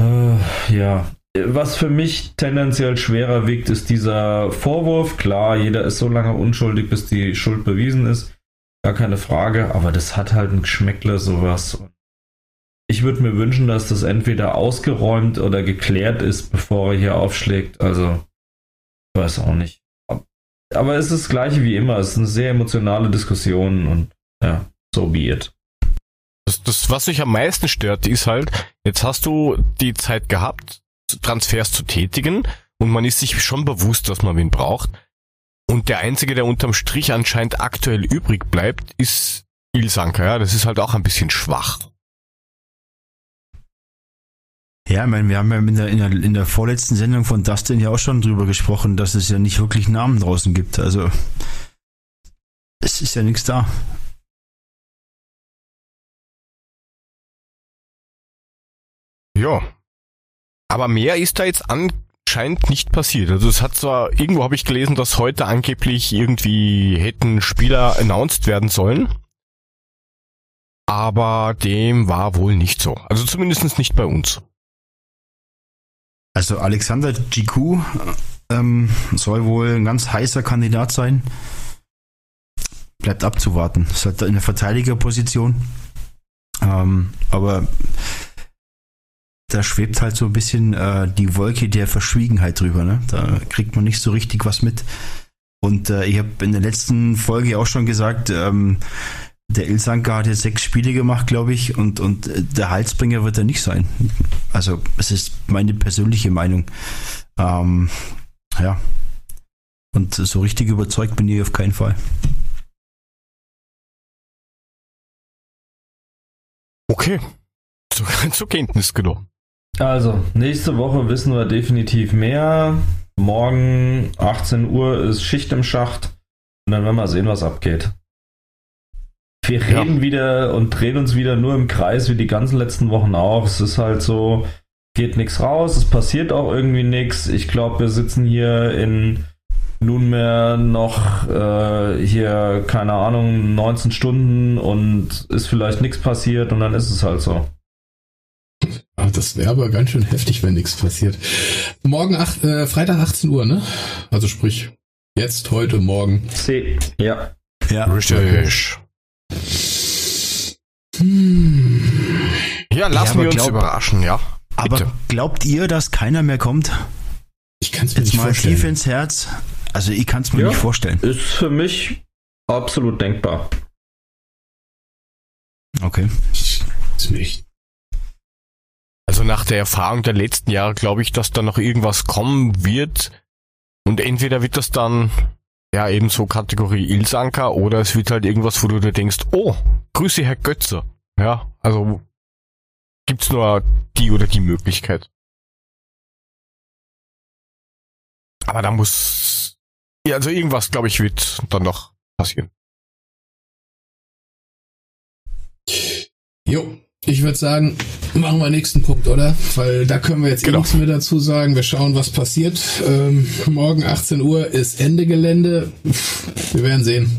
Äh, ja. Was für mich tendenziell schwerer wiegt, ist dieser Vorwurf. Klar, jeder ist so lange unschuldig, bis die Schuld bewiesen ist. gar keine Frage, aber das hat halt ein Geschmäckle, sowas. Ich würde mir wünschen, dass das entweder ausgeräumt oder geklärt ist, bevor er hier aufschlägt. Also, ich weiß auch nicht. Aber es ist das gleiche wie immer. Es ist eine sehr emotionale Diskussion und ja, so be it. Das, das, was mich am meisten stört, ist halt, jetzt hast du die Zeit gehabt, Transfers zu tätigen und man ist sich schon bewusst, dass man wen braucht. Und der einzige, der unterm Strich anscheinend aktuell übrig bleibt, ist Ilsanker. Ja, das ist halt auch ein bisschen schwach. Ja, ich meine, wir haben ja in der, in, der, in der vorletzten Sendung von Dustin ja auch schon drüber gesprochen, dass es ja nicht wirklich Namen draußen gibt. Also es ist ja nichts da. Ja. Aber mehr ist da jetzt anscheinend nicht passiert. Also es hat zwar, irgendwo habe ich gelesen, dass heute angeblich irgendwie hätten Spieler announced werden sollen. Aber dem war wohl nicht so. Also zumindest nicht bei uns. Also Alexander GQ ähm, soll wohl ein ganz heißer Kandidat sein. Bleibt abzuwarten. Ist halt in der Verteidigerposition. Ähm, aber da schwebt halt so ein bisschen äh, die Wolke der Verschwiegenheit drüber. Ne? Da kriegt man nicht so richtig was mit. Und äh, ich habe in der letzten Folge auch schon gesagt, ähm, der Ilsanka hat jetzt sechs Spiele gemacht, glaube ich, und, und der Halsbringer wird er nicht sein. Also, es ist meine persönliche Meinung. Ähm, ja. Und so richtig überzeugt bin ich auf keinen Fall. Okay. Zur Kenntnis genommen. Also, nächste Woche wissen wir definitiv mehr. Morgen 18 Uhr ist Schicht im Schacht. Und dann werden wir sehen, was abgeht. Wir reden ja. wieder und drehen uns wieder nur im Kreis wie die ganzen letzten Wochen auch. Es ist halt so, geht nichts raus, es passiert auch irgendwie nichts. Ich glaube, wir sitzen hier in nunmehr noch äh, hier, keine Ahnung, 19 Stunden und ist vielleicht nichts passiert und dann ist es halt so. Das wäre aber ganz schön heftig, wenn nichts passiert. Morgen, acht, äh, Freitag 18 Uhr, ne? Also sprich, jetzt, heute, morgen. C, ja. Ja, richtig. Hm. Ja, lassen ja, wir uns glaub, überraschen, ja. Bitte. Aber glaubt ihr, dass keiner mehr kommt? Ich kann es mir Jetzt nicht mal vorstellen. tief ins Herz. Also ich kann es mir ja, nicht vorstellen. Ist für mich absolut denkbar. Okay. Ist nicht. Also nach der Erfahrung der letzten Jahre glaube ich, dass da noch irgendwas kommen wird. Und entweder wird das dann ja eben so Kategorie Ilsanker oder es wird halt irgendwas, wo du dir denkst, oh, grüße Herr Götze. Ja, also gibt's nur die oder die Möglichkeit. Aber da muss, ja, also irgendwas, glaube ich, wird dann noch passieren. Jo, ich würde sagen, machen wir nächsten Punkt, oder? Weil da können wir jetzt genau. nichts mehr dazu sagen. Wir schauen, was passiert. Ähm, morgen 18 Uhr ist Ende Gelände. Wir werden sehen.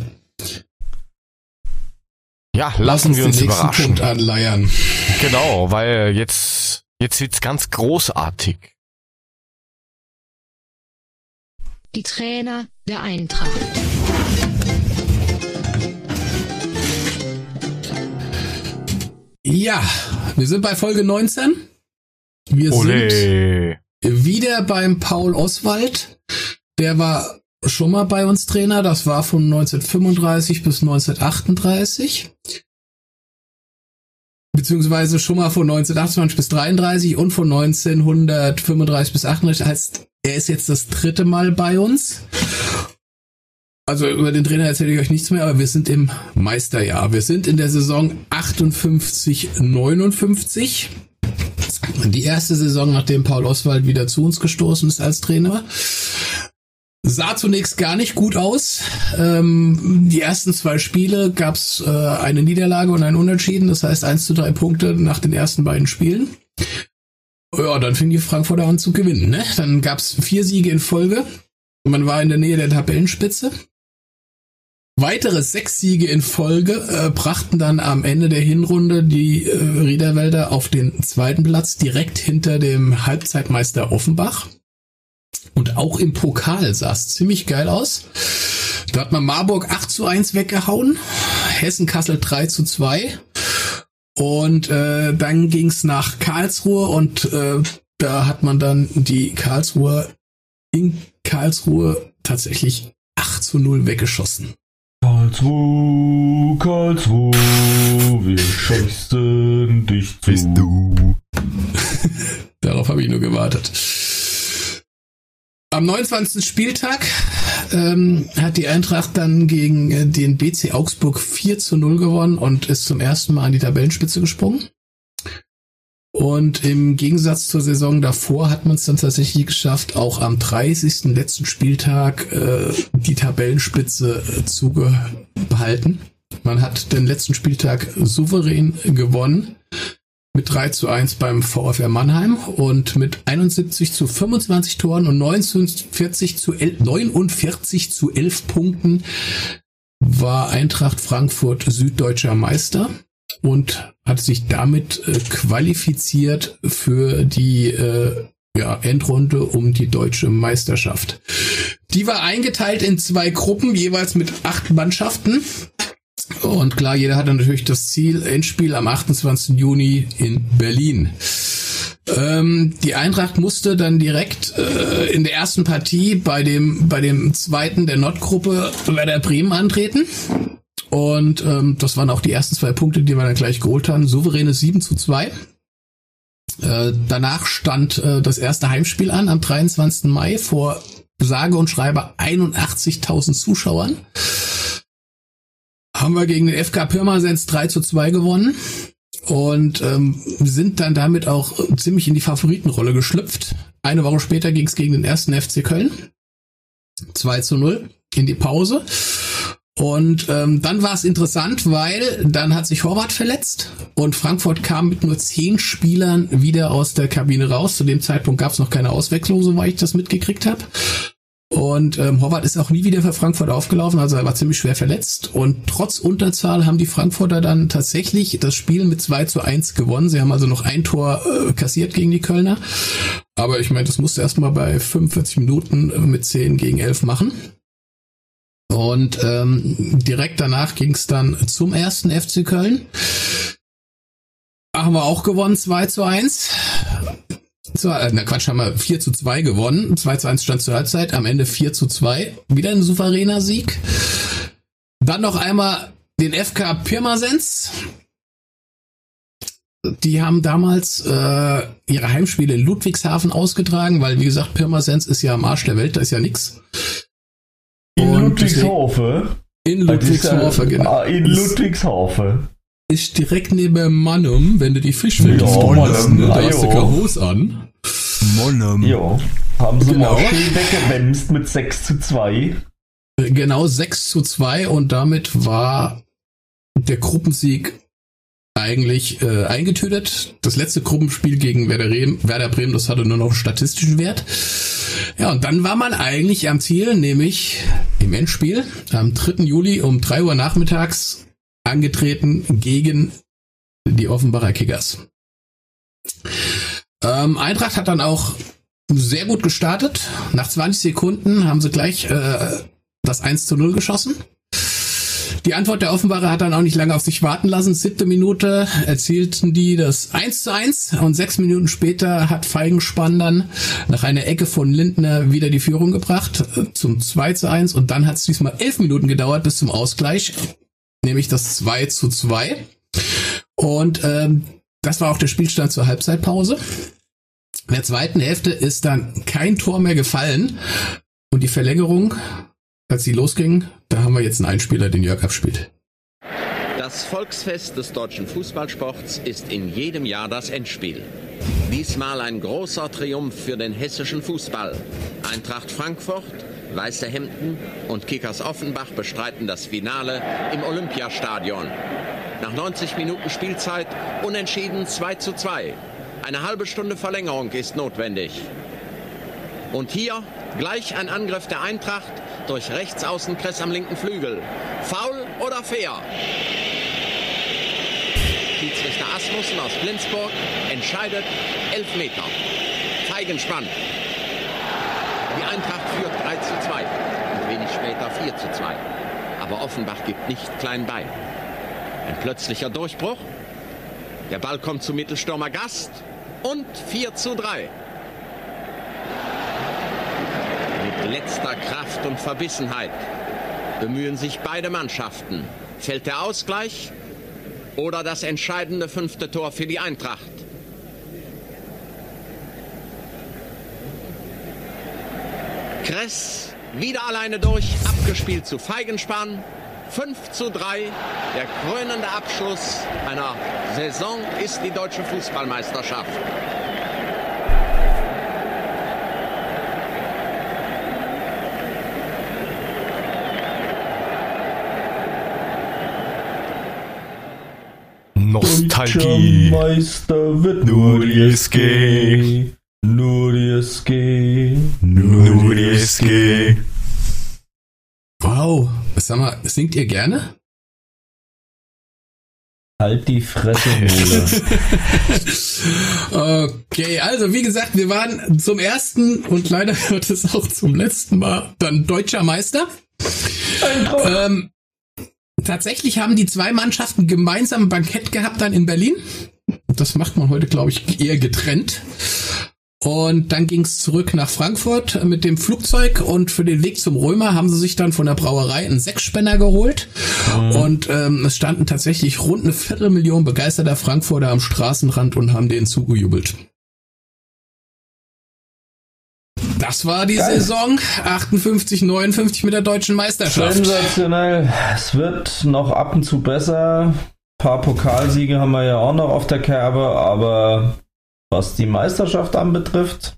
Ja, lassen wir uns den überraschen. Punkt anleiern. Genau, weil jetzt, jetzt wird's ganz großartig. Die Trainer der Eintracht. Ja, wir sind bei Folge 19. Wir Olé. sind wieder beim Paul Oswald. Der war schon mal bei uns Trainer. Das war von 1935 bis 1938. Beziehungsweise schon mal von 1928 bis 33 und von 1935 bis 38. Heißt, er ist jetzt das dritte Mal bei uns. Also über den Trainer erzähle ich euch nichts mehr, aber wir sind im Meisterjahr. Wir sind in der Saison 58, 59. Die erste Saison, nachdem Paul Oswald wieder zu uns gestoßen ist als Trainer. Sah zunächst gar nicht gut aus. Ähm, die ersten zwei Spiele gab es äh, eine Niederlage und ein Unentschieden, das heißt 1 zu 3 Punkte nach den ersten beiden Spielen. Ja, dann fing die Frankfurter an zu gewinnen. Ne? Dann gab es vier Siege in Folge. Man war in der Nähe der Tabellenspitze. Weitere sechs Siege in Folge äh, brachten dann am Ende der Hinrunde die äh, Riederwälder auf den zweiten Platz, direkt hinter dem Halbzeitmeister Offenbach. Und auch im Pokal sah es ziemlich geil aus. Da hat man Marburg 8 zu 1 weggehauen. Hessen-Kassel 3 zu 2. Und äh, dann ging's nach Karlsruhe und äh, da hat man dann die Karlsruhe in Karlsruhe tatsächlich 8 zu 0 weggeschossen. Karlsruhe, Karlsruhe, wir scheißen dich zu. Bist du. Darauf habe ich nur gewartet. Am 29. Spieltag ähm, hat die Eintracht dann gegen äh, den BC Augsburg 4 zu 0 gewonnen und ist zum ersten Mal an die Tabellenspitze gesprungen. Und im Gegensatz zur Saison davor hat man es dann tatsächlich geschafft, auch am 30. letzten Spieltag äh, die Tabellenspitze äh, zu behalten. Man hat den letzten Spieltag souverän gewonnen mit 3 zu 1 beim VfR Mannheim und mit 71 zu 25 Toren und 49 zu 11, 49 zu 11 Punkten war Eintracht Frankfurt süddeutscher Meister und hat sich damit äh, qualifiziert für die äh, ja, Endrunde um die deutsche Meisterschaft. Die war eingeteilt in zwei Gruppen, jeweils mit acht Mannschaften. Und klar, jeder hatte natürlich das Ziel, Endspiel am 28. Juni in Berlin. Ähm, die Eintracht musste dann direkt äh, in der ersten Partie bei dem, bei dem zweiten der Nordgruppe Werder Bremen antreten. Und ähm, das waren auch die ersten zwei Punkte, die wir dann gleich geholt haben. Souveräne 7 zu 2. Äh, danach stand äh, das erste Heimspiel an am 23. Mai vor sage und schreibe 81.000 Zuschauern. Haben wir gegen den FK Pirmasens 3 zu 2 gewonnen und ähm, sind dann damit auch ziemlich in die Favoritenrolle geschlüpft. Eine Woche später ging es gegen den ersten FC Köln. 2 zu 0 in die Pause. Und ähm, dann war es interessant, weil dann hat sich Horvath verletzt und Frankfurt kam mit nur zehn Spielern wieder aus der Kabine raus. Zu dem Zeitpunkt gab es noch keine Auswechslung, soweit ich das mitgekriegt habe. Und ähm, Horvath ist auch nie wieder für Frankfurt aufgelaufen, also er war ziemlich schwer verletzt. Und trotz Unterzahl haben die Frankfurter dann tatsächlich das Spiel mit 2 zu 1 gewonnen. Sie haben also noch ein Tor äh, kassiert gegen die Kölner. Aber ich meine, das musste erstmal bei 45 Minuten äh, mit 10 gegen 11 machen. Und ähm, direkt danach ging es dann zum ersten FC Köln. Haben wir auch gewonnen, 2 zu 1. So, äh, na Quatsch, haben wir 4 zu 2 gewonnen. 2 zu 1 stand zur Halbzeit, am Ende 4 zu 2. Wieder ein souveräner Sieg. Dann noch einmal den FK Pirmasens. Die haben damals äh, ihre Heimspiele in Ludwigshafen ausgetragen, weil wie gesagt, Pirmasens ist ja am Arsch der Welt, da ist ja nix. In Ludwigshafen. In Ludwigshafen, genau. Ah, In Ludwigshafen. Ist direkt neben Mannum, wenn du die Fischfilter Ja, Mannum, ne? Da ah, hast du keine Hose an. Monem. Ja. Haben sie Genau. mal schön weggewemst mit 6 zu 2. Genau 6 zu 2 und damit war der Gruppensieg eigentlich äh, eingetütet. Das letzte Gruppenspiel gegen Werder, Bremen, Werder Bremen, das hatte nur noch statistischen Wert. Ja, und dann war man eigentlich am Ziel, nämlich im Endspiel am 3. Juli um 3 Uhr nachmittags angetreten gegen die Offenbacher Kickers. Ähm, Eintracht hat dann auch sehr gut gestartet. Nach 20 Sekunden haben sie gleich äh, das 1 zu 0 geschossen. Die Antwort der Offenbarer hat dann auch nicht lange auf sich warten lassen. Siebte Minute erzielten die das 1 zu 1 und sechs Minuten später hat Feigenspann dann nach einer Ecke von Lindner wieder die Führung gebracht zum 2 zu 1 und dann hat es diesmal elf Minuten gedauert bis zum Ausgleich, nämlich das 2 zu 2. Und ähm, das war auch der Spielstand zur Halbzeitpause. In der zweiten Hälfte ist dann kein Tor mehr gefallen und die Verlängerung, als sie losging, da haben wir jetzt einen Einspieler, den Jörg abspielt. Das Volksfest des deutschen Fußballsports ist in jedem Jahr das Endspiel. Diesmal ein großer Triumph für den hessischen Fußball. Eintracht Frankfurt, Weiße Hemden und Kickers Offenbach bestreiten das Finale im Olympiastadion. Nach 90 Minuten Spielzeit unentschieden 2 zu 2. Eine halbe Stunde Verlängerung ist notwendig. Und hier gleich ein Angriff der Eintracht durch Rechtsaußen Kress am linken Flügel. Foul oder fair? Schiedsrichter Asmussen aus Flensburg entscheidet Elfmeter. Feigenspann. Die Eintracht führt 3 zu 2 und wenig später 4 zu 2. Aber Offenbach gibt nicht klein bei. Ein plötzlicher Durchbruch. Der Ball kommt zu Mittelstürmer Gast und 4 zu 3. Mit letzter Kraft und Verbissenheit bemühen sich beide Mannschaften. Fällt der Ausgleich oder das entscheidende fünfte Tor für die Eintracht? Kress wieder alleine durch, abgespielt zu Feigenspann. 5 zu 3. Der krönende Abschluss einer Saison ist die deutsche Fußballmeisterschaft. Nostalgie. Meister wird Nur die SG. Nur die SG. Nur die SG. Wow. Sag mal, singt ihr gerne? Halt die Fresse, Bruder. Okay, also wie gesagt, wir waren zum ersten und leider wird es auch zum letzten Mal dann deutscher Meister. Ähm, tatsächlich haben die zwei Mannschaften gemeinsam ein Bankett gehabt dann in Berlin. Das macht man heute, glaube ich, eher getrennt. Und dann ging es zurück nach Frankfurt mit dem Flugzeug und für den Weg zum Römer haben sie sich dann von der Brauerei einen Sechsspänner geholt. Und ähm, es standen tatsächlich rund eine Viertelmillion begeisterter Frankfurter am Straßenrand und haben denen zugejubelt. Das war die Geil. Saison 58, 59 mit der deutschen Meisterschaft. Sensationell. Es wird noch ab und zu besser. Ein paar Pokalsiege haben wir ja auch noch auf der Kerbe, aber was die Meisterschaft anbetrifft,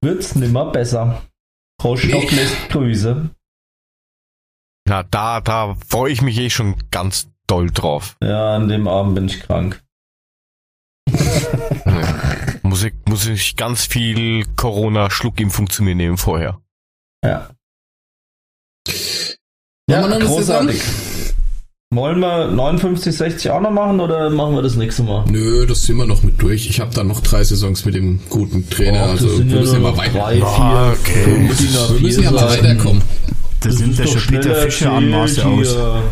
wird's nimmer besser. Frau Stock lässt Grüße. Ja, da, da freue ich mich eh schon ganz doll drauf. Ja, an dem Abend bin ich krank. Muss ich, muss ich ganz viel Corona-Schluckimpfung zu mir nehmen vorher. Ja. Wollen Ja, wir noch eine großartig. Wollen wir 59, 60 auch noch machen oder machen wir das nächste Mal? Nö, das sind wir noch mit durch. Ich habe dann noch drei Saisons mit dem guten Trainer. Och, das also sind wir müssen ja weiter. drei, Ah, vier, okay. fünf DIN Wir A4 müssen ja weiterkommen. Das sind ist der Peter schneller Fischer Anmaße erzählt aus.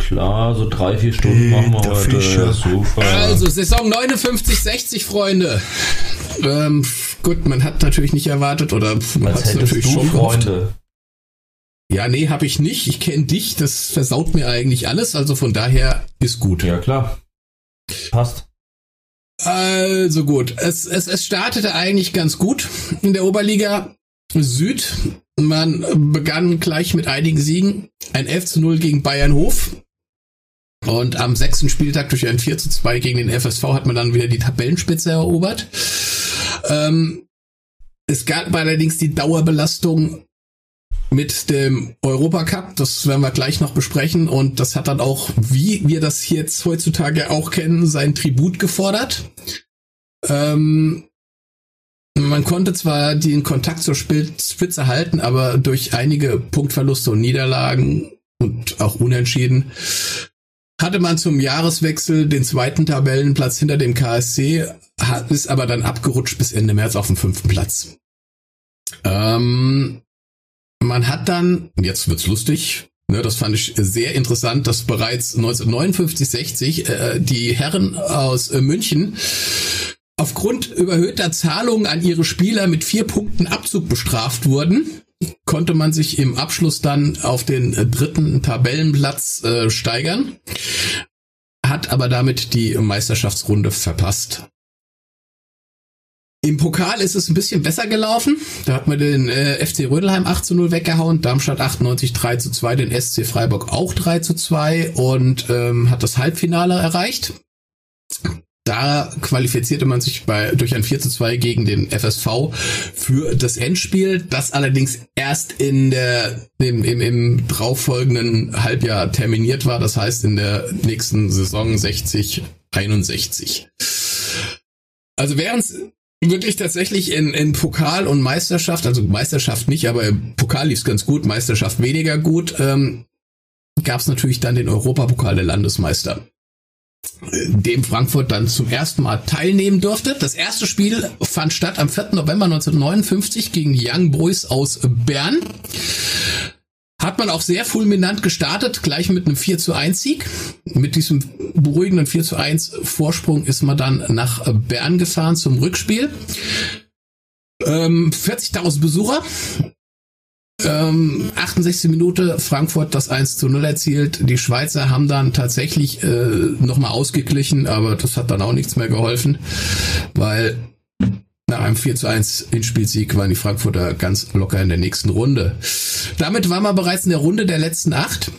Klar, so drei, vier Stunden machen wir heute. Fischer. Super. Also Saison 59, 60, Freunde. Ähm, gut, man hat natürlich nicht erwartet oder man hat es natürlich du schon gehofft. Freunde. Ja, nee, habe ich nicht. Ich kenne dich. Das versaut mir eigentlich alles. Also von daher ist gut. Ja, klar. Passt. Also gut, es, es, es startete eigentlich ganz gut in der Oberliga Süd. Man begann gleich mit einigen Siegen. Ein 11 zu 0 gegen Bayern Hof. Und am sechsten Spieltag durch ein 4 zu 2 gegen den FSV hat man dann wieder die Tabellenspitze erobert. Ähm, es gab allerdings die Dauerbelastung mit dem Europacup, das werden wir gleich noch besprechen und das hat dann auch, wie wir das jetzt heutzutage auch kennen, sein Tribut gefordert. Ähm, man konnte zwar den Kontakt zur Spitze halten, aber durch einige Punktverluste und Niederlagen und auch Unentschieden hatte man zum Jahreswechsel den zweiten Tabellenplatz hinter dem KSC, hat, ist aber dann abgerutscht bis Ende März auf den fünften Platz. Ähm, man hat dann, jetzt wird's lustig, ne, das fand ich sehr interessant, dass bereits 1959, 60 äh, die Herren aus äh, München aufgrund überhöhter Zahlungen an ihre Spieler mit vier Punkten Abzug bestraft wurden, konnte man sich im Abschluss dann auf den äh, dritten Tabellenplatz äh, steigern, hat aber damit die Meisterschaftsrunde verpasst. Im Pokal ist es ein bisschen besser gelaufen. Da hat man den äh, FC Rödelheim 8 zu 0 weggehauen, Darmstadt 98 3 zu 2, den SC Freiburg auch 3 zu 2 und ähm, hat das Halbfinale erreicht. Da qualifizierte man sich bei, durch ein 4 zu 2 gegen den FSV für das Endspiel, das allerdings erst in der, im, im, im drauffolgenden Halbjahr terminiert war, das heißt in der nächsten Saison 60, 61. Also während wirklich tatsächlich in, in Pokal und Meisterschaft, also Meisterschaft nicht, aber im Pokal lief es ganz gut, Meisterschaft weniger gut, ähm, gab es natürlich dann den Europapokal der Landesmeister dem Frankfurt dann zum ersten Mal teilnehmen durfte. Das erste Spiel fand statt am 4. November 1959 gegen Young Boys aus Bern. hat man auch sehr fulminant gestartet, gleich mit einem 4 zu 1 Sieg. Mit diesem beruhigenden 4 zu 1 Vorsprung ist man dann nach Bern gefahren zum Rückspiel. Ähm, 40.000 Besucher. Ähm, 68 Minute Frankfurt das 1 zu 0 erzielt. Die Schweizer haben dann tatsächlich äh, nochmal ausgeglichen, aber das hat dann auch nichts mehr geholfen, weil nach einem 4 zu 1 Hinspielsieg waren die Frankfurter ganz locker in der nächsten Runde. Damit war man bereits in der Runde der letzten acht.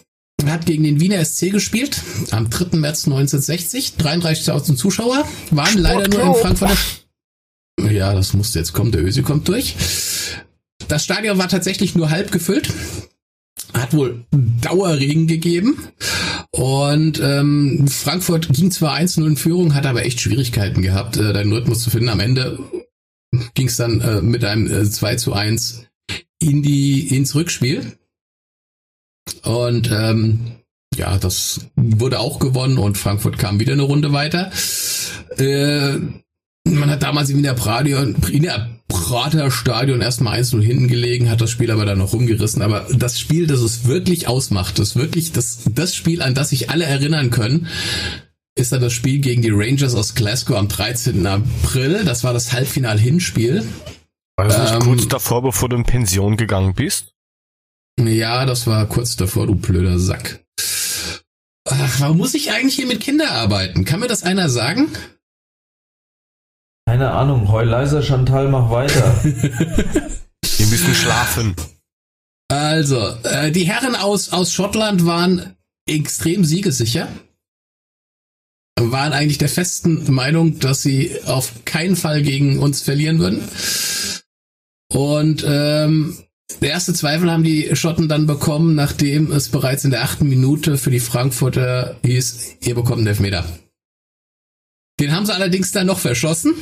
Man hat gegen den Wiener SC gespielt am 3. März 1960. 33.000 Zuschauer waren leider nur im Frankfurter. Ja, das musste jetzt kommen. Der Ösi kommt durch. Das Stadion war tatsächlich nur halb gefüllt. Hat wohl Dauerregen gegeben. Und ähm, Frankfurt ging zwar 1-0 in Führung, hat aber echt Schwierigkeiten gehabt, äh, den Rhythmus zu finden. Am Ende ging es dann äh, mit einem äh, 2 zu 1 in die, ins Rückspiel. Und ähm, ja, das wurde auch gewonnen und Frankfurt kam wieder eine Runde weiter. Äh, man hat damals in der Pradion, in der Prater Stadion erstmal 1-0 hinten gelegen, hat das Spiel aber dann noch rumgerissen. Aber das Spiel, das es wirklich ausmacht, das wirklich das, das Spiel, an das sich alle erinnern können, ist dann das Spiel gegen die Rangers aus Glasgow am 13. April. Das war das Halbfinal-Hinspiel. War das nicht ähm, kurz davor, bevor du in Pension gegangen bist? Ja, das war kurz davor, du blöder Sack. Ach, warum muss ich eigentlich hier mit Kindern arbeiten? Kann mir das einer sagen? Keine Ahnung, heul leiser, Chantal, mach weiter. Wir müssen schlafen. Also, äh, die Herren aus, aus Schottland waren extrem siegessicher. Waren eigentlich der festen Meinung, dass sie auf keinen Fall gegen uns verlieren würden. Und ähm, der erste Zweifel haben die Schotten dann bekommen, nachdem es bereits in der achten Minute für die Frankfurter hieß, ihr bekommt einen Elfmeter. Den haben sie allerdings dann noch verschossen.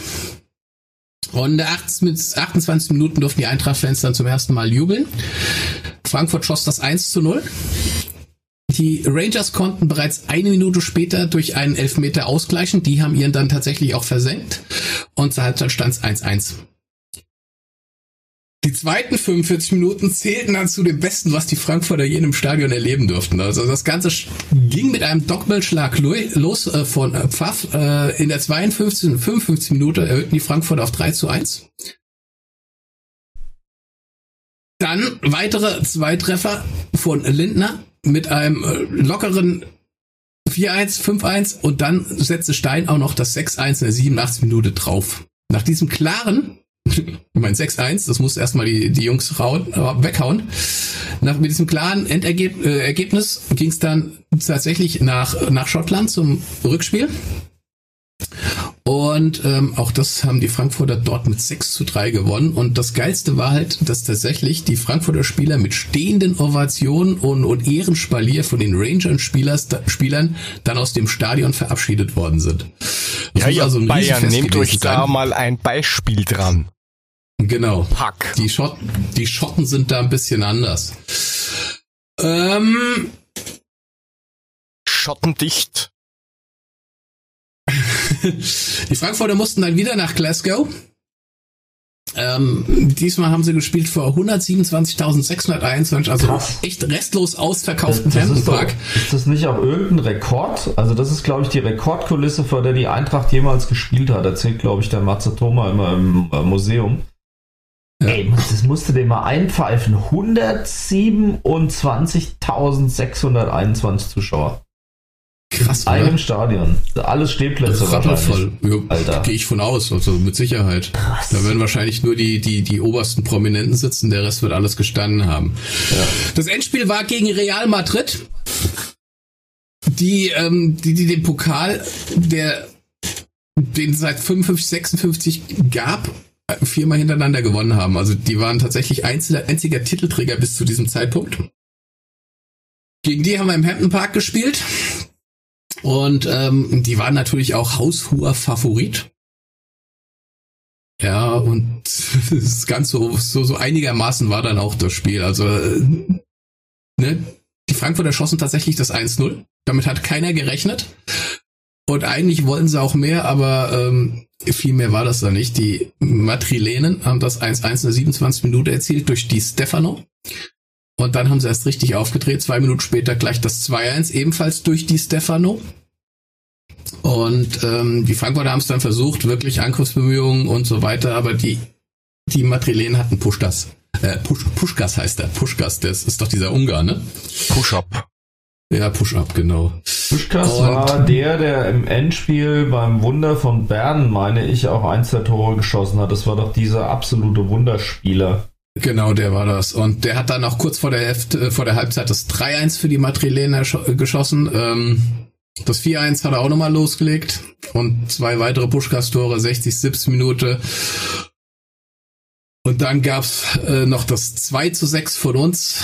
Und in 28 Minuten durften die Eintracht-Fans dann zum ersten Mal jubeln. Frankfurt schoss das 1 zu 0. Die Rangers konnten bereits eine Minute später durch einen Elfmeter ausgleichen. Die haben ihren dann tatsächlich auch versenkt. Und zur Halbzeit stand es 1-1. Die zweiten 45 Minuten zählten dann zu dem Besten, was die Frankfurter je im Stadion erleben durften. Also das Ganze ging mit einem Doppelschlag los äh, von äh, Pfaff. Äh, in der 52. und 55. Minute erhöhten die Frankfurter auf 3 zu 1. Dann weitere zwei Treffer von Lindner mit einem lockeren 4-1, 5-1 und dann setzte Stein auch noch das 6-1 in der 87 Minute drauf. Nach diesem klaren ich meine 6-1, das muss erstmal die, die Jungs rauen, äh, weghauen. Nach, mit diesem klaren Endergebnis äh, ging es dann tatsächlich nach, nach Schottland zum Rückspiel. Und ähm, auch das haben die Frankfurter dort mit 6 zu 3 gewonnen. Und das Geilste war halt, dass tatsächlich die Frankfurter Spieler mit stehenden Ovationen und, und Ehrenspalier von den Rangers-Spielern dann aus dem Stadion verabschiedet worden sind. Das ja, ja, also Bayern, nehmt euch da mal ein Beispiel dran. Genau. Pack. Die Schotten, die Schotten sind da ein bisschen anders. Ähm, Schottendicht. die Frankfurter mussten dann wieder nach Glasgow. Ähm, diesmal haben sie gespielt vor 127.621, also Krass. echt restlos ausverkauften Hampton Ist das nicht auch irgendein Rekord? Also das ist, glaube ich, die Rekordkulisse, vor der die Eintracht jemals gespielt hat. Erzählt, glaube ich, der Matze Thoma immer im äh, Museum. Ja. Ey, das musst du dir mal einpfeifen. 127.621 Zuschauer. Krass, In einem Stadion. Alles Stehplätze Rappelvoll. Ja, Alter. Gehe ich von aus, also mit Sicherheit. Krass. Da werden wahrscheinlich nur die, die, die obersten Prominenten sitzen, der Rest wird alles gestanden haben. Ja. Das Endspiel war gegen Real Madrid, die, ähm, die, die den Pokal, der den seit 55, 56 gab, viermal hintereinander gewonnen haben. Also die waren tatsächlich einziger, einziger Titelträger bis zu diesem Zeitpunkt. Gegen die haben wir im Hampton Park gespielt. Und ähm, die waren natürlich auch haushoher Favorit. Ja, und das Ganze so, so, einigermaßen war dann auch das Spiel. Also, äh, ne, die Frankfurter schossen tatsächlich das 1-0. Damit hat keiner gerechnet. Und eigentlich wollten sie auch mehr, aber ähm, viel mehr war das da nicht. Die Matrilenen haben das 1-1 in der 27 Minute erzielt durch die Stefano. Und dann haben sie erst richtig aufgedreht. Zwei Minuten später gleich das 2-1, ebenfalls durch die Stefano. Und ähm, die Frankfurter haben es dann versucht, wirklich Angriffsbemühungen und so weiter, aber die, die Madrilenen hatten Pushkas. Äh, Push, Pushkas heißt er. Pushkas, das ist doch dieser Ungar, ne? Push-up. Ja, Push-Up, genau. Puschkas Und- war der, der im Endspiel beim Wunder von Bern, meine ich, auch eins der Tore geschossen hat. Das war doch dieser absolute Wunderspieler. Genau, der war das. Und der hat dann auch kurz vor der, Hälfte, äh, vor der Halbzeit das 3-1 für die Madrilener äh, geschossen. Ähm, das 4-1 hat er auch nochmal losgelegt. Und zwei weitere Puschkas-Tore, 60, 70 Minute. Und dann gab's äh, noch das 2 zu 6 von uns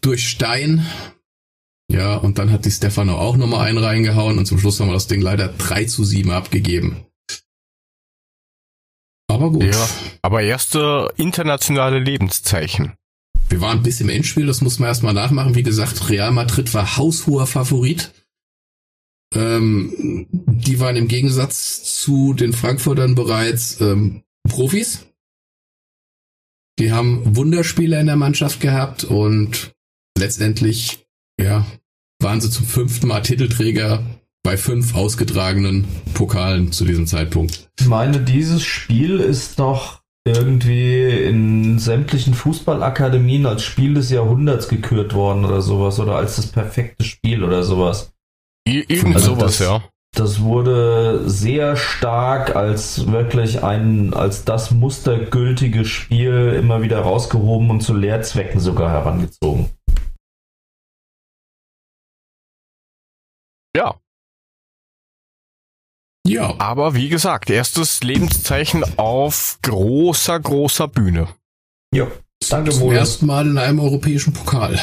durch Stein. Ja, und dann hat die Stefano auch nochmal einen reingehauen und zum Schluss haben wir das Ding leider 3 zu 7 abgegeben. Aber gut. Ja, aber erste internationale Lebenszeichen. Wir waren bis im Endspiel, das muss man erstmal nachmachen. Wie gesagt, Real Madrid war haushoher Favorit. Ähm, die waren im Gegensatz zu den Frankfurtern bereits ähm, Profis. Die haben Wunderspieler in der Mannschaft gehabt und letztendlich, ja, waren sie zum fünften Mal Titelträger bei fünf ausgetragenen Pokalen zu diesem Zeitpunkt. Ich meine, dieses Spiel ist doch irgendwie in sämtlichen Fußballakademien als Spiel des Jahrhunderts gekürt worden oder sowas oder als das perfekte Spiel oder sowas. Irgend Also sowas, das- ja. Das wurde sehr stark als wirklich ein, als das mustergültige Spiel immer wieder rausgehoben und zu Lehrzwecken sogar herangezogen. Ja, Ja, aber wie gesagt, erstes Lebenszeichen auf großer, großer Bühne. Ja, danke zum wohl. ersten Mal in einem europäischen Pokal.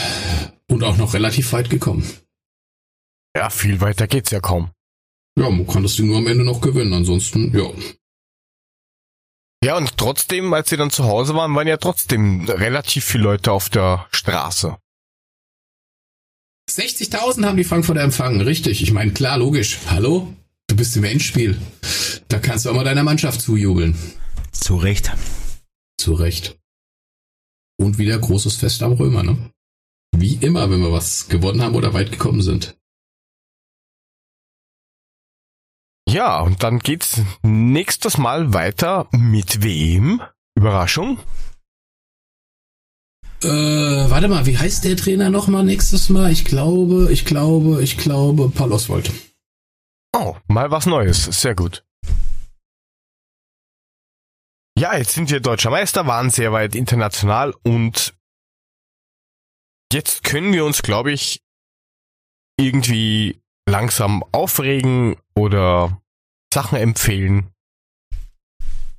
Und auch noch relativ weit gekommen. Ja, viel weiter geht's ja kaum. Ja, man kann das Ding nur am Ende noch gewinnen. Ansonsten, ja. Ja, und trotzdem, als sie dann zu Hause waren, waren ja trotzdem relativ viele Leute auf der Straße. 60.000 haben die Frankfurter empfangen, richtig. Ich meine, klar, logisch. Hallo? Du bist im Endspiel. Da kannst du auch mal deiner Mannschaft zujubeln. Zu Recht. Zu Recht. Und wieder großes Fest am Römer, ne? Wie immer, wenn wir was gewonnen haben oder weit gekommen sind. Ja, und dann geht's nächstes Mal weiter mit wem? Überraschung? Äh, warte mal, wie heißt der Trainer nochmal nächstes Mal? Ich glaube, ich glaube, ich glaube, Paul Oswald. Oh, mal was Neues. Sehr gut. Ja, jetzt sind wir deutscher Meister, waren sehr weit international und jetzt können wir uns, glaube ich, irgendwie langsam aufregen oder Sachen empfehlen,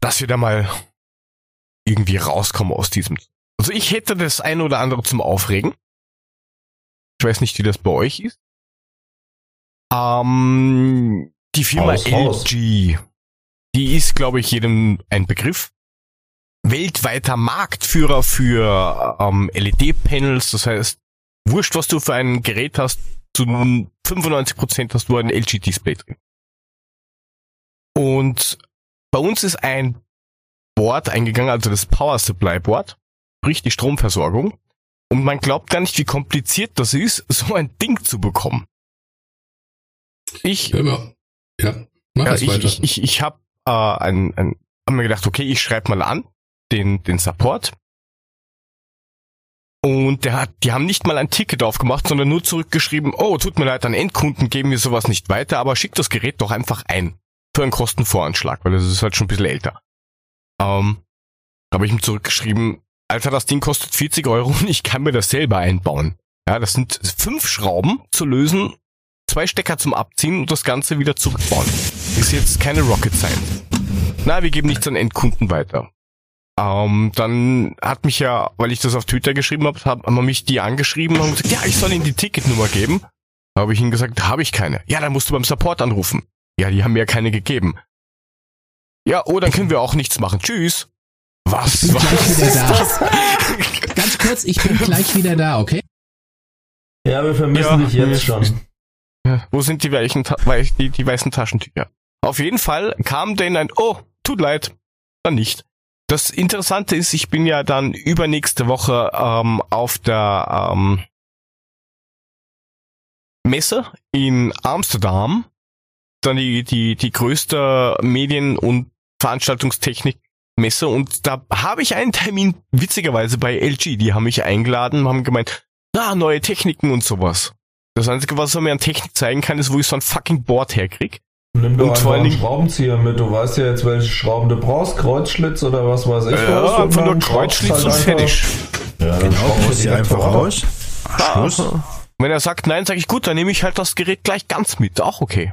dass wir da mal irgendwie rauskommen aus diesem. Also ich hätte das ein oder andere zum Aufregen. Ich weiß nicht, wie das bei euch ist. Ähm, die Firma Haus. LG, die ist, glaube ich, jedem ein Begriff. Weltweiter Marktführer für ähm, LED-Panels, das heißt, wurscht, was du für ein Gerät hast, zu 95% hast du ein LG-Display drin. Und bei uns ist ein Board eingegangen, also das Power Supply Board, sprich die Stromversorgung. Und man glaubt gar nicht, wie kompliziert das ist, so ein Ding zu bekommen. Ich. Ja, mach ja, es ich, weiter. ich, ich, ich habe äh, ein, ein, hab mir gedacht, okay, ich schreibe mal an den, den Support. Und der hat, die haben nicht mal ein Ticket aufgemacht, sondern nur zurückgeschrieben, oh, tut mir leid, an Endkunden geben wir sowas nicht weiter, aber schickt das Gerät doch einfach ein. Für einen Kostenvoranschlag, weil das ist halt schon ein bisschen älter. Ähm, da habe ich ihm zurückgeschrieben, Alter, das Ding kostet 40 Euro und ich kann mir das selber einbauen. Ja, das sind fünf Schrauben zu lösen, zwei Stecker zum Abziehen und das Ganze wieder zurückbauen. Ist jetzt keine Rocket Science. Na, wir geben nichts an Endkunden weiter. Ähm, dann hat mich ja, weil ich das auf Twitter geschrieben habe, haben mich die angeschrieben und gesagt, ja, ich soll ihnen die Ticketnummer geben. Da habe ich ihnen gesagt, habe ich keine. Ja, dann musst du beim Support anrufen. Ja, die haben mir keine gegeben. Ja, oh, dann können wir auch nichts machen. Tschüss. Was? bin Was gleich wieder ist da. das? Ganz kurz, ich bin gleich wieder da, okay? Ja, wir vermissen Ja, dich jetzt schon. Ja, Wo sind die, weichen, die, die weißen Taschentücher? Auf jeden Fall kam denen ein, oh, tut leid, dann nicht. Das Interessante ist, ich bin ja dann übernächste Woche ähm, auf der ähm, Messe in Amsterdam, dann die, die, die größte Medien- und Veranstaltungstechnik-Messe und da habe ich einen Termin, witzigerweise bei LG, die haben mich eingeladen und haben gemeint, na, neue Techniken und sowas. Das Einzige, was er mir an Technik zeigen kann, ist, wo ich so ein fucking Board herkrieg. Nimm doch Und einfach einen Schraubenzieher mit. Du weißt ja jetzt, welche Schrauben du brauchst. Kreuzschlitz oder was weiß ich was. Ja, Und einfach nur Kreuzschlitz halt und fertig. Ja, dann Genau, schraubst du einfach raus. Schluss. Wenn er sagt nein, sage ich gut, dann nehme ich halt das Gerät gleich ganz mit. Auch okay.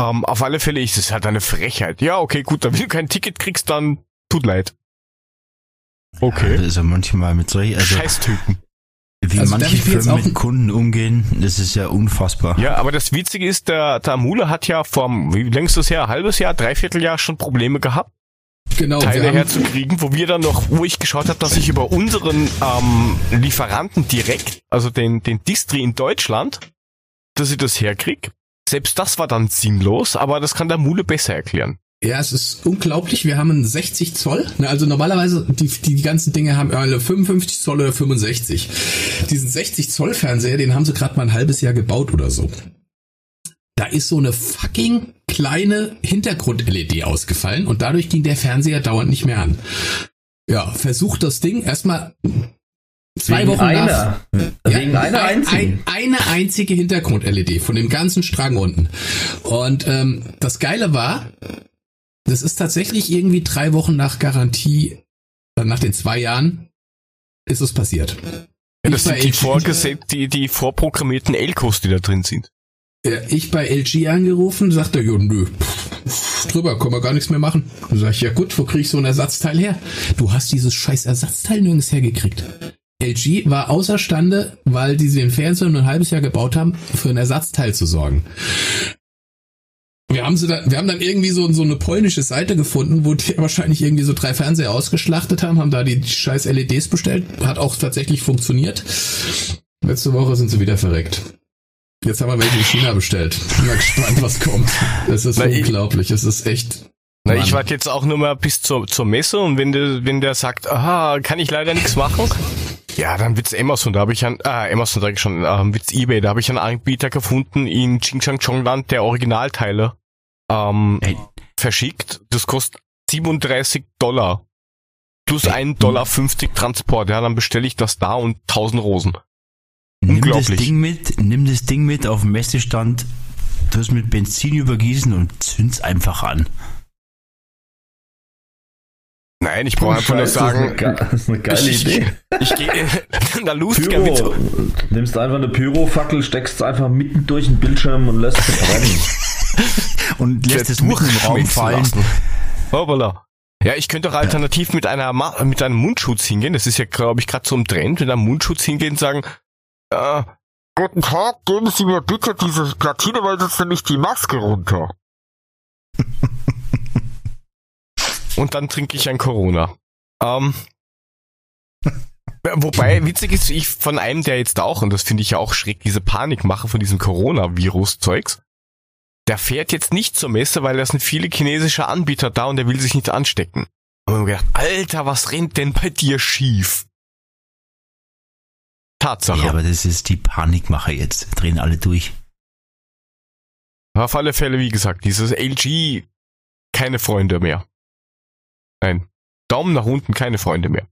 Ähm, auf alle Fälle ist es halt eine Frechheit. Ja, okay, gut, dann wenn du kein Ticket kriegst, dann tut leid. Okay. Also manchmal mit solchen, also Scheißtypen. wie Also manche Firmen mit Kunden umgehen, das ist ja unfassbar. Ja, aber das Witzige ist, der, der Mule hat ja vor, wie längst das her, ein halbes Jahr, dreiviertel Jahr schon Probleme gehabt, Genau, Teile herzukriegen, wo wir dann noch, wo ich geschaut habe, dass ich über unseren ähm, Lieferanten direkt, also den, den Distri in Deutschland, dass ich das herkrieg. Selbst das war dann sinnlos, aber das kann der Mule besser erklären. ja, es ist unglaublich. Wir haben einen 60 Zoll. Ne, Also normalerweise, die, die, ganzen Dinge haben alle 55 Zoll oder 65. Diesen 60 Zoll Fernseher, den haben sie gerade mal ein halbes Jahr gebaut oder so. Da ist so eine fucking kleine Hintergrund-LED ausgefallen und dadurch ging der Fernseher dauernd nicht mehr an. Ja, versucht das Ding erstmal zwei Wegen Wochen nach. einer. Ja, Wegen einer ein, einzigen. Ein, eine einzige Hintergrund-LED von dem ganzen Strang unten. Und ähm, das Geile war, das ist tatsächlich irgendwie drei Wochen nach Garantie, äh, nach den zwei Jahren, ist es passiert. Ja, das sind die, LG vorgeset die, die vorprogrammierten Elkos, die da drin sind. Ja, ich bei LG angerufen, sagt er, jo, nö, pff, drüber, können wir gar nichts mehr machen. Dann sag ich, ja gut, wo krieg ich so ein Ersatzteil her? Du hast dieses scheiß Ersatzteil nirgends hergekriegt. LG war außerstande, weil die den Fernseher nur ein halbes Jahr gebaut haben, für ein Ersatzteil zu sorgen. Wir haben, sie dann, wir haben dann irgendwie so, so eine polnische Seite gefunden, wo die wahrscheinlich irgendwie so drei Fernseher ausgeschlachtet haben, haben da die scheiß LEDs bestellt, hat auch tatsächlich funktioniert. Letzte Woche sind sie wieder verreckt. Jetzt haben wir welche in China bestellt. Bin mal gespannt, was kommt. Es ist Na, ich- unglaublich. Es ist echt. Na, ich warte jetzt auch nur mal bis zur, zur Messe und wenn der, wenn der sagt, aha, kann ich leider nichts machen, ja, dann wird's Amazon, da habe ich an, ah, Amazon sag ich schon, ähm, wird's eBay, da habe ich einen Anbieter gefunden in Xinjiang-Chongland, der Originalteile ähm, Ey. verschickt. Das kostet 37 Dollar. Plus 1,50 Dollar 50 Transport. Ja, dann bestelle ich das da und 1000 Rosen. Nimm das. Ding mit, nimm das Ding mit auf dem Messestand, tu es mit Benzin übergießen und zünd's einfach an. Nein, ich brauche einfach nur Scheiße, das ist eine sagen, ge- Das ist eine geile ich, Idee. ich gehe, da Lustiger mit. Nimmst einfach eine Pyrofackel, steckst einfach mitten durch den Bildschirm und lässt sie brennen. Und lässt es mitten im Raum fallen. Hoppala. Ja, ich könnte doch alternativ mit einer Ma mit einem Mundschutz hingehen. Das ist ja, glaube ich, gerade so im Trend, mit einem Mundschutz hingehen und sagen, äh, guten Tag, geben Sie mir bitte diese Platine, weil sonst nämlich die Maske runter. und dann trinke ich ein Corona. Ähm, Wobei, witzig ist, ich von einem, der jetzt auch, und das finde ich ja auch schräg, diese Panikmache von diesem Coronavirus-Zeugs, der fährt jetzt nicht zur Messe, weil da sind viele chinesische Anbieter da und der will sich nicht anstecken. Und ich gedacht, Alter, was rennt denn bei dir schief? Tatsache. Ja, aber das ist die Panikmache jetzt. Drehen alle durch. Auf alle Fälle, wie gesagt, dieses LG, keine Freunde mehr. Nein. Daumen nach unten, keine Freunde mehr.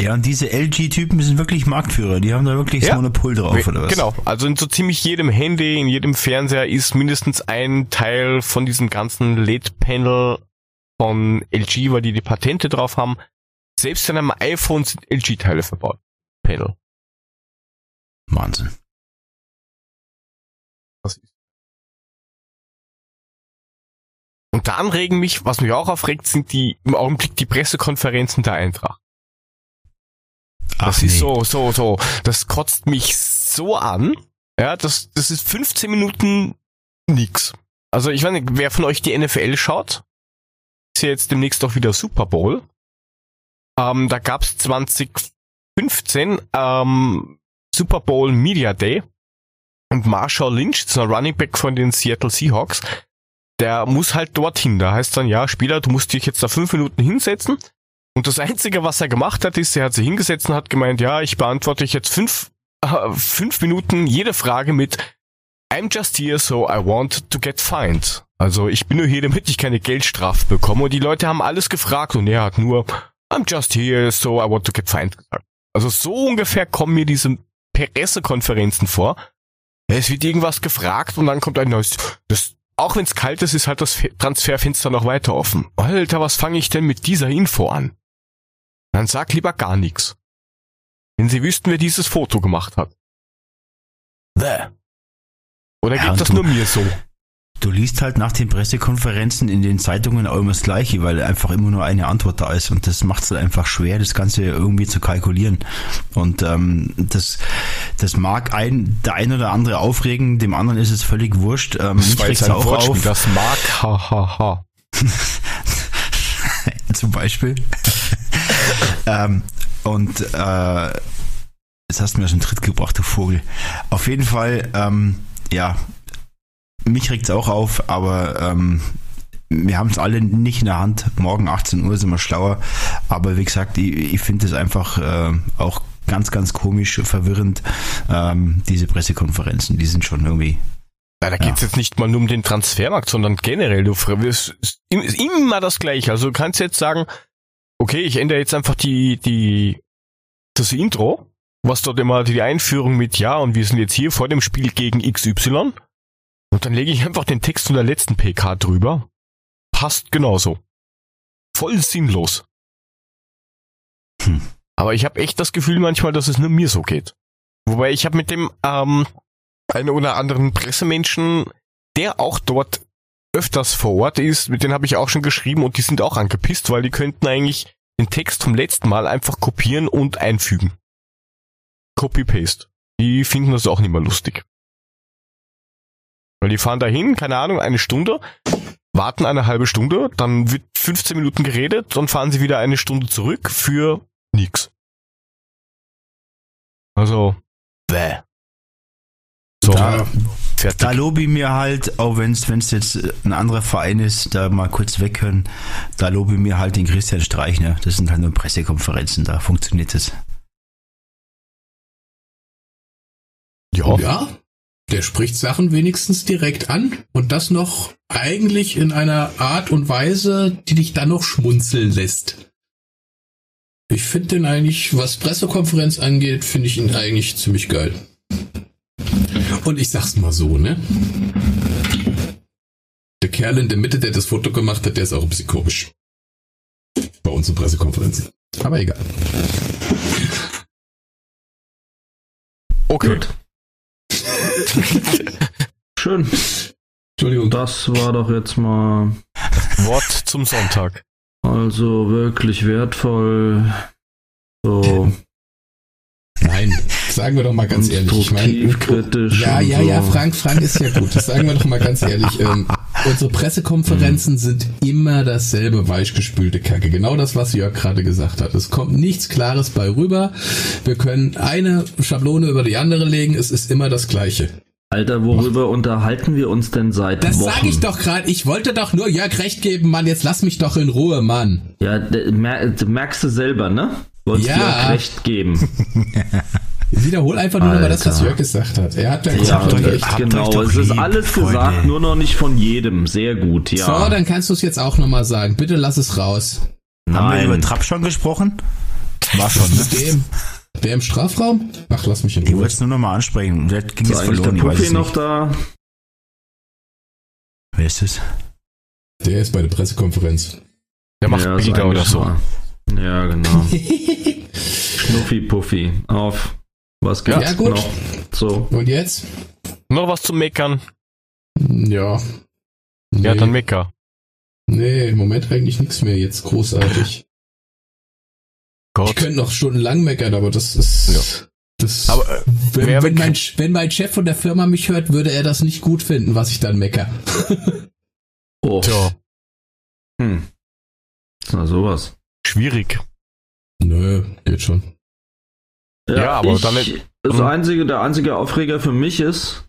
Ja, und diese LG-Typen sind wirklich Marktführer. Die haben da wirklich das Ja. Monopol drauf, oder was? Genau. Also in so ziemlich jedem Handy, in jedem Fernseher ist mindestens ein Teil von diesem ganzen LED-Panel von LG, weil die die Patente drauf haben. Selbst in einem iPhone sind LG-Teile verbaut. Panel. Wahnsinn. Das ist. Und dann regen mich, was mich auch aufregt, sind die im Augenblick die Pressekonferenzen der Eintracht. Das ist so, so, so. Das kotzt mich so an. Ja, das, das ist 15 Minuten nix. Also ich weiß nicht, wer von euch die NFL schaut, ist ja jetzt demnächst doch wieder Super Bowl. Ähm, da gab's 2015 ähm, Super Bowl Media Day und Marshall Lynch, so ein Running Back von den Seattle Seahawks, der muss halt dorthin. Da heißt dann, ja, Spieler, du musst dich jetzt da fünf Minuten hinsetzen. Und das Einzige, was er gemacht hat, ist, er hat sich hingesetzt und hat gemeint, ja, ich beantworte ich jetzt fünf, äh, fünf Minuten jede Frage mit I'm just here, so I want to get fined. Also ich bin nur hier, damit ich keine Geldstrafe bekomme. Und die Leute haben alles gefragt und er hat nur I'm just here, so I want to get fined gesagt. Also so ungefähr kommen mir diese Pressekonferenzen vor. Es wird irgendwas gefragt und dann kommt ein neues. Das, auch wenn es kalt ist, ist halt das Fe- Transferfenster noch weiter offen. Alter, was fange ich denn mit dieser Info an? Dann sag lieber gar nichts. Wenn Sie wüssten, wer dieses Foto gemacht hat. Bäh. Oder Ja, geht und das nur mir so? Du liest halt nach den Pressekonferenzen in den Zeitungen auch immer das Gleiche, weil einfach immer nur eine Antwort da ist und das macht es halt einfach schwer, das Ganze irgendwie zu kalkulieren. Und ähm, das, das mag ein, der ein oder andere aufregen, dem anderen ist es völlig wurscht. Ähm, mich war jetzt ein Wortspiel, auf, das mag, ha, ha, ha. zum Beispiel. ähm, und äh, jetzt hast du mir schon einen Tritt gebracht, du Vogel. Auf jeden Fall, ähm, ja, mich regt's auch auf, aber ähm, wir haben es alle nicht in der Hand. Morgen 18 Uhr sind wir schlauer. Aber wie gesagt, ich, ich finde es einfach äh, auch ganz, ganz komisch, verwirrend, ähm, diese Pressekonferenzen. Die sind schon irgendwie. Ja, da geht's jetzt nicht mal nur um den Transfermarkt, sondern generell. Du es ist immer das Gleiche. Also du kannst jetzt sagen, okay, ich ändere jetzt einfach die, die, das Intro, was dort immer die Einführung mit Ja und wir sind jetzt hier vor dem Spiel gegen XY. Und dann lege ich einfach den Text von der letzten PK drüber. Passt genauso. Voll sinnlos. Hm. Aber ich habe echt das Gefühl manchmal, dass es nur mir so geht. Wobei ich habe mit dem ähm, einen oder anderen Pressemenschen, der auch dort öfters vor Ort ist, mit denen habe ich auch schon geschrieben und die sind auch angepisst, weil die könnten eigentlich den Text vom letzten Mal einfach kopieren und einfügen. Copy-Paste. Die finden das auch nicht mehr lustig. Weil die fahren dahin, keine Ahnung, eine Stunde, warten eine halbe Stunde, dann wird 15 Minuten geredet, dann fahren sie wieder eine Stunde zurück für nix. Also, bäh. So, Da- fertig. Da lobe ich mir halt, auch wenn es jetzt ein anderer Verein ist, da mal kurz weghören, da lobe ich mir halt den Christian Streichner. Das sind halt nur Pressekonferenzen, da funktioniert es. ja. Ja, der spricht Sachen wenigstens direkt an und das noch eigentlich in einer Art und Weise, die dich dann noch schmunzeln lässt. Ich finde den eigentlich, was Pressekonferenz angeht, finde ich ihn eigentlich ziemlich geil. Und ich sag's mal so, ne? Der Kerl in der Mitte, der das Foto gemacht hat, der ist auch ein bisschen komisch. Bei unseren Pressekonferenzen. Aber egal. Okay. Schön. Entschuldigung. Das war doch jetzt mal Wort zum Sonntag. also wirklich wertvoll. So Nein, sagen wir doch mal ganz ehrlich. Ich kritisch. Ja, ja, ja, Frank, Frank ist ja gut. Das sagen wir doch mal ganz ehrlich. Ähm, unsere Pressekonferenzen sind immer dasselbe weichgespülte Kacke. Genau das, was Jörg gerade gesagt hat. Es kommt nichts Klares bei rüber. Wir können eine Schablone über die andere legen. Es ist immer das Gleiche. Alter, worüber unterhalten wir uns denn seit Das Wochen? sage ich doch gerade. Ich wollte doch nur Jörg recht geben, Mann. Jetzt lass mich doch in Ruhe, Mann. Ja, merkst du selber, ne? Wolltest Ja. auch recht geben. Wiederhol einfach nur nochmal das, was. Jörg gesagt hat. Er hat ja Ja, gesagt, euch- recht. genau. Es ist lieb, alles Freunde. gesagt, nur noch nicht von jedem. Sehr gut, ja. So, dann kannst du es jetzt auch nochmal sagen. Bitte lass es raus. Haben wir Nein. über Trapp schon gesprochen? War schon, ne? Der im, der im Strafraum? Ach, lass mich in Ich Ruhe. wollte es nur nochmal ansprechen. Der ging ist jetzt der verloren, ich Puffy es noch nicht. da? Wer ist es? Der ist bei der Pressekonferenz. Der macht Ja, Bilder oder so. Ja, genau. Schnuffi Puffy. Auf. Was gibt's Ja, gut. noch? So. Und jetzt? Noch was zum Meckern? Ja. Nee, Ja, dann Mecker. nee, im Moment eigentlich nichts mehr jetzt großartig. Ich Gott. könnte noch stundenlang meckern, aber das ist. Das, Aber äh, wenn, wenn, mein, wenn mein Chef von der Firma mich hört, würde er das nicht gut finden, was ich dann mecker. Oh. tja, Hm. Na, sowas. schwierig. Nö, geht schon. Ja, aber ich, nicht- Das Hm. einzige, der einzige Aufreger für mich ist,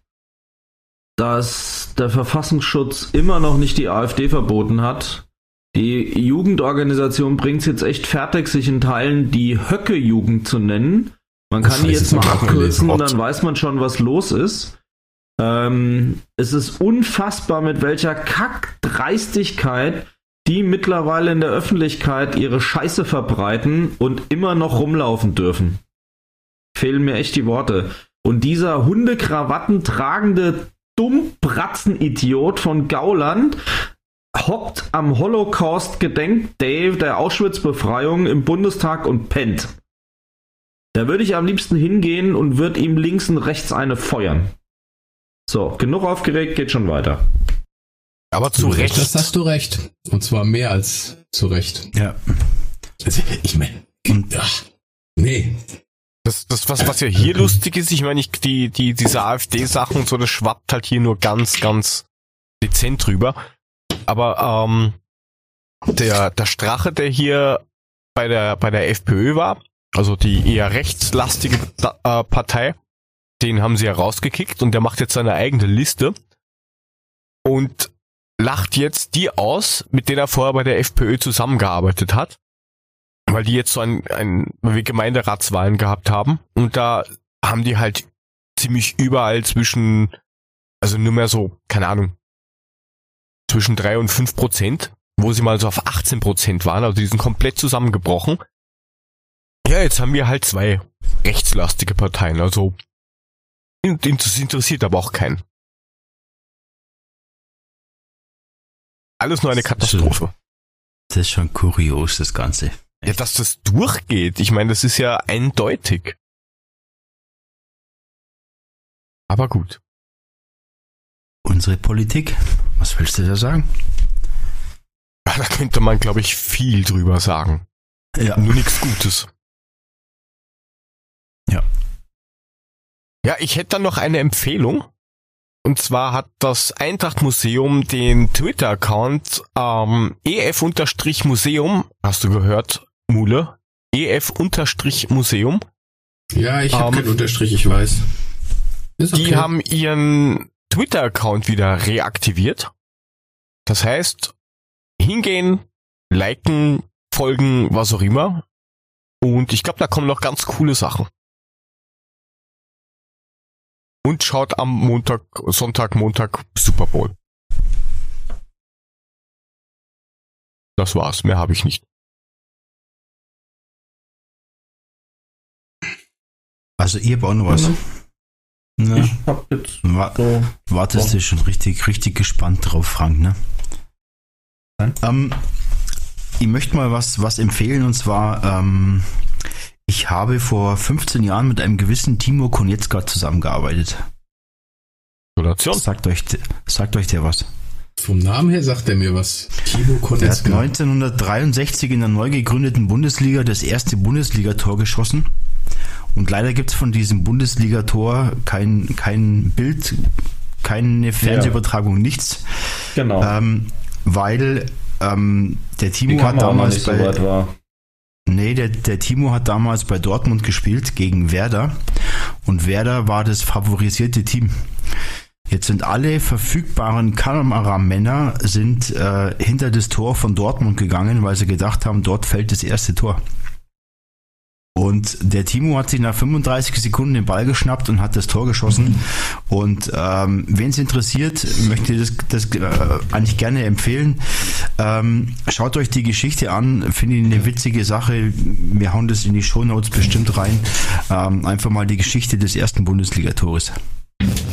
dass der Verfassungsschutz immer noch nicht die AfD verboten hat. Die Jugendorganisation bringt es jetzt echt fertig, sich in Teilen die Höcke-Jugend zu nennen. Man kann die jetzt mal abkürzen dann weiß man schon, was los ist. Ähm, es ist unfassbar, mit welcher Kackdreistigkeit die mittlerweile in der Öffentlichkeit ihre Scheiße verbreiten und immer noch rumlaufen dürfen. Fehlen mir echt die Worte. Und dieser Hundekrawatten tragende Dummbratzen-Idiot von Gauland hockt am Holocaust-Gedenk-Day der Auschwitz-Befreiung im Bundestag und pennt. Da würde ich am liebsten hingehen und würde ihm links und rechts eine feuern. So, genug aufgeregt, geht schon weiter. Aber zu Recht. Das hast du recht. Und zwar mehr als zu Recht. Ja. Also, ich meine, nee. Das, das was, was ja hier lustig ist, ich meine, ich, die, die, diese AfD-Sachen und so, das schwappt halt hier nur ganz, ganz dezent drüber. Aber ähm, der, der Strache, der hier bei der, bei der FPÖ war, also die eher rechtslastige äh, Partei, den haben sie ja rausgekickt und der macht jetzt seine eigene Liste und lacht jetzt die aus, mit denen er vorher bei der FPÖ zusammengearbeitet hat weil die jetzt so ein, ein weil wir Gemeinderatswahlen gehabt haben und da haben die halt ziemlich überall zwischen, also nur mehr so, keine Ahnung, zwischen drei und fünf Prozent, wo sie mal so auf 18 Prozent waren, also die sind komplett zusammengebrochen. Ja, jetzt haben wir halt zwei rechtslastige Parteien, also das interessiert aber auch keinen. Alles nur eine Katastrophe. Das ist schon kurios, das Ganze. Ja, dass das durchgeht. Ich meine, das ist ja eindeutig. Aber gut. Unsere Politik, was willst du da sagen? Da könnte man, glaube ich, viel drüber sagen. Ja. Nur nichts Gutes. Ja. Ja, ich hätte dann noch eine Empfehlung. Und zwar hat das Eintracht Museum den Twitter-Account ähm, ef-museum, hast du gehört, Mule? ef-museum. Ja, ich habe Ähm, keinen Unterstrich, ich weiß. Ist Die haben ihren Twitter-Account wieder reaktiviert. Das heißt, hingehen, liken, folgen, was auch immer. Und ich glaube, da kommen noch ganz coole Sachen. Und schaut am Montag, Sonntag, Montag Super Bowl. Das war's, mehr habe ich nicht. Also ihr habt auch noch was. Na, Ich hab jetzt wa so. wartest du schon richtig, richtig gespannt drauf, Frank, ne? Nein. Ähm, ich möchte mal was, was empfehlen und zwar, ähm, ich habe vor 15 Jahren mit einem gewissen Timo Konietzka zusammengearbeitet. Gratulation. Sagt euch, sagt euch der was? Vom Namen her sagt er mir was. Timo Der hat Konetzka. 1963 in der neu gegründeten Bundesliga das erste Bundesligator geschossen. Und leider gibt es von diesem Bundesligator kein, kein Bild, keine Fernsehübertragung, nichts. Genau. Ähm, weil ähm, der Timo hat damals so bei, war. Nee, der, der Timo hat damals bei Dortmund gespielt gegen Werder und Werder war das favorisierte Team. Jetzt sind alle verfügbaren Kameramänner sind äh, hinter das Tor von Dortmund gegangen, weil sie gedacht haben, dort fällt das erste Tor. Und der Timo hat sich nach 35 Sekunden den Ball geschnappt und hat das Tor geschossen. Und ähm, wen es interessiert, möchte ich das, das äh, eigentlich gerne empfehlen. Ähm, schaut euch die Geschichte an, finde ich eine witzige Sache. Wir hauen das in die Shownotes bestimmt rein. Ähm, einfach mal die Geschichte des ersten Bundesligatores.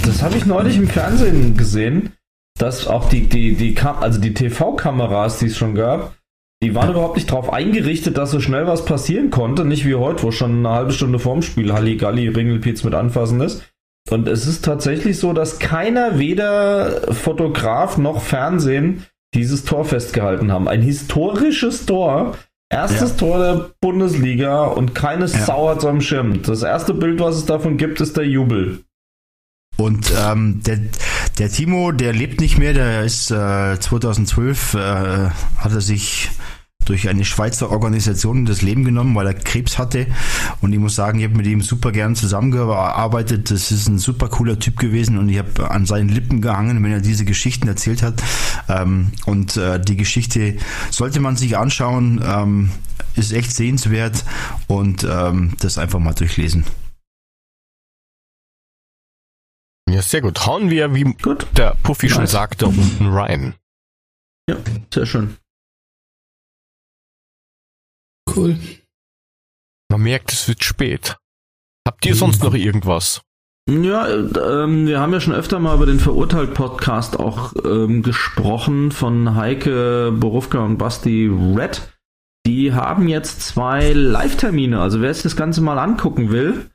Das habe ich neulich im Fernsehen gesehen, dass auch die, die, die, also die TV-Kameras, die es schon gab, die waren überhaupt nicht darauf eingerichtet, dass so schnell was passieren konnte. Nicht wie heute, wo schon eine halbe Stunde vorm Spiel Halligalli, Ringelpiez mit anfassen ist. Und es ist tatsächlich so, dass keiner, weder Fotograf noch Fernsehen, dieses Tor festgehalten haben. Ein historisches Tor. Erstes Ja. Tor der Bundesliga und keine Ja. Sau hat am Schirm. Das erste Bild, was es davon gibt, ist der Jubel. Und ähm, der, der Timo, der lebt nicht mehr, der ist äh, 2012, äh, hat er sich durch eine Schweizer Organisation das Leben genommen, weil er Krebs hatte. Und ich muss sagen, ich habe mit ihm super gern zusammengearbeitet. Das ist ein super cooler Typ gewesen und ich habe an seinen Lippen gehangen, wenn er diese Geschichten erzählt hat. Ähm, und äh, die Geschichte sollte man sich anschauen, ähm, ist echt sehenswert und ähm, das einfach mal durchlesen. Ja, sehr gut. Hauen wir, wie Gut. der Puffy schon Nice. sagte, unten rein. Ja, sehr schön. Cool. Man merkt, es wird spät. Habt ihr sonst noch irgendwas? Ja, äh, ähm, wir haben ja schon öfter mal über den Verurteilt-Podcast auch ähm, gesprochen von Heike Borufka und Basti Red. Die haben jetzt zwei Live-Termine, also wer sich das Ganze mal angucken will,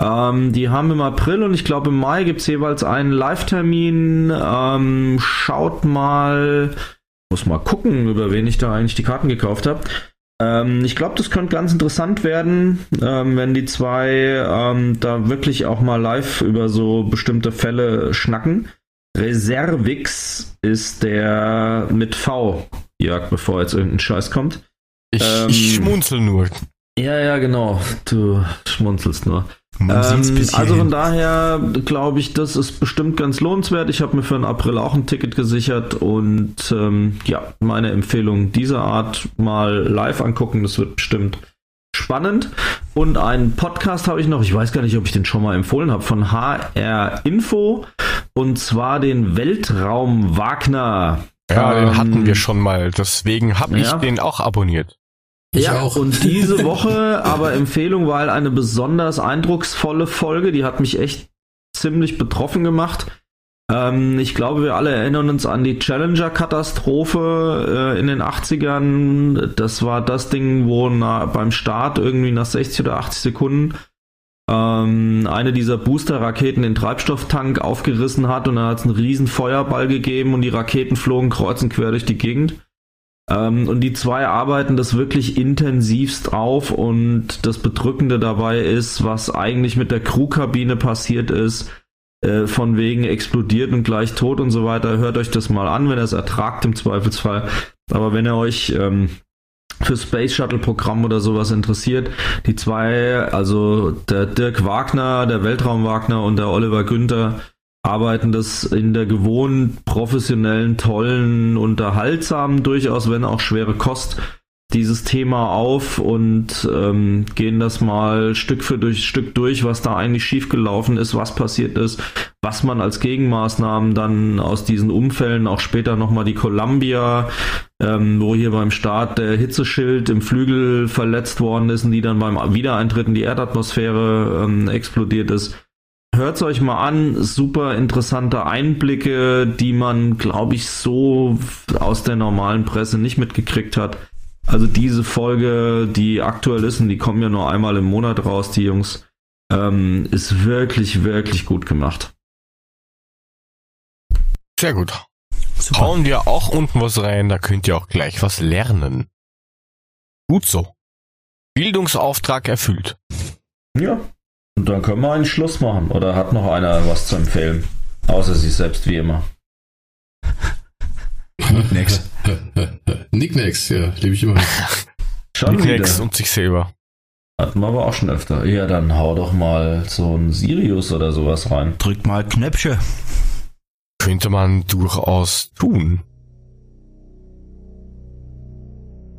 ähm, die haben im April und ich glaube im Mai gibt's jeweils einen Live-Termin. Ähm, schaut mal, muss mal gucken, über wen ich da eigentlich die Karten gekauft habe. Ähm, ich glaube, das könnte ganz interessant werden, ähm, wenn die zwei ähm, da wirklich auch mal live über so bestimmte Fälle schnacken. Reservix ist der mit V, Jörg, bevor jetzt irgendein Scheiß kommt. Ich, Ähm, ich schmunzel nur. Ja, ja, genau. Du schmunzelst nur. Ähm, also von daher glaube ich, das ist bestimmt ganz lohnenswert. Ich habe mir für den April auch ein Ticket gesichert und ähm, ja, meine Empfehlung dieser Art mal live angucken. Das wird bestimmt spannend. Und einen Podcast habe ich noch, ich weiß gar nicht, ob ich den schon mal empfohlen habe, von HR Info und zwar den Weltraum Wagner. Ja, den Ähm, hatten wir schon mal. Deswegen habe ich ja. den auch abonniert. Ich ja, auch. und diese Woche aber Empfehlung, weil eine besonders eindrucksvolle Folge, die hat mich echt ziemlich betroffen gemacht. Ähm, ich glaube, wir alle erinnern uns an die Challenger-Katastrophe äh, in den 80ern. Das war das Ding, wo na, beim Start irgendwie nach 60 oder 80 Sekunden ähm, eine dieser Booster-Raketen den Treibstofftank aufgerissen hat und dann hat es einen riesen Feuerball gegeben und die Raketen flogen kreuz und quer durch die Gegend. Ähm, und die zwei arbeiten das wirklich intensivst auf und das Bedrückende dabei ist, was eigentlich mit der Crewkabine passiert ist, äh, von wegen explodiert und gleich tot und so weiter. Hört euch das mal an, wenn ihr es ertragt im Zweifelsfall. Aber wenn ihr euch ähm, für Space Shuttle Programm oder sowas interessiert, die zwei, also der Dirk Wagner, der Weltraum Wagner und der Oliver Günther, arbeiten das in der gewohnt professionellen, tollen, unterhaltsamen, durchaus wenn auch schwere Kost, dieses Thema auf und ähm, gehen das mal Stück für durch, Stück durch, was da eigentlich schiefgelaufen ist, was passiert ist, was man als Gegenmaßnahmen dann aus diesen Unfällen, auch später nochmal die Columbia, ähm, wo hier beim Start der Hitzeschild im Flügel verletzt worden ist und die dann beim Wiedereintritt in die Erdatmosphäre ähm, explodiert ist. Hört's euch mal an, super interessante Einblicke, die man, glaube ich, so aus der normalen Presse nicht mitgekriegt hat. Also diese Folge, die aktuell ist, und die kommen ja nur einmal im Monat raus, die Jungs, ähm, ist wirklich, wirklich gut gemacht. Sehr gut. Super. Hauen wir auch unten was rein, da könnt ihr auch gleich was lernen. Gut so. Bildungsauftrag erfüllt. Ja. Und dann können wir einen Schluss machen. Oder hat noch einer was zu empfehlen? Außer sich selbst wie immer. Next. Nicknacks, ja, liebe ich immer. Schon wieder. und sich selber. Hatten wir aber auch schon öfter. Ja, dann hau doch mal so ein Sirius oder sowas rein. Drückt mal Knöpfchen. Könnte man durchaus tun.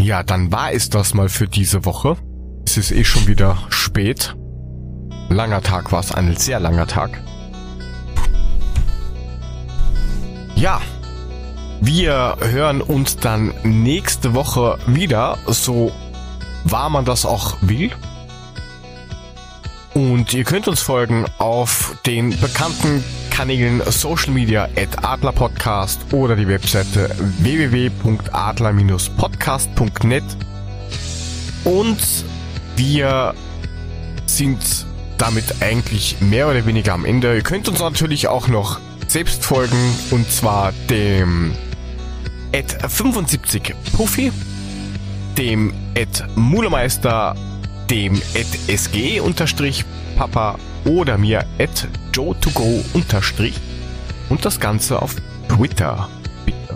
Ja, dann war es das mal für diese Woche. Es ist eh schon wieder spät. Langer Tag war es, ein sehr langer Tag. Ja, wir hören uns dann nächste Woche wieder, so wahr man das auch will. Und ihr könnt uns folgen auf den bekannten Kanälen Social Media at Adler Podcast oder die Webseite www.adler-podcast.net. Und wir sind damit eigentlich mehr oder weniger am Ende. Ihr könnt uns natürlich auch noch selbst folgen und zwar dem at 75 Puffy, dem at Mulemeister, dem at SG unterstrich Papa oder mir at Joe2Go unterstrich und das Ganze auf Twitter. Bitte.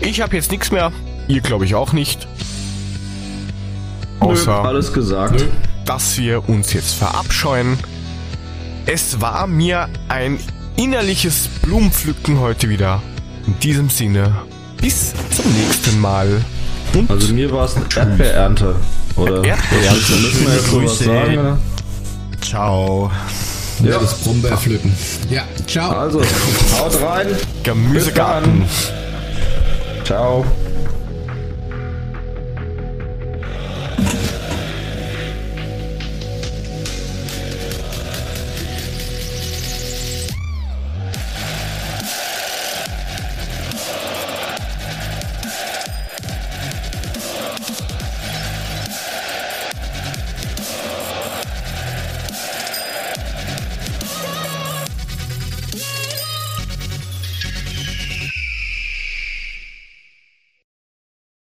Ich habe jetzt nichts mehr. ihr glaube ich auch nicht. Nö, Außer, alles gesagt. Dass wir uns jetzt verabscheuen. Es war mir ein innerliches Blumenpflücken heute wieder. In diesem Sinne, bis zum nächsten Mal. Und Also mir war es eine Erdbeerernte. Oder? Erdbeerernte. Müssen wir jetzt sowas Grüße. sagen, oder? Ciao. Ja. Das pflücken. Ja, ciao. Also, haut rein. Gemüsegarten. Ciao.